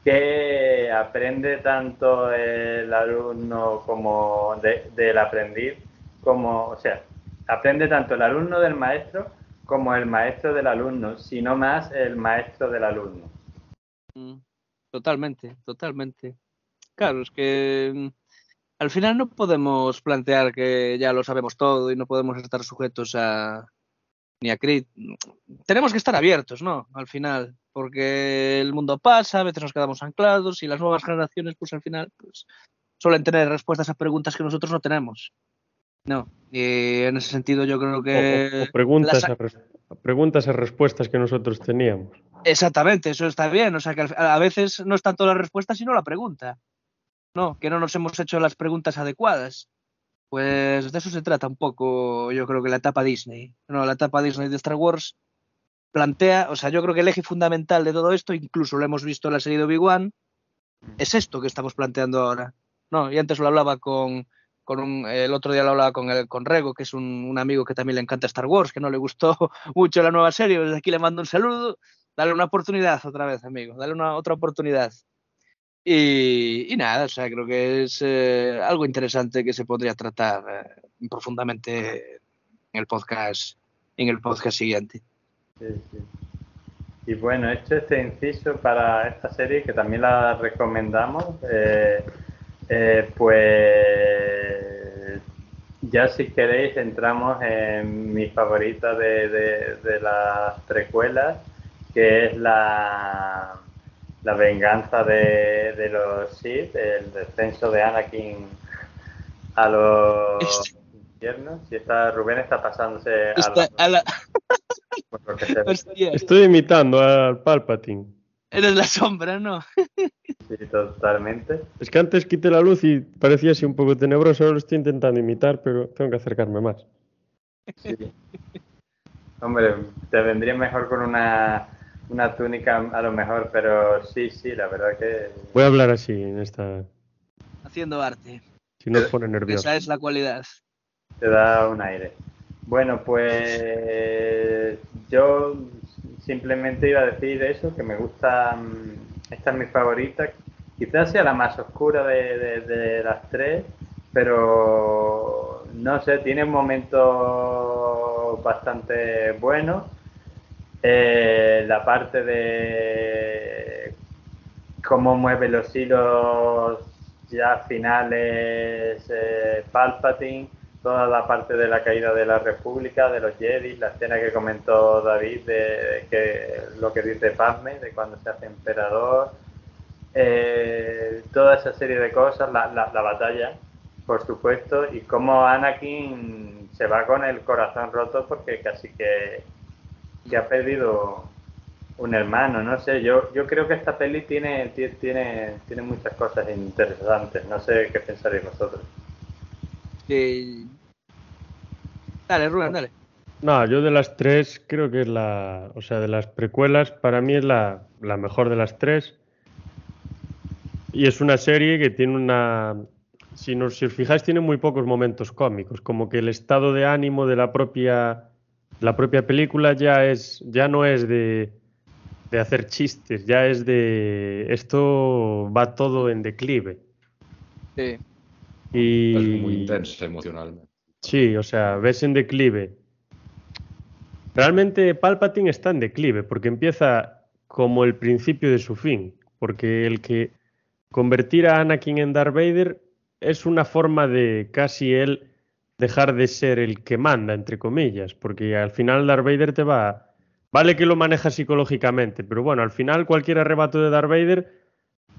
que aprende tanto el alumno como de- del aprendiz, como, o sea, aprende tanto el alumno del maestro como el maestro del alumno, sino más el maestro del alumno. Mm, Totalmente, totalmente. Claro, es que mm, al final no podemos plantear que ya lo sabemos todo y no podemos estar sujetos a ni a crit. Tenemos que estar abiertos, ¿no? Al final, porque el mundo pasa, a veces nos quedamos anclados y las nuevas generaciones, pues al final, pues suelen tener respuestas a preguntas que nosotros no tenemos. No, y en ese sentido yo creo que... o, o preguntas, las- a preguntas a respuestas que nosotros teníamos. Exactamente, eso está bien. O sea que a veces no es tanto la respuesta, sino la pregunta. No, que no nos hemos hecho las preguntas adecuadas. Pues de eso se trata un poco, yo creo que la etapa Disney. No, la etapa Disney de Star Wars plantea, o sea, yo creo que el eje fundamental de todo esto, incluso lo hemos visto en la serie de Obi-Wan, es esto que estamos planteando ahora. No, y antes lo hablaba con, con un, el otro día lo hablaba con, el, con Rego, que es un, un amigo que también le encanta Star Wars, que no le gustó mucho la nueva serie. Desde aquí le mando un saludo. Dale una oportunidad otra vez, amigo. Dale una otra oportunidad. Y, y nada, o sea, creo que es eh, algo interesante que se podría tratar eh, profundamente en el podcast, en el podcast siguiente. Sí, sí. Y bueno, hecho este inciso para esta serie, que también la recomendamos, eh, eh, pues ya si queréis entramos en mi favorita de, de- de las precuelas, que es la, la venganza de, de los Sith, el descenso de Anakin a los Este- infiernos. Si está, Rubén está pasándose a la- a Estoy imitando al Palpatine. Eres la sombra, ¿no? Sí, totalmente. Es que antes quité la luz y parecía así un poco tenebroso, ahora lo estoy intentando imitar, pero tengo que acercarme más. Sí. Hombre, te vendría mejor con una, una túnica a lo mejor, pero sí, sí, la verdad que Voy a hablar así en esta, Haciendo arte. si no os pone nervioso. Esa es la cualidad. te da un aire. Bueno, pues yo simplemente iba a decir eso, que me gusta, mm, esta es mi favorita, quizás sea la más oscura de, de- las tres, pero no sé, tiene momentos bastante buenos. Eh, la parte de cómo mueve los hilos ya finales eh, toda la parte de la caída de la República, de los Jedi, la escena que comentó David de que lo que dice Padme, de cuando se hace emperador, eh, toda esa serie de cosas, la, la, la batalla, por supuesto, y cómo Anakin se va con el corazón roto porque casi que, ha perdido un hermano, no sé, yo, yo creo que esta peli tiene, ti- tiene, tiene muchas cosas interesantes, no sé qué pensaréis vosotros. Sí. Dale, Rubén, dale. No, yo de las tres creo que es la, o sea, de las precuelas para mí es la, la mejor de las tres. Y es una serie que tiene una, si, nos, si os fijáis, tiene muy pocos momentos cómicos, como que el estado de ánimo de la propia la propia película ya es ya no es de, de hacer chistes, ya es de esto va todo en declive. Sí. Y Es muy intensa emocionalmente. Sí, o sea, ves en declive. Realmente Palpatine está en declive porque empieza como el principio de su fin, porque el que convertir a Anakin en Darth Vader es una forma de casi él dejar de ser el que manda, entre comillas, porque al final Darth Vader te va... Vale que lo maneja psicológicamente, pero bueno, al final cualquier arrebato de Darth Vader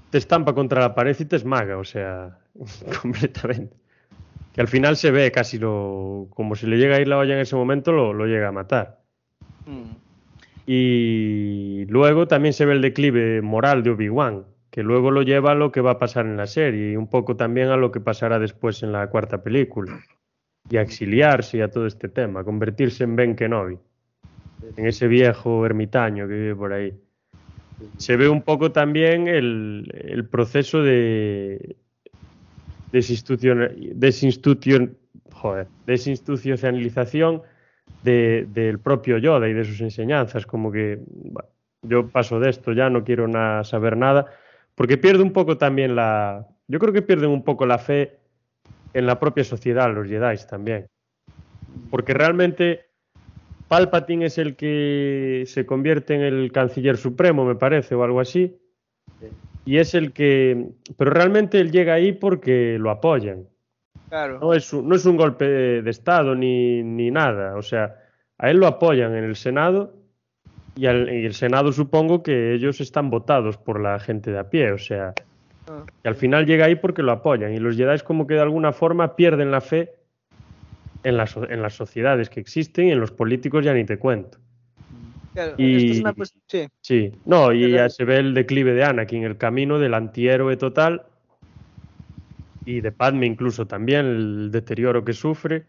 te estampa contra la pared y te esmaga, o sea, completamente. Que al final se ve casi lo... como si le llega a ir la olla en ese momento, lo, lo llega a matar. Mm. Y luego también se ve el declive moral de Obi-Wan, que luego lo lleva a lo que va a pasar en la serie y un poco también a lo que pasará después en la cuarta película. Y a exiliarse y a todo este tema, convertirse en Ben Kenobi, en ese viejo ermitaño que vive por ahí. Se ve un poco también el, el proceso de desinstitucion- desinstitucion- joder, desinstitucionalización de- del propio Yoda y de sus enseñanzas, como que yo paso de esto, ya no quiero na- saber nada, porque pierde un poco también la, yo creo que pierden un poco la fe en la propia sociedad los Jedi también, porque realmente Palpatine es el que se convierte en el canciller supremo, me parece, o algo así, y es el que, pero realmente él llega ahí porque lo apoyan. Claro. No es un, no es un golpe de, Estado ni, ni nada. O sea, a él lo apoyan en el Senado y, al- y el Senado supongo que ellos están votados por la gente de a pie. O sea, Ah. y al final llega ahí porque lo apoyan. Y los Jedi como que de alguna forma pierden la fe en, las en las sociedades que existen y en los políticos ya ni te cuento. Claro, Y- es una sí. Sí, no, y ya se ve el declive de Anakin, el camino del antihéroe total y de Padme incluso también, el deterioro que sufre.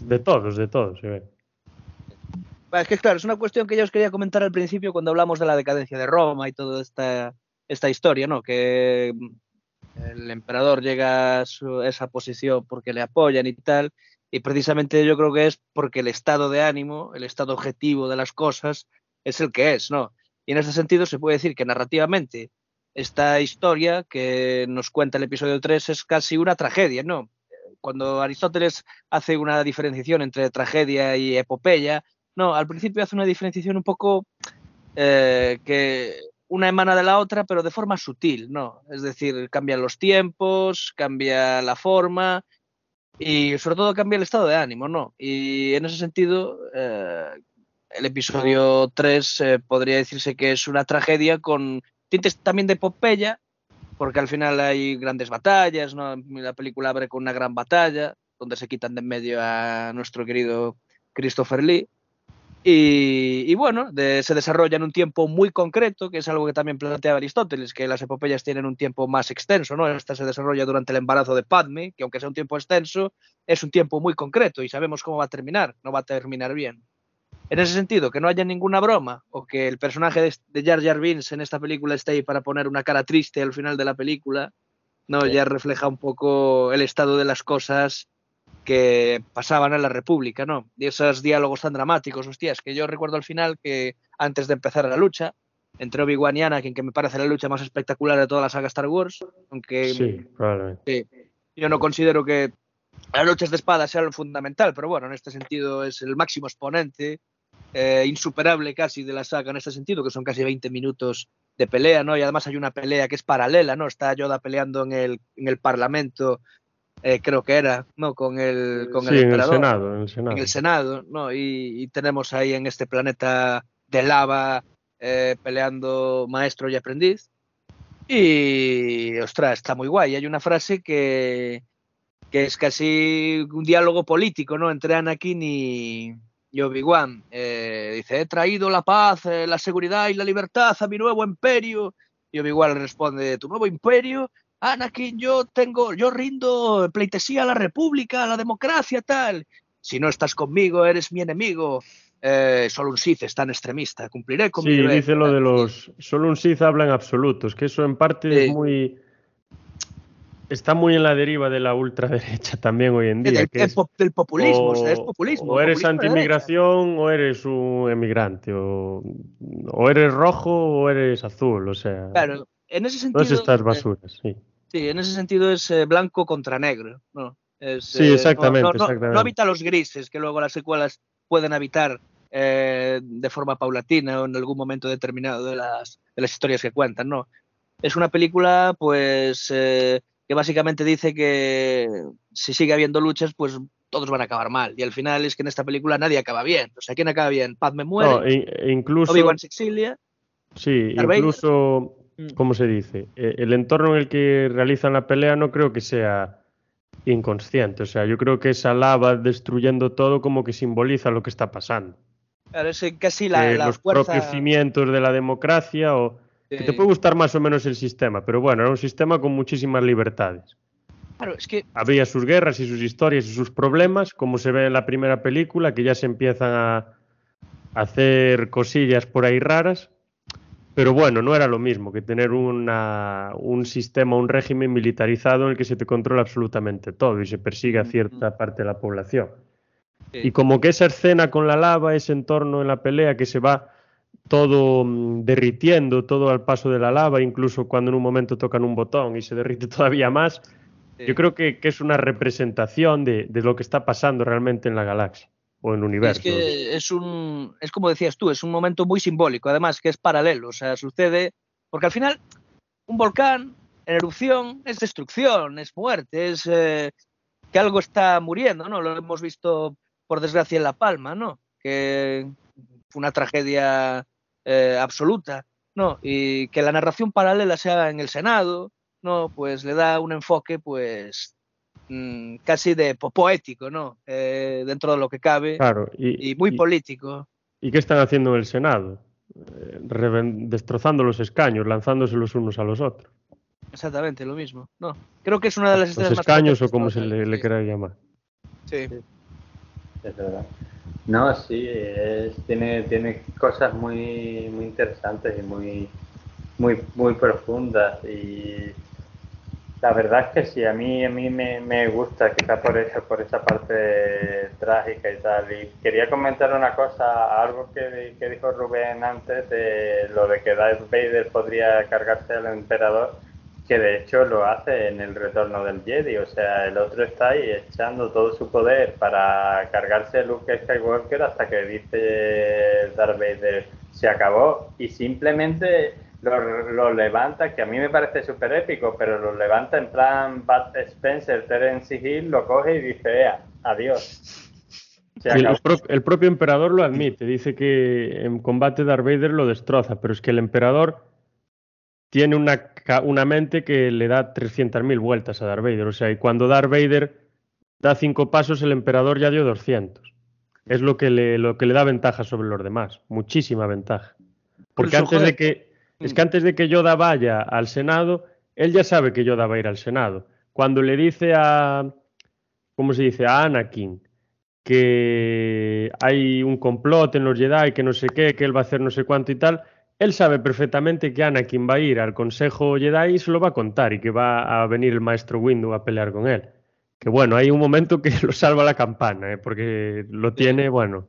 De todos, de todos se ve. Es que claro, es una cuestión que ya os quería comentar al principio cuando hablamos de la decadencia de Roma y toda esta, esta historia, ¿no? Que mm, el emperador llega a su- esa posición porque le apoyan y tal, y precisamente yo creo que es porque el estado de ánimo, el estado objetivo de las cosas es el que es, ¿no? Y en ese sentido se puede decir que narrativamente esta historia que nos cuenta el episodio 3 es casi una tragedia, ¿no? Cuando Aristóteles hace una diferenciación entre tragedia y epopeya, no, al principio hace una diferenciación un poco eh, que una emana de la otra, pero de forma sutil, ¿no? Es decir, cambian los tiempos, cambia la forma y sobre todo cambia el estado de ánimo, ¿no? Y en ese sentido, eh, el episodio 3 eh, podría decirse que es una tragedia con tintes también de epopeya, porque al final hay grandes batallas, ¿no? La película abre con una gran batalla, donde se quitan de en medio a nuestro querido Christopher Lee. Y, y bueno, de- se desarrolla en un tiempo muy concreto, que es algo que también planteaba Aristóteles, que las epopeyas tienen un tiempo más extenso, ¿no? Esta se desarrolla durante el embarazo de Padme, que aunque sea un tiempo extenso, es un tiempo muy concreto y sabemos cómo va a terminar, no va a terminar bien. En ese sentido, que no haya ninguna broma o que el personaje de, de Jar Jar Binks en esta película esté ahí para poner una cara triste al final de la película, no, Sí. ya refleja un poco el estado de las cosas que pasaban en la República, ¿no? Y esos diálogos tan dramáticos, hostias, que yo recuerdo al final que antes de empezar la lucha, entre Obi-Wan y Anakin, que me parece la lucha más espectacular de toda la saga Star Wars, aunque Sí, probablemente. Sí. Yo no considero que las luchas de espadas sean lo fundamental, pero bueno, en este sentido es el máximo exponente, eh, insuperable casi de la saga en este sentido, que son casi 20 minutos de pelea, ¿no? Y además hay una pelea que es paralela, ¿no? Está Yoda peleando en el, en el Parlamento, eh, creo que era, ¿no? Con el, con Sí, el en el Senado, en el Senado. en el Senado, ¿no? Y, y tenemos ahí en este planeta de lava eh, peleando maestro y aprendiz. Y, ostras, está muy guay. Hay una frase que, que es casi un diálogo político, ¿no? Entre Anakin y, y Obi-Wan. Eh, dice, he traído la paz, eh, la seguridad y la libertad a mi nuevo imperio. Y Obi-Wan responde, ¿tu nuevo imperio? Anakin, yo tengo, yo rindo pleitesía a la república, a la democracia, tal. Si no estás conmigo, eres mi enemigo. Eh, solo un Sith es tan extremista. Cumpliré con mi Sí, deber. dice lo de los. Solo un Sith habla en absolutos, que eso en parte Sí. es muy. está muy en la deriva de la ultraderecha también hoy en día. Del, que es, del populismo, o, sea, es populismo. O eres anti-inmigración o eres un emigrante. O, o, eres rojo o eres azul. O sea, Claro, en ese sentido. todas estas eh, basuras, sí. Sí, en ese sentido es eh, blanco contra negro, ¿no? Es, Sí, eh, exactamente, no, no- no- exactamente. no habita los grises que luego las secuelas pueden habitar eh, de forma paulatina o en algún momento determinado de las, de las historias que cuentan, ¿no? Es una película, pues, eh, que básicamente dice que si sigue habiendo luchas, pues todos van a acabar mal. Y al final es que en esta película nadie acaba bien. O sea, ¿quién acaba bien? Padme muere, No, e- incluso, Obi-Wan se exilia. sí, incluso. ¿Cómo se dice? Eh, El entorno en el que realizan la pelea no creo que sea inconsciente. O sea, yo creo que esa lava destruyendo todo como que simboliza lo que está pasando. Claro, es casi la, Eh, la los fuerza... propios cimientos de la democracia o que te puede gustar más o menos el sistema, pero bueno, era un sistema con muchísimas libertades. Claro, es que Había sus guerras y sus historias y sus problemas, como se ve en la primera película, que ya se empiezan a hacer cosillas por ahí raras, pero bueno, no era lo mismo que tener una, un sistema, un régimen militarizado en el que se te controla absolutamente todo y se persigue a cierta parte de la población. Sí. Y como que esa escena con la lava, ese entorno en la pelea que se va todo mm, derritiendo, todo al paso de la lava, incluso cuando en un momento tocan un botón y se derrite todavía más, Sí. yo creo que, que es una representación de, de lo que está pasando realmente en la galaxia o en el universo. Es que es un, es como decías tú, es un momento muy simbólico, además que es paralelo, o sea, sucede, porque al final un volcán en erupción es destrucción, es muerte, es eh, que algo está muriendo, ¿no? Lo hemos visto por desgracia en La Palma, ¿no? Que fue una tragedia eh, absoluta, ¿no? Y que la narración paralela se haga en el Senado, ¿no? Pues le da un enfoque, pues mm, casi de po- poético, ¿no? Eh, dentro de lo que cabe Claro, y, y muy y- político. ¿y qué están haciendo en el Senado? Eh, destrozando los escaños, lanzándose los unos a los otros. Exactamente, lo mismo. No, creo que es una de las Los escenas más escaños o como se le, quiera llamar. sí. Es verdad. No, sí, es- tiene, tiene cosas muy, muy interesantes y muy, muy, muy profundas. Y la verdad es que sí, a mí, a mí me, me gusta, quizá por eso, por esa parte trágica y tal. Y quería comentar una cosa, algo que, que dijo Rubén antes de lo de que Darth Vader podría cargarse al emperador que de hecho lo hace en el retorno del Jedi, o sea, el otro está ahí echando todo su poder para cargarse a Luke Skywalker hasta que dice Darth Vader se acabó y simplemente lo, lo levanta, que a mí me parece súper épico, pero lo levanta en plan Bud Spencer, Terence Hill, lo coge y dice, "Ea, adiós. El, acabó. pro- el propio emperador lo admite, dice que en combate Darth Vader lo destroza, pero es que el emperador tiene una, ca- una mente que le da 300.000 vueltas a Darth Vader. O sea, y cuando Darth Vader da cinco pasos, el emperador ya dio 200. Es lo que le, lo que le da ventaja sobre los demás, muchísima ventaja. Porque antes joder. de que, es Mm. que antes de que Yoda vaya al Senado, él ya sabe que Yoda va a ir al Senado. Cuando le dice a, ¿cómo se dice? A Anakin que hay un complot en los Jedi, que no sé qué, que él va a hacer no sé cuánto y tal, él sabe perfectamente que Anakin va a ir al Consejo Jedi y se lo va a contar y que va a venir el maestro Windu a pelear con él. Que bueno, hay un momento que lo salva la campana, ¿eh? porque lo tiene, bueno,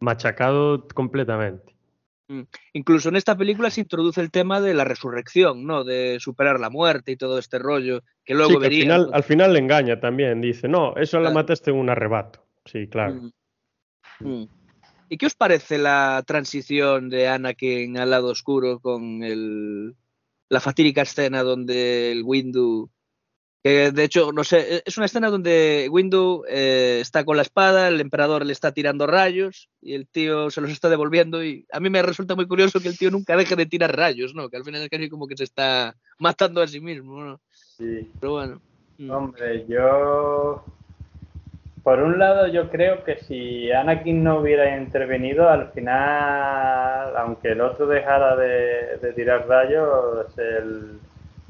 machacado completamente. Incluso en esta película se introduce el tema de la resurrección, ¿no? De superar la muerte y todo este rollo que luego Sí, que al final, al final le engaña también, dice, no, eso la mataste en un arrebato. Sí, claro. Mm. Mm. ¿Y qué os parece la transición de Anakin al lado oscuro con el, la fatídica escena donde el Windu, que de hecho, no sé, es una escena donde Windu eh, está con la espada, el emperador le está tirando rayos y el tío se los está devolviendo y a mí me resulta muy curioso que el tío nunca deje de tirar rayos, ¿no? Que al final es casi como que se está matando a sí mismo, ¿no? Sí. Pero bueno. Mm. Hombre, yo. Por un lado, yo creo que si Anakin no hubiera intervenido, al final, aunque el otro dejara de, de tirar rayos, el,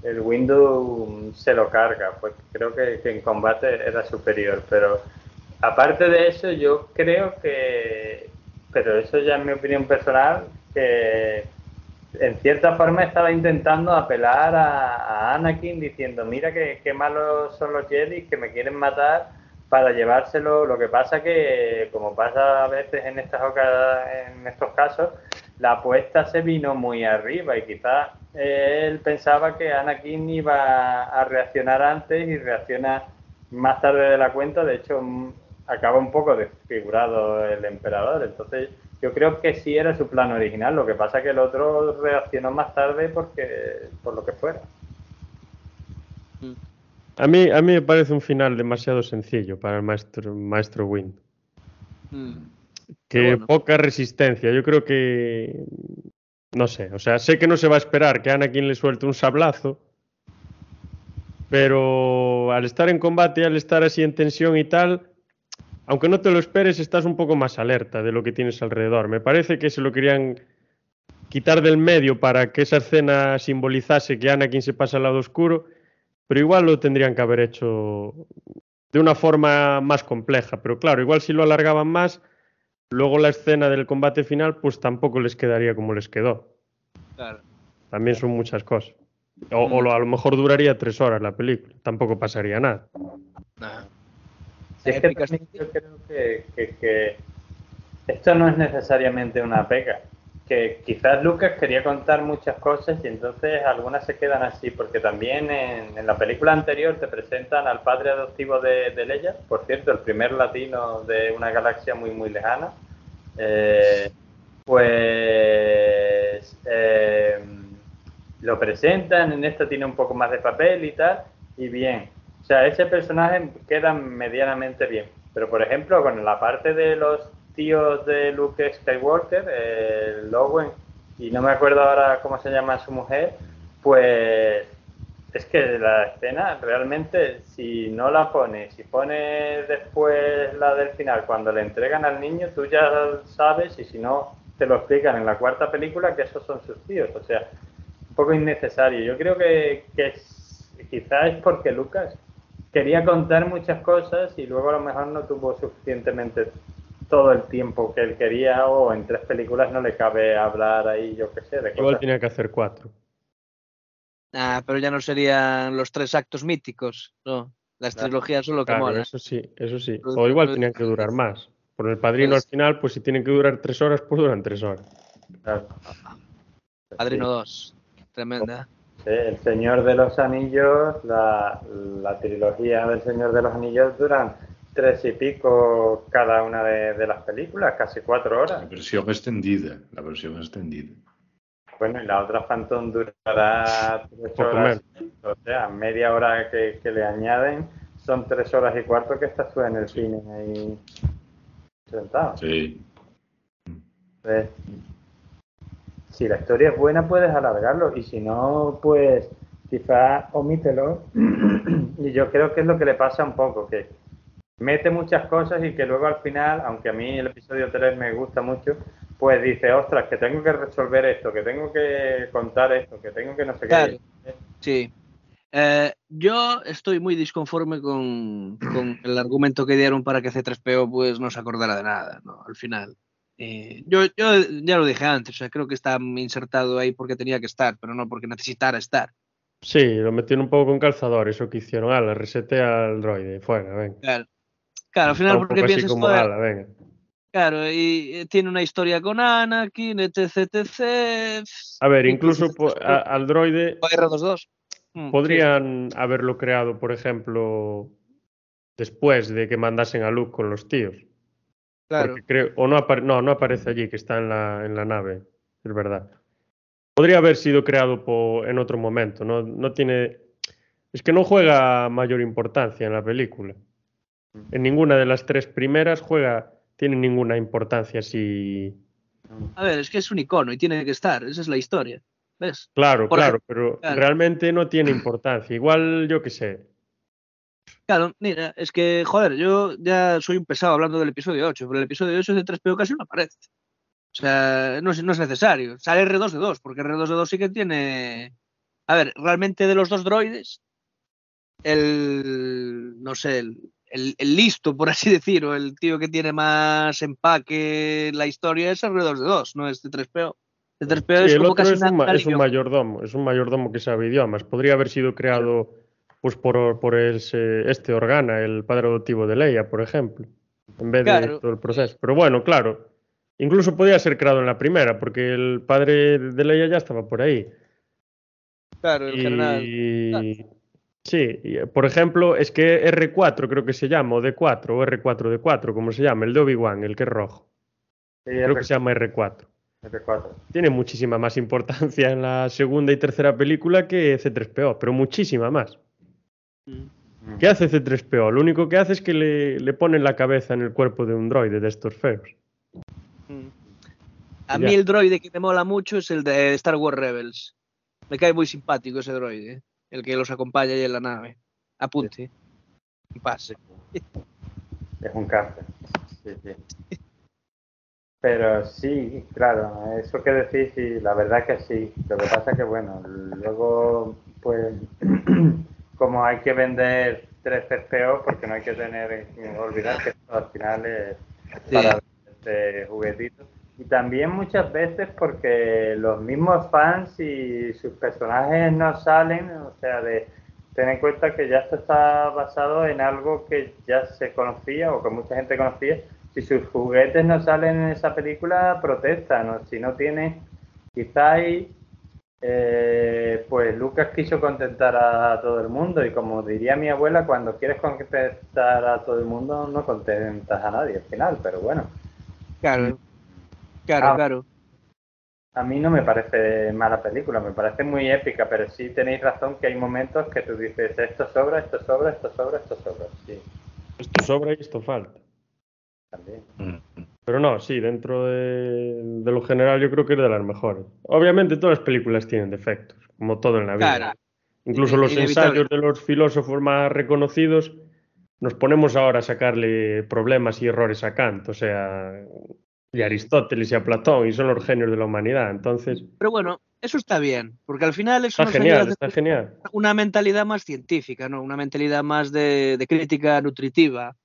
el Windu se lo carga, porque creo que, que en combate era superior. Pero aparte de eso, yo creo que. Pero eso ya es mi opinión personal, que en cierta forma estaba intentando apelar a, Anakin diciendo, mira qué, qué malos son los Jedi, que me quieren matar para llevárselo. Lo que pasa que, como pasa a veces en, estas en estos casos, la apuesta se vino muy arriba y quizás él pensaba que Anakin iba a reaccionar antes y reacciona más tarde de la cuenta. De hecho, acaba un poco desfigurado el emperador. Entonces, yo creo que sí era su plan original. Lo que pasa que el otro reaccionó más tarde porque por lo que fuera. A mí, a mí me parece un final demasiado sencillo para el maestro, maestro Wind. Mm. Que poca resistencia. Yo creo que. No sé. O sea, sé que no se va a esperar que Anakin le suelte un sablazo. Pero al estar en combate y al estar así en tensión y tal, aunque no te lo esperes, estás un poco más alerta de lo que tienes alrededor. Me parece que se lo querían quitar del medio para que esa escena simbolizase que Anakin se pasa al lado oscuro, pero igual lo tendrían que haber hecho de una forma más compleja. Pero claro, igual si lo alargaban más, luego la escena del combate final, pues tampoco les quedaría como les quedó. Claro. También son muchas cosas. O, o, a lo mejor duraría tres horas la película, tampoco pasaría nada. Es que yo creo que, esto no es necesariamente una pega. Que quizás Lucas quería contar muchas cosas y entonces algunas se quedan así, porque también en, la película anterior te presentan al padre adoptivo de, Leia, por cierto, el primer latino de una galaxia muy, muy lejana. Eh, pues eh, lo presentan, en esto tiene un poco más de papel y tal, y bien. O sea, ese personaje queda medianamente bien. Pero, por ejemplo, con la parte de los tíos de Luke Skywalker, el Lowen, y no me acuerdo ahora cómo se llama su mujer, pues es que la escena realmente, si no la pones, si pones después la del final, cuando le entregan al niño, tú ya sabes, y si no, te lo explican en la cuarta película, que esos son sus tíos. O sea, un poco innecesario. Yo creo que, que quizás es porque Lucas quería contar muchas cosas y luego a lo mejor no tuvo suficientemente todo el tiempo que él quería o en tres películas no le cabe hablar ahí, yo qué sé, de Igual tenía que hacer cuatro. Ah, pero ya no serían los tres actos míticos, no. Las trilogías son lo que claro, Eso sí, eso sí. O igual tenían que durar más. Por el padrino al final, pues si tienen que durar tres horas, pues duran tres horas. Padrino 2. Tremenda. El Señor de los Anillos, la, trilogía del Señor de los Anillos duran tres y pico cada una de, las películas, casi cuatro horas. La versión extendida, la versión extendida. Bueno, y la otra Phantom durará tres horas, o sea, media hora que, le añaden, son tres horas y cuarto que estás tú en el cine ahí sentado. Sí. Si la historia es buena puedes alargarlo y si no, pues quizás omítelo. y yo creo que es lo que le pasa un poco, que mete muchas cosas y que luego al final, aunque a mí el episodio 3 me gusta mucho, pues dice, ostras, que tengo que resolver esto, que tengo que contar esto, que tengo que no sé qué. Sí. Eh, yo estoy muy disconforme con, con, el argumento que dieron para que C3PO pues no se acordara de nada, ¿no? Al final. Eh, yo, yo ya lo dije antes, o sea, creo que está insertado ahí porque tenía que estar, pero no porque necesitara estar. Sí, lo metieron un poco con calzador, eso que hicieron, ala, resetea al droide, fuera, venga. Claro, claro al final porque piensas como, ala, venga. Claro, y eh, tiene una historia con Anakin, etc, etc. A ver, incluso al droide... R22. Mm, podrían haberlo creado, por ejemplo, después de que mandasen a Luke con los tíos. Claro. Creo, o no, no, no aparece allí, que está en la, en la nave, es verdad. Podría haber sido creado por, en otro momento, no, no tiene... Es que no juega mayor importancia en la película. En ninguna de las tres primeras juega, tiene ninguna importancia si... A ver, es que es un icono y tiene que estar, esa es la historia. ¿Ves? Claro, claro, pero realmente no tiene importancia. Igual, yo qué sé, Claro, mira, es que, joder, yo ya soy un pesado hablando del episodio 8, pero el episodio 8 de 3PO casi no aparece. O sea, no es, no es necesario. Sale R2 de 2, porque R2 de 2 sí que tiene. A ver, realmente de los dos droides, el. No sé, el, el, listo, por así decirlo, el tío que tiene más empaque en la historia es R2 de 2, no es de 3PO. C3PO Sí, es el como otro casi es un, es un mayordomo, es un mayordomo que sabe idiomas. Podría haber sido creado pues por, por ese- este Organa, el padre adoptivo de Leia, por ejemplo, en vez de Claro. todo el proceso. Pero bueno, claro, incluso podía ser creado en la primera, porque el padre de Leia ya estaba por ahí. Claro, el general. Y sí, eh, por ejemplo, es que R4 creo que se llama, o D4, o R4D4, como se llama, el de Obi-Wan, el que es rojo. Sí, Creo que se llama R4. R4. Tiene muchísima más importancia en la segunda y tercera película que C3PO, pero muchísima más. Mm. ¿Qué hace C3PO? Lo único que hace es que le, le ponen la cabeza en el cuerpo de un droide de estos feos. Mm. A Ya. mí el droide que me mola mucho es el de Star Wars Rebels. Me cae muy simpático ese droide, el que los acompaña ahí en la nave. Apunte. Pase. Es un cáncer. Sí, sí. Pero sí, claro, eso que decís, sí, la verdad que sí. Lo que pasa que, bueno, luego, pues, como hay que vender 3 CPO, porque no hay que tener, olvidar que esto al final es Sí. para este juguetito. Y también muchas veces porque los mismos fans y sus personajes no salen, o sea, de ten en cuenta que ya esto está basado en algo que ya se conocía o que mucha gente conocía. Si sus juguetes no salen en esa película, protestan. O si no tiene, quizá ahí, eh, pues Lucas quiso contentar a todo el mundo. Y como diría mi abuela, cuando quieres contentar a todo el mundo, no contentas a nadie al final. Pero bueno, Claro. Claro, Ah. claro. a mí no me parece mala película, me parece muy épica. Pero sí tenéis razón que hay momentos que tú dices, esto sobra, esto sobra, esto sobra, esto sobra. Sí, Esto sobra y esto falta. también. Mm. Pero no, sí, dentro de, de lo general yo creo que es de las mejores. Obviamente todas las películas tienen defectos, como todo en la vida. Claro. Incluso los Inevitable. ensayos de los filósofos más reconocidos, nos ponemos ahora a sacarle problemas y errores a Kant, o sea, y a Aristóteles y a Platón, y son los genios de la humanidad. Entonces, Pero bueno, eso está bien, porque al final eso está genial, está genial. una mentalidad más científica, ¿no? Una mentalidad más de, de crítica nutritiva.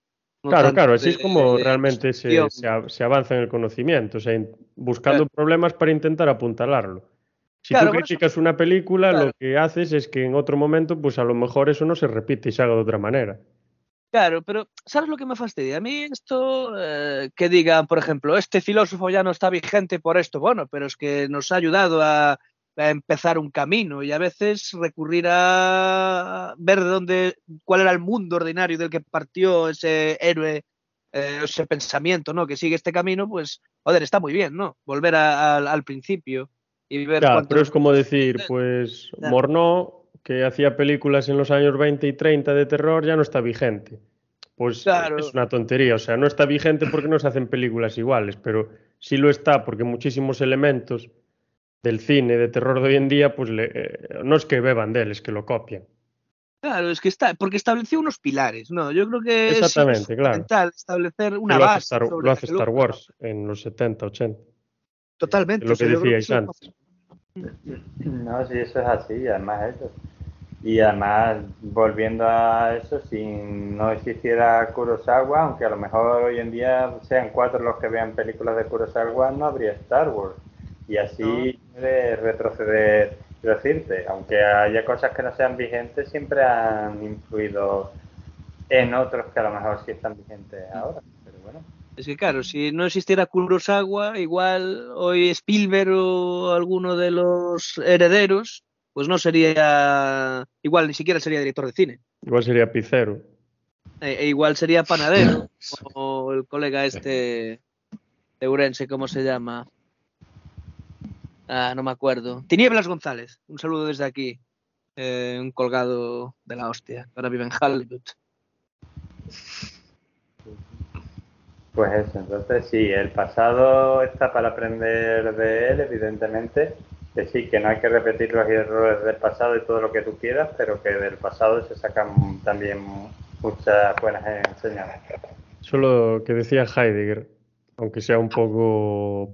no Claro, claro, así es como de realmente se, avanza en el conocimiento, o sea, buscando Claro. problemas para intentar apuntalarlo. Si Claro, tú eso- criticas una película, Claro. lo que haces es que en otro momento, pues a lo mejor eso no se repite y se haga de otra manera. Claro, pero ¿sabes lo que me fastidia? A mí esto, eh, que digan, por ejemplo, este filósofo ya no está vigente por esto, bueno, pero es que nos ha ayudado a, a empezar un camino y a veces recurrir a ver de dónde, cuál era el mundo ordinario del que partió ese héroe, eh, ese pensamiento, ¿no? Que sigue este camino, pues, joder, está muy bien, ¿no? Volver a- al- al principio y ver cuánto- pero es como decir, pues Ya. Morneau, que hacía películas en los años 20 y 30 de terror, ya no está vigente. Pues Claro. es una tontería, o sea, no está vigente porque no se hacen películas iguales, pero sí lo está porque muchísimos elementos del cine de terror de hoy en día, pues le- eh, no es que beban de él, es que lo copian. Claro, es que está, porque estableció unos pilares, ¿no? Yo creo que es- Exactamente, es claro. fundamental establecer una lo hace base. Star, sobre lo hace Star Wars en los 70, 80. Totalmente. Es lo o sea, que decíais antes. No, sí, eso es así, además eso. Y además, volviendo a eso, si no existiera Kurosawa, aunque a lo mejor hoy en día sean cuatro los que vean películas de Kurosawa, no habría Star Wars. Y así de retroceder, decirte, aunque haya cosas que no sean vigentes, siempre han influido en otros que a lo mejor sí están vigentes ahora. Pero bueno. Es que claro, si no existiera Kurosawa, igual hoy Spielberg o alguno de los herederos, pues no sería, igual ni siquiera sería director de cine. Igual sería Picero. E, e igual sería panadero, o el colega este de Urense, ¿cómo se llama? Ah, no me acuerdo. Tinieblas González, un saludo desde aquí. Eh, un colgado de la hostia, que ahora vive en Hollywood. Pues eso, entonces sí, el pasado está para aprender de él, evidentemente, que sí, que no hay que repetir los errores del pasado y todo lo que tú quieras, pero que del pasado se sacan también muchas buenas enseñanzas. Solo que decía Heidegger, aunque sea un poco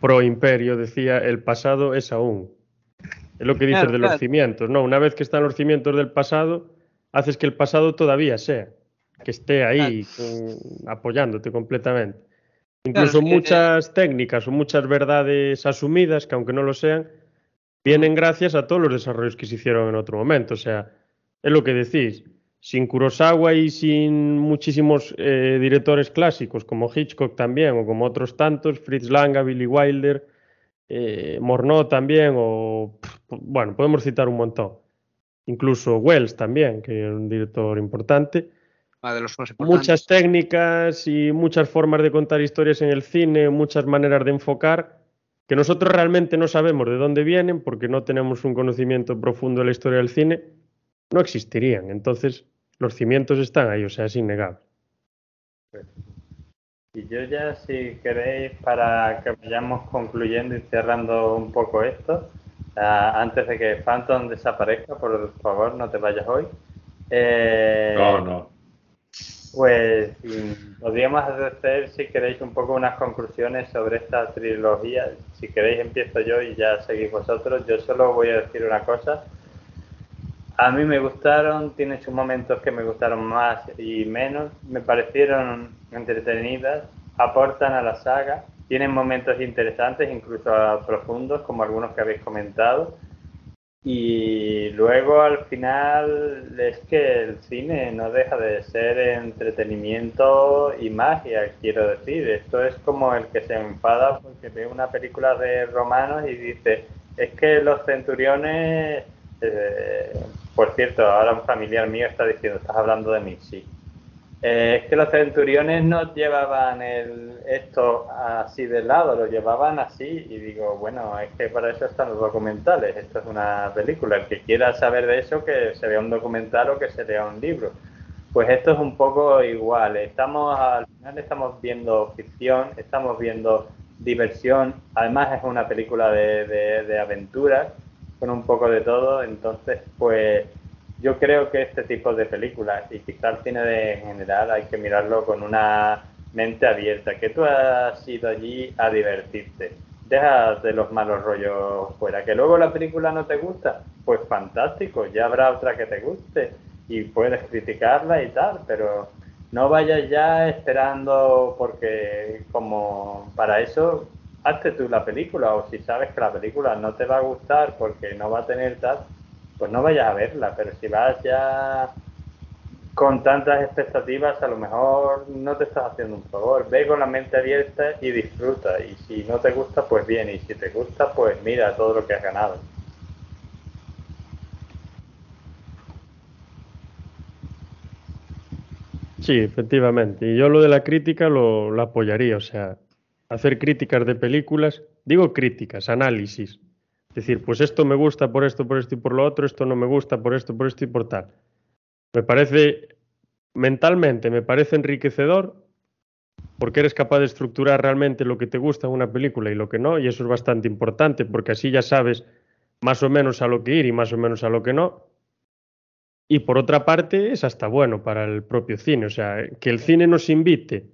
pro imperio, decía el pasado es aún. Es lo que dices Claro, de los claro. cimientos, ¿no? Una vez que están los cimientos del pasado, haces que el pasado todavía sea, que esté ahí con- apoyándote completamente. Incluso Claro, es que- muchas técnicas o muchas verdades asumidas, que aunque no lo sean, vienen gracias a todos los desarrollos que se hicieron en otro momento. O sea, es lo que decís. Sin Kurosawa y sin muchísimos eh, directores clásicos, como Hitchcock también, o como otros tantos, Fritz Lang, Billy Wilder, eh, Morneau también, o bueno, podemos citar un montón. Incluso Wells también, que es un director importante de los más importantes. muchas técnicas y muchas formas de contar historias en el cine, muchas maneras de enfocar, que nosotros realmente no sabemos de dónde vienen porque no tenemos un conocimiento profundo de la historia del cine, no existirían. Entonces, los cimientos están ahí, o sea, es innegable. Y yo ya, si queréis, para que vayamos concluyendo y cerrando un poco esto, ah, antes de que Phantom desaparezca, por favor, no te vayas hoy. Eh, No, no. Pues mm, podríamos hacer, si queréis, un poco unas conclusiones sobre esta trilogía. Si queréis, empiezo yo y ya seguís vosotros. Yo solo voy a decir una cosa. A mí me gustaron, tiene sus momentos que me gustaron más y menos. Me parecieron entretenidas, aportan a la saga, tienen momentos interesantes, incluso profundos, como algunos que habéis comentado. Y luego al final es que el cine no deja de ser entretenimiento y magia, quiero decir. Esto es como el que se enfada porque ve una película de romanos y dice, es que los centuriones, eh, por cierto, ahora un familiar mío está diciendo, estás hablando de mí, sí. Eh, es que los centuriones no llevaban el, esto así de lado, lo llevaban así y digo, bueno, es que para eso están los documentales, esto es una película, el que quiera saber de eso que se vea un documental o que se lea un libro. Pues esto es un poco igual, estamos al final estamos viendo ficción, estamos viendo diversión, además es una película de, de, de aventuras con un poco de todo, entonces pues yo creo que este tipo de películas y quizá el cine de, en general hay que mirarlo con una mente abierta, que tú has ido allí a divertirte. Deja de los malos rollos fuera. Que luego la película no te gusta, pues fantástico, ya habrá otra que te guste y puedes criticarla y tal, pero no vayas ya esperando porque como para eso hazte tú la película o si sabes que la película no te va a gustar porque no va a tener tal, pues no vayas a verla, pero si vas ya con tantas expectativas, a lo mejor no te estás haciendo un favor. Ve con la mente abierta y disfruta. Y si no te gusta, pues bien. Y si te gusta, pues mira todo lo que has ganado. Sí, efectivamente. Y yo lo de la crítica lo, lo apoyaría, o sea, hacer críticas de películas, digo críticas, análisis. Decir, pues esto me gusta por esto, por esto y por lo otro, esto no me gusta por esto, por esto y por tal. Me parece, mentalmente, me parece enriquecedor porque eres capaz de estructurar realmente lo que te gusta en una película y lo que no, y eso es bastante importante porque así ya sabes más o menos a lo que ir y más o menos a lo que no. Y por otra parte, es hasta bueno para el propio cine, o sea, que el cine nos invite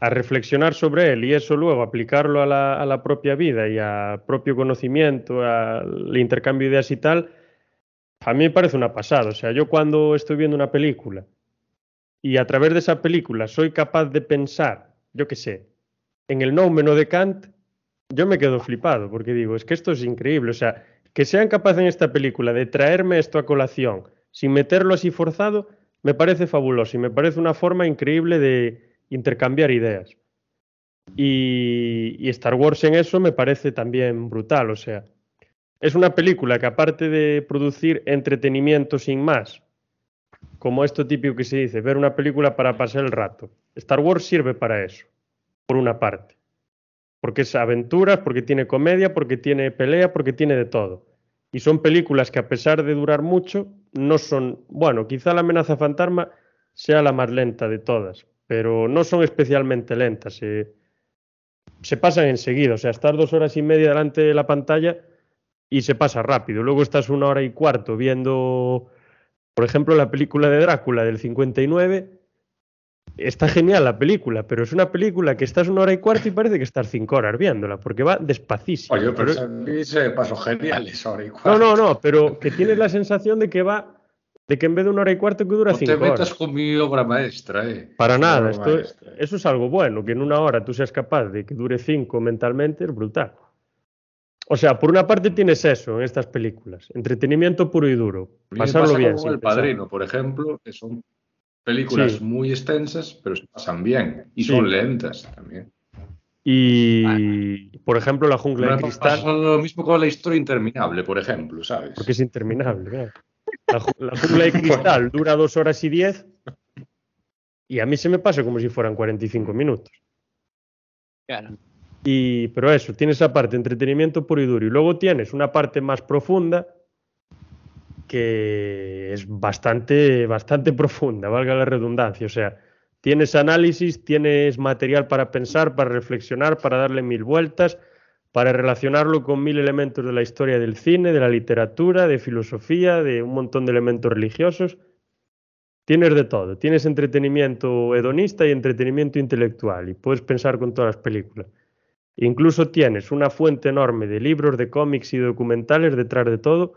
a reflexionar sobre él y eso luego aplicarlo a la, a la propia vida y al propio conocimiento, al intercambio de ideas y tal, a mí me parece una pasada. O sea, yo cuando estoy viendo una película y a través de esa película soy capaz de pensar, yo qué sé, en el noumeno de Kant, yo me quedo flipado porque digo, es que esto es increíble. O sea, que sean capaces en esta película de traerme esto a colación sin meterlo así forzado, me parece fabuloso y me parece una forma increíble de intercambiar ideas. Y, Star Wars en eso me parece también brutal, o sea, es una película que aparte de producir entretenimiento sin más, como esto típico que se dice, ver una película para pasar el rato, Star Wars sirve para eso, por una parte, porque es aventuras, porque tiene comedia, porque tiene pelea, porque tiene de todo. Y son películas que a pesar de durar mucho, no son, bueno, quizá la amenaza fantasma sea la más lenta de todas, pero no son especialmente lentas. Se, se pasan enseguida. O sea, estás dos horas y media delante de la pantalla y se pasa rápido. Luego estás una hora y cuarto viendo, por ejemplo, la película de Drácula del 59. Está genial la película, pero es una película que estás una hora y cuarto y parece que estás cinco horas viéndola, porque va despacísimo. Oye, pero, pero... se pasó genial esa hora y cuarto. No, no, no, pero que tienes la sensación de que va de que en vez de una hora y cuarto que dura no cinco te metas horas. con mi obra maestra, eh. Para nada, esto, maestra. eso es algo bueno, que en una hora tú seas capaz de que dure cinco mentalmente, es brutal. O sea, por una parte tienes eso en estas películas, entretenimiento puro y duro, pasarlo pasa bien. como El pensar. Padrino, por ejemplo, que son películas Sí. muy extensas, pero se pasan bien y Sí. son lentas también. Y, por ejemplo, La jungla No de cristal, pasa lo mismo con la historia interminable, por ejemplo, ¿sabes? porque es interminable. claro. La, la jungla de cristal dura dos horas y diez y a mí se me pasa como si fueran 45 minutos. Claro. Y, pero eso, tienes esa parte de entretenimiento puro y duro. Y luego tienes una parte más profunda que es bastante, bastante profunda, valga la redundancia. O sea, tienes análisis, tienes material para pensar, para reflexionar, para darle mil vueltas, para relacionarlo con mil elementos de la historia del cine, de la literatura, de filosofía, de un montón de elementos religiosos. Tienes de todo. Tienes entretenimiento hedonista y entretenimiento intelectual. Y puedes pensar con todas las películas. Incluso tienes una fuente enorme de libros, de cómics y documentales detrás de todo,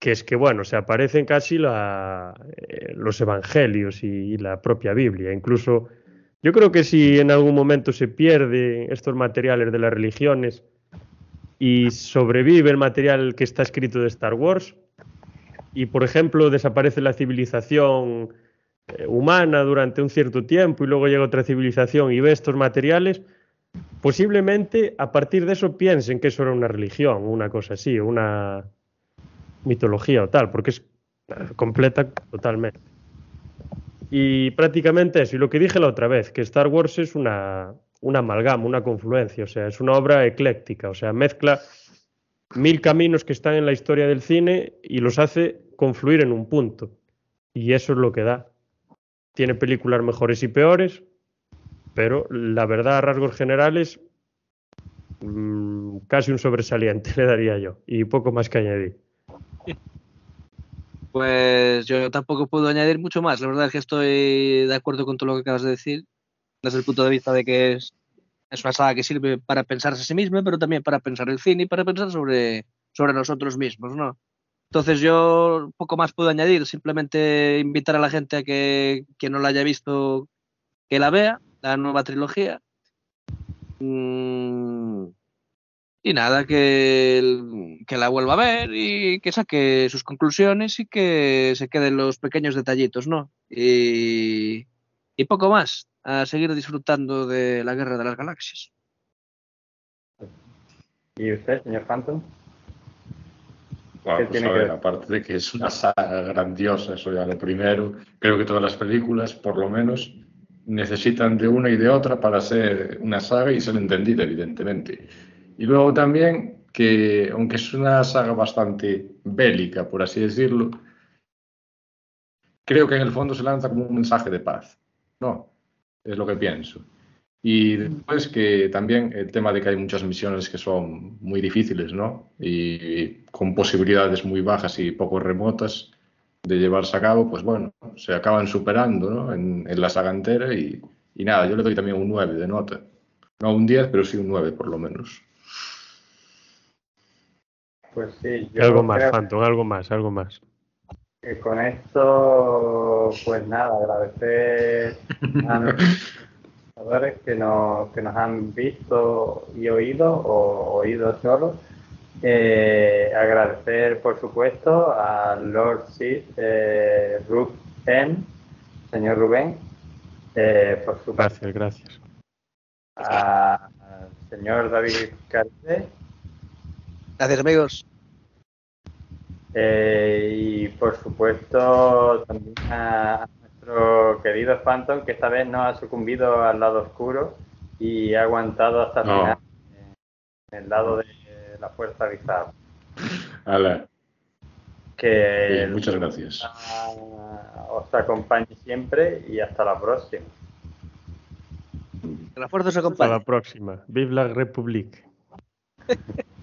que es que, bueno, se aparecen casi eh, los evangelios y la propia Biblia. Incluso yo creo que si en algún momento se pierde estos materiales de las religiones y sobrevive el material que está escrito de Star Wars, y por ejemplo desaparece la civilización eh, humana durante un cierto tiempo y luego llega otra civilización y ve estos materiales, posiblemente a partir de eso piensen que eso era una religión, una cosa así, una mitología o tal, porque es eh, completa totalmente. Y prácticamente eso, y lo que dije la otra vez, que Star Wars es una, una amalgama, una confluencia, o sea, es una obra ecléctica, o sea, mezcla mil caminos que están en la historia del cine y los hace confluir en un punto. Y eso es lo que da. Tiene películas mejores y peores, pero la verdad, a rasgos generales, mm, casi un sobresaliente le daría yo. Y poco más que añadir. Pues yo tampoco puedo añadir mucho más. La verdad es que estoy de acuerdo con todo lo que acabas de decir, desde el punto de vista de que es, una saga que sirve para pensarse a sí misma, pero también para pensar el cine y para pensar sobre, sobre nosotros mismos, ¿no? Entonces yo poco más puedo añadir, simplemente invitar a la gente a que quien no la haya visto que la vea, la nueva trilogía. Mm, y nada, que, el- que la vuelva a ver y que saque sus conclusiones y que se queden los pequeños detallitos, ¿no? Y, y poco más, a seguir disfrutando de la Guerra de las Galaxias. ¿Y usted, señor Phantom? Bueno, ¿Qué pues tiene a que ver, ver? aparte de que es una saga grandiosa, eso ya lo primero, creo que todas las películas, por lo menos, necesitan de una y de otra para ser una saga y ser entendida, evidentemente. Y luego también que, aunque es una saga bastante bélica, por así decirlo, creo que en el fondo se lanza como un mensaje de paz, ¿no? Es lo que pienso. Y después que también el tema de que hay muchas misiones que son muy difíciles, ¿no? Y con posibilidades muy bajas y poco remotas de llevarse a cabo, pues bueno, se acaban superando, ¿no? En, la saga entera y, y nada, yo le doy también un 9 de nota. No un 10, pero sí un 9 por lo menos. Pues sí, yo algo más, Phantom, algo más, algo más. con esto, pues nada, agradecer a nuestros espectadores que nos, que nos han visto y oído, o oído solo. Eh, agradecer, por supuesto, a Lord Sid, eh, M, señor Rubén, eh, por supuesto, Gracias, gracias. a- al señor David Carce, Gracias, amigos. Eh, y por supuesto también a nuestro querido Phantom que esta vez no ha sucumbido al lado oscuro y ha aguantado hasta el No. final en el lado de la fuerza bizarra. Ala, Que sí, muchas gracias. os acompañe siempre y hasta la próxima. Que la fuerza os Hasta acompañe. la próxima. Vive la Republique.